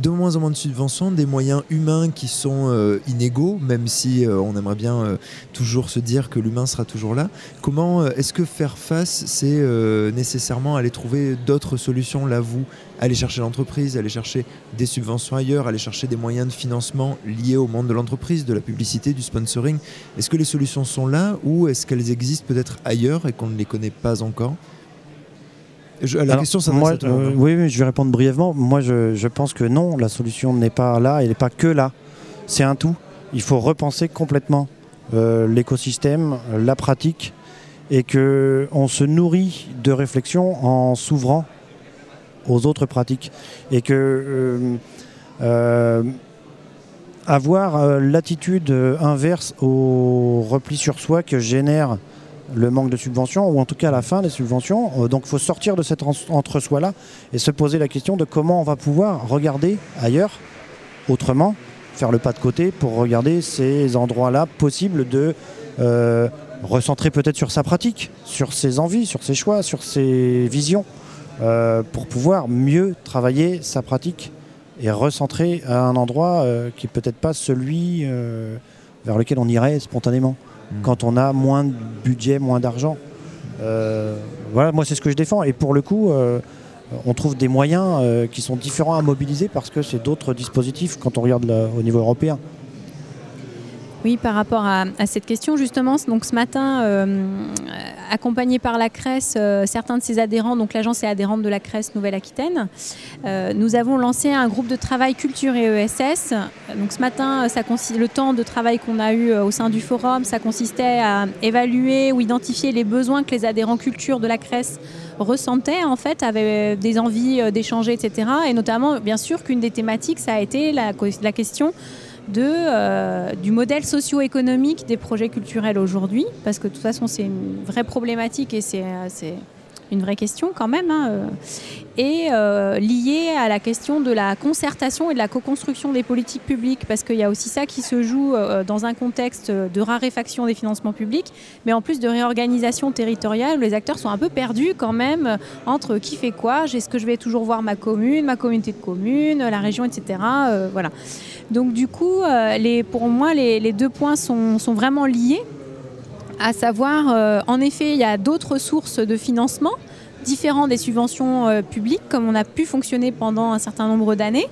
De moins en moins de subventions, des moyens humains qui sont euh, inégaux, même si euh, on aimerait bien euh, toujours se dire que l'humain sera toujours là. Comment est-ce que faire face, c'est nécessairement aller trouver d'autres solutions? Là, vous, aller chercher l'entreprise, aller chercher des subventions ailleurs, aller chercher des moyens de financement liés au monde de l'entreprise, de la publicité, du sponsoring. Est-ce que les solutions sont là ou est-ce qu'elles existent peut-être ailleurs et qu'on ne les connaît pas encore? Je- La Alors, question s'adresse moi, euh, oui, oui, je vais répondre brièvement. Moi, je, je pense que non, la solution n'est pas là, elle n'est pas que là. C'est un tout. Il faut repenser complètement euh, l'écosystème, la pratique, et que on se nourrit de réflexion en s'ouvrant aux autres pratiques, et que euh, avoir l'attitude inverse au repli sur soi que génère le manque de subventions, ou en tout cas la fin des subventions. Euh, donc il faut sortir de cet en- entre-soi-là et se poser la question de comment on va pouvoir regarder ailleurs, autrement, faire le pas de côté pour regarder ces endroits-là possibles de euh, recentrer peut-être sur sa pratique, sur ses envies, sur ses choix, sur ses visions, euh, pour pouvoir mieux travailler sa pratique et recentrer à un endroit qui est peut-être pas celui vers lequel on irait spontanément quand on a moins de budget, moins d'argent. Euh, voilà, moi c'est ce que je défends. Et pour le coup, euh, on trouve des moyens euh, qui sont différents à mobiliser parce que c'est d'autres dispositifs quand on regarde au niveau européen. Oui, par rapport à, cette question, justement, donc ce matin, euh, accompagné par la CRES, euh, certains de ses adhérents, donc l'agence est adhérente de la CRES Nouvelle-Aquitaine, euh, nous avons lancé un groupe de travail culture et ESS. Donc ce matin, ça le temps de travail qu'on a eu au sein du forum, ça consistait à évaluer ou identifier les besoins que les adhérents culture de la CRES ressentaient, en fait, avaient des envies d'échanger, etc. Et notamment, bien sûr, qu'une des thématiques, ça a été la question euh, du modèle socio-économique des projets culturels aujourd'hui, parce que de toute façon c'est une vraie problématique et c'est euh, une vraie question quand même, hein, euh, et euh, liée à la question de la concertation et de la co-construction des politiques publiques, parce qu'il y a aussi ça qui se joue euh, dans un contexte de raréfaction des financements publics, mais en plus de réorganisation territoriale, les acteurs sont un peu perdus quand même entre qui fait quoi, est-ce que je vais toujours voir ma commune, ma communauté de communes, la région, etc. voilà. Donc du coup, les, pour moi, les, deux points sont vraiment liés, à savoir, euh, en effet, il y a d'autres sources de financement différents des subventions euh, publiques, comme on a pu fonctionner pendant un certain nombre d'années.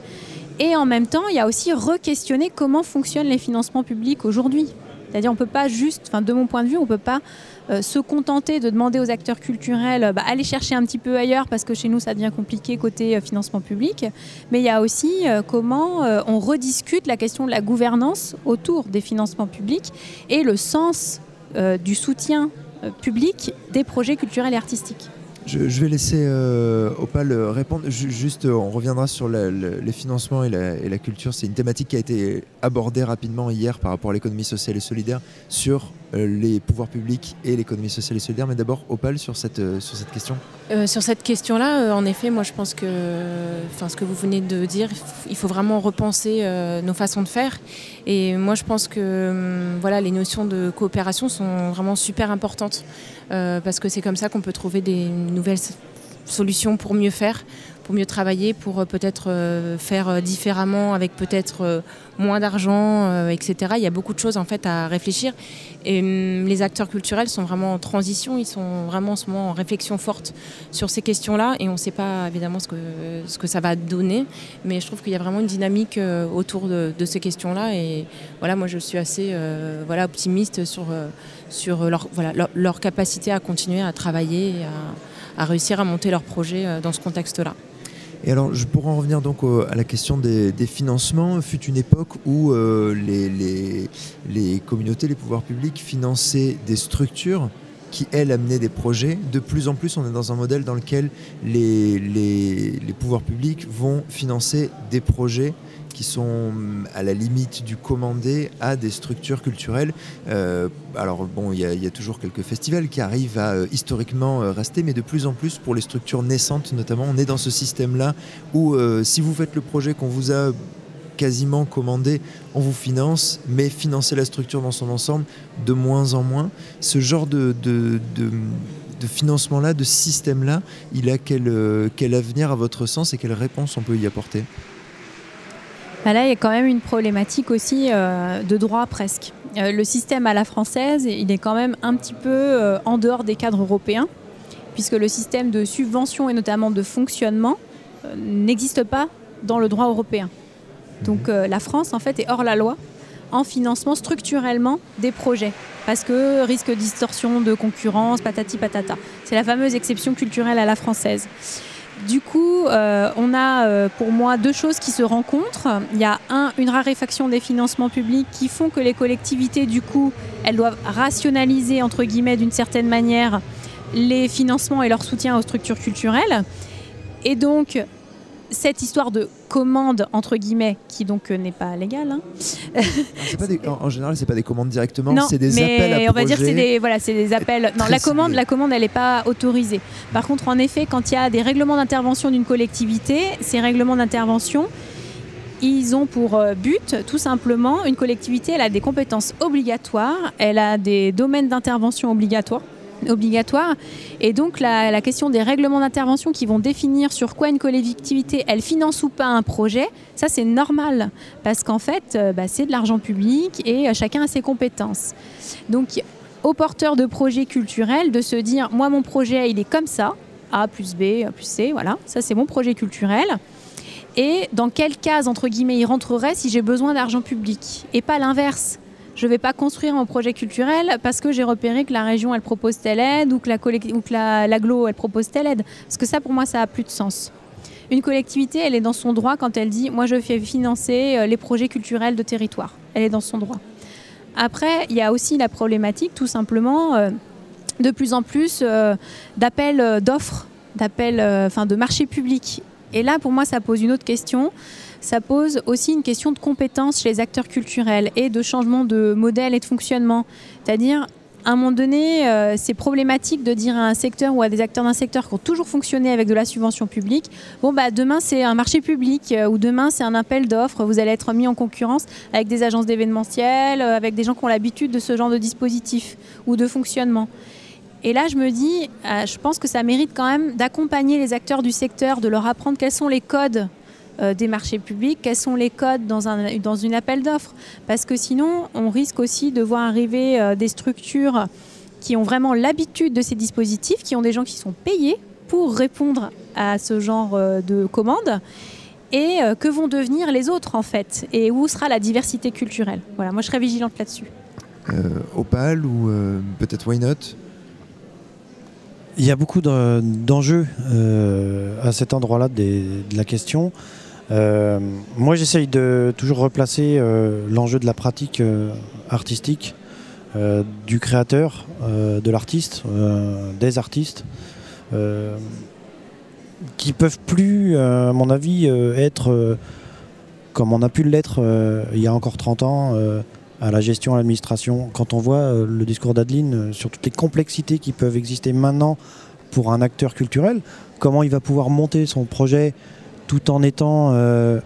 Et en même temps, il y a aussi re-questionner comment fonctionnent les financements publics aujourd'hui. C'est-à-dire, on peut pas juste, enfin, de mon point de vue, on peut pas euh, se contenter de demander aux acteurs culturels, bah, allez chercher un petit peu ailleurs parce que chez nous, ça devient compliqué côté financement public. Mais il y a aussi comment on rediscute la question de la gouvernance autour des financements publics et le sens du soutien euh, public des projets culturels et artistiques. Je, vais laisser euh, Opal euh, répondre. Ju- juste, euh, on reviendra sur les financements et la, et la culture. C'est une thématique qui a été abordée rapidement hier par rapport à l'économie sociale et solidaire sur euh, les pouvoirs publics et l'économie sociale et solidaire. Mais d'abord, Opal, sur cette, euh, sur cette question. Euh, sur cette question-là, euh, en effet, moi je pense que ce que vous venez de dire, il faut vraiment repenser euh, nos façons de faire. Et moi je pense que hum, voilà, les notions de coopération sont vraiment super importantes euh, parce que c'est comme ça qu'on peut trouver des nouvelles solutions pour mieux faire, pour mieux travailler, pour euh, peut-être euh, faire euh, différemment avec peut-être moins d'argent, etc. Il y a beaucoup de choses en fait à réfléchir. Et hum, les acteurs culturels sont vraiment en transition, ils sont vraiment en ce moment en réflexion forte sur ces questions-là. Et on ne sait pas évidemment ce que, ce que ça va donner, mais je trouve qu'il y a vraiment une dynamique autour de, ces questions-là. Et voilà, moi je suis assez voilà, optimiste sur, sur leur, voilà, leur, capacité à continuer à travailler à réussir à monter leur projet euh, dans ce contexte-là. Et alors, je pourrais en revenir donc à la question des, financements. Fut une époque où euh, les, communautés, les pouvoirs publics finançaient des structures qui, elles, amenaient des projets. De plus en plus, on est dans un modèle dans lequel les pouvoirs publics vont financer des projets qui sont hum, à la limite du commandé à des structures culturelles. Euh, alors bon, il y, a- toujours quelques festivals qui arrivent à euh, historiquement euh, rester, mais de plus en plus pour les structures naissantes notamment, on est dans ce système-là où si vous faites le projet qu'on vous a quasiment commandé, on vous finance, mais financer la structure dans son ensemble de moins en moins. Ce genre de, financement-là, de système-là, il a quel, quel avenir à votre sens et quelle réponse on peut y apporter? Là, il y a quand même une problématique aussi euh, de droit presque. Euh, le système à la française, il est quand même un petit peu euh, en dehors des cadres européens, puisque le système de subvention et notamment de fonctionnement n'existe pas dans le droit européen. Donc euh, la France, en fait, est hors la loi en financement structurellement des projets, parce que risque de distorsion de concurrence, patati patata. C'est la fameuse exception culturelle à la française. Du coup, euh, on a euh, pour moi deux choses qui se rencontrent. Il y a un, une raréfaction des financements publics qui font que les collectivités, du coup, elles doivent rationaliser, entre guillemets, d'une certaine manière, les financements et leur soutien aux structures culturelles. Et donc, cette histoire de commande, entre guillemets, qui donc euh, n'est pas légale, hein, C'est pas des- en, en général, c'est pas des commandes directement, c'est des mais appels à on va dire que c'est des voilà, c'est des appels. Non, la commande, la commande, elle n'est pas autorisée. Par contre, en effet, quand il y a des règlements d'intervention d'une collectivité, ces règlements d'intervention, ils ont pour euh, but, tout simplement, une collectivité, elle a des compétences obligatoires, elle a des domaines d'intervention obligatoires obligatoires. Et donc la, question des règlements d'intervention qui vont définir sur quoi une collectivité, elle finance ou pas un projet, ça c'est normal, parce qu'en fait, euh, bah, c'est de l'argent public et euh, chacun a ses compétences. Donc aux porteurs de projets culturels de se dire, moi mon projet, il est comme ça, A plus B plus C, voilà, ça c'est mon projet culturel. Et dans quelle case, entre guillemets, il rentrerait si j'ai besoin d'argent public? Et pas l'inverse. Je ne vais pas construire mon projet culturel parce que j'ai repéré que la région, elle propose telle aide ou que la ou que la- l'agglo, elle propose telle aide. Parce que ça, pour moi, ça a plus de sens. Une collectivité, elle est dans son droit quand elle dit, moi, je fais financer euh, les projets culturels de territoire. Elle est dans son droit. Après, il y a aussi la problématique, tout simplement, euh, de plus en plus euh, d'appels d'offres, d'appels, enfin, de marchés publics. Et là, pour moi, ça pose une autre question. Ça pose aussi une question de compétence chez les acteurs culturels et de changement de modèle et de fonctionnement. C'est-à-dire, à un moment donné, euh, c'est problématique de dire à un secteur ou à des acteurs d'un secteur qui ont toujours fonctionné avec de la subvention publique, bon bah demain c'est un marché public euh, ou demain c'est un appel d'offres, vous allez être mis en concurrence avec des agences d'événementiel, euh, avec des gens qui ont l'habitude de ce genre de dispositif ou de fonctionnement. Et là, je me dis, je pense que ça mérite quand même d'accompagner les acteurs du secteur, de leur apprendre quels sont les codes euh, des marchés publics, quels sont les codes dans, un, dans une appel d'offres. Parce que sinon, on risque aussi de voir arriver euh, des structures qui ont vraiment l'habitude de ces dispositifs, qui ont des gens qui sont payés pour répondre à ce genre euh, de commandes. Et euh, que vont devenir les autres en fait? Et où sera la diversité culturelle? Voilà, moi je serais vigilante là-dessus. Euh, Opal ou euh, peut-être Why Not? Il y a beaucoup de- d'enjeux euh, à cet endroit-là de la question. Euh, moi, j'essaye de toujours replacer euh, l'enjeu de la pratique euh, artistique, du créateur, de l'artiste, des artistes, qui peuvent plus, à mon avis, être comme on a pu l'être il y a encore 30 ans. à la gestion, à l'administration. Quand on voit le discours d'Adeline sur toutes les complexités qui peuvent exister maintenant pour un acteur culturel, comment il va pouvoir monter son projet tout en étant euh,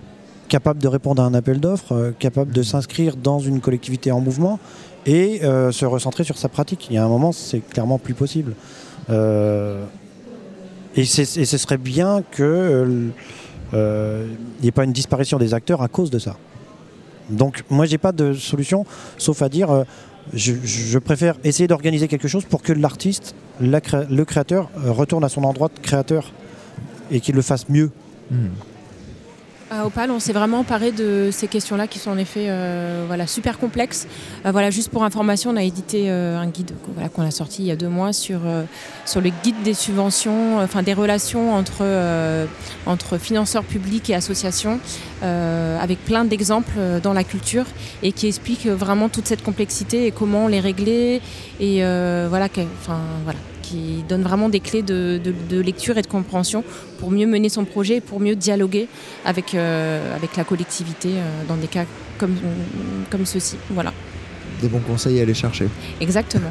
capable de répondre à un appel d'offres, euh, capable de s'inscrire dans une collectivité en mouvement et euh, se recentrer sur sa pratique. Il y a un moment, c'est clairement plus possible. Et, ce serait bien qu'il n'y ait pas une disparition des acteurs à cause de ça. Donc moi, j'ai pas de solution, sauf à dire, je, je préfère essayer d'organiser quelque chose pour que l'artiste, le créateur, retourne à son endroit de créateur et qu'il le fasse mieux. À Opal, on s'est vraiment emparé de ces questions-là qui sont en effet euh, voilà, super complexes. Euh, voilà, juste pour information, on a édité euh, un guide qu'on a sorti il y a deux mois sur, sur le guide des subventions, enfin des relations entre, entre financeurs publics et associations, avec plein d'exemples dans la culture et qui explique vraiment toute cette complexité et comment les régler et voilà, qui donne vraiment des clés de, lecture et de compréhension pour mieux mener son projet et pour mieux dialoguer avec, euh, la collectivité euh, dans des cas comme, comme ceux-ci. Voilà, Des bons conseils à aller chercher. exactement.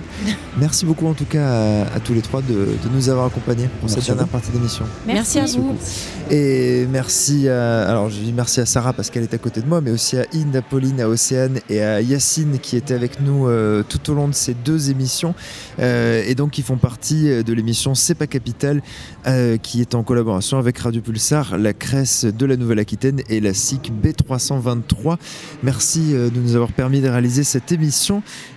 Merci beaucoup en tout cas à, à tous les trois de, de nous avoir accompagnés pour Merci cette dernière vous. partie d'émission. Merci, à vous. Et merci à, alors je dis merci à Sarah parce qu'elle est à côté de moi, mais aussi à Inde, à Pauline, à Océane et à Yacine qui étaient avec nous euh, tout au long de ces deux émissions euh, et donc qui font partie euh, de l'émission C'est pas Capital euh, qui est en collaboration avec Radio Pulsar, la Cresse de la Nouvelle-Aquitaine et la SIC B323. Merci euh, de nous avoir permis de réaliser cette émission.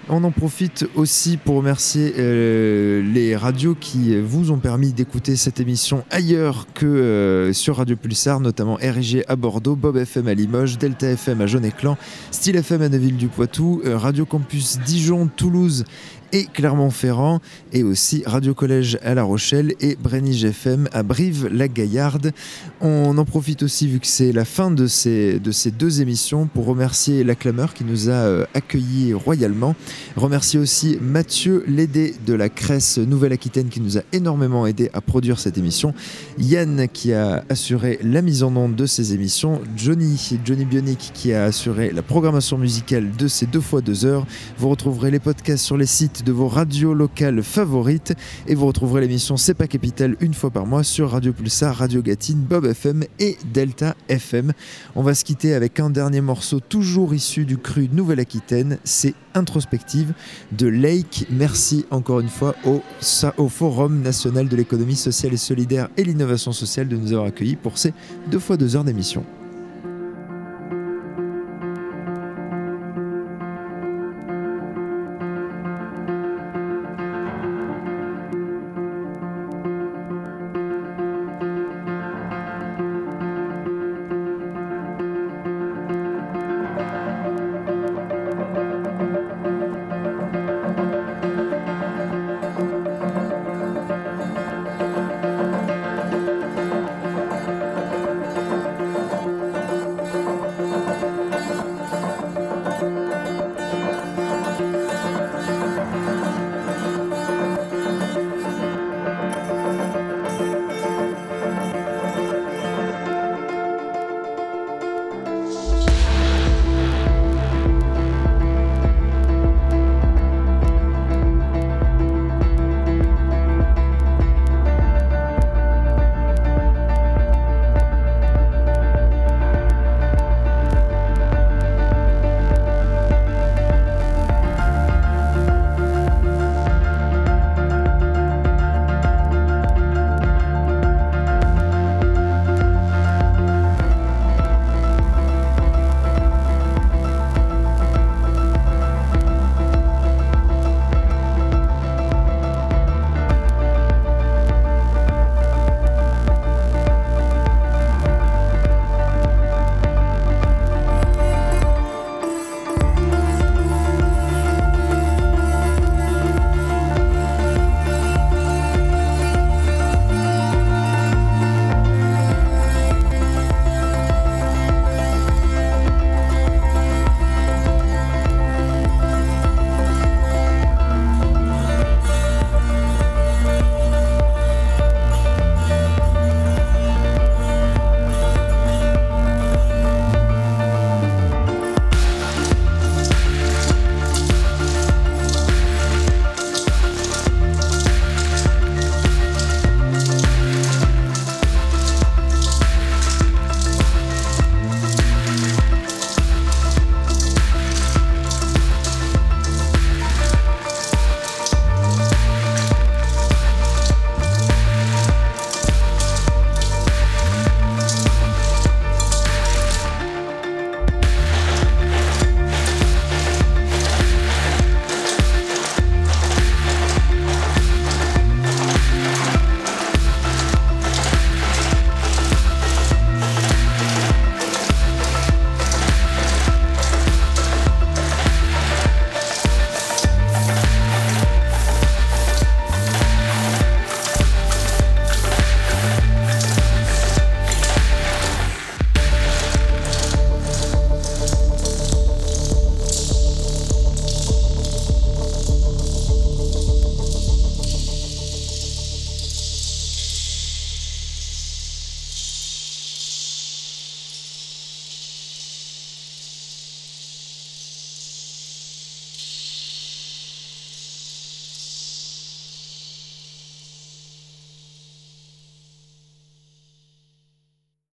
On en profite aussi pour remercier euh, les radios qui vous ont permis d'écouter cette émission ailleurs que euh, sur Radio Pulsar, notamment RIG à Bordeaux, Bob FM à Limoges, Delta FM à Jaune-Éclan, Style FM à Neuville-du-Poitou, euh, Radio Campus Dijon, Toulouse et Clermont-Ferrand, et aussi Radio Collège à La Rochelle et Brenige FM à Brive-la-Gaillarde. On en profite aussi, vu que c'est la fin de ces, de ces deux émissions, pour remercier la Clameur qui nous a euh, accueillis royalement. Remercier aussi Mathieu Lédé de la Cresse Nouvelle-Aquitaine qui nous a énormément aidé à produire cette émission. Yann qui a assuré la mise en onde de ces émissions. Johnny, Johnny Bionic qui a assuré la programmation musicale de ces deux fois deux heures. Vous retrouverez les podcasts sur les sites de vos radios locales favorites et vous retrouverez l'émission C'est pas Capital une fois par mois sur Radio Pulsar, Radio Gatine, Bob FM et Delta FM. On va se quitter avec un dernier morceau toujours issu du cru Nouvelle-Aquitaine, c'est Introspective de Lake. Merci encore une fois au, Forum national de l'économie sociale et solidaire et l'innovation sociale de nous avoir accueillis pour ces deux fois deux heures d'émission.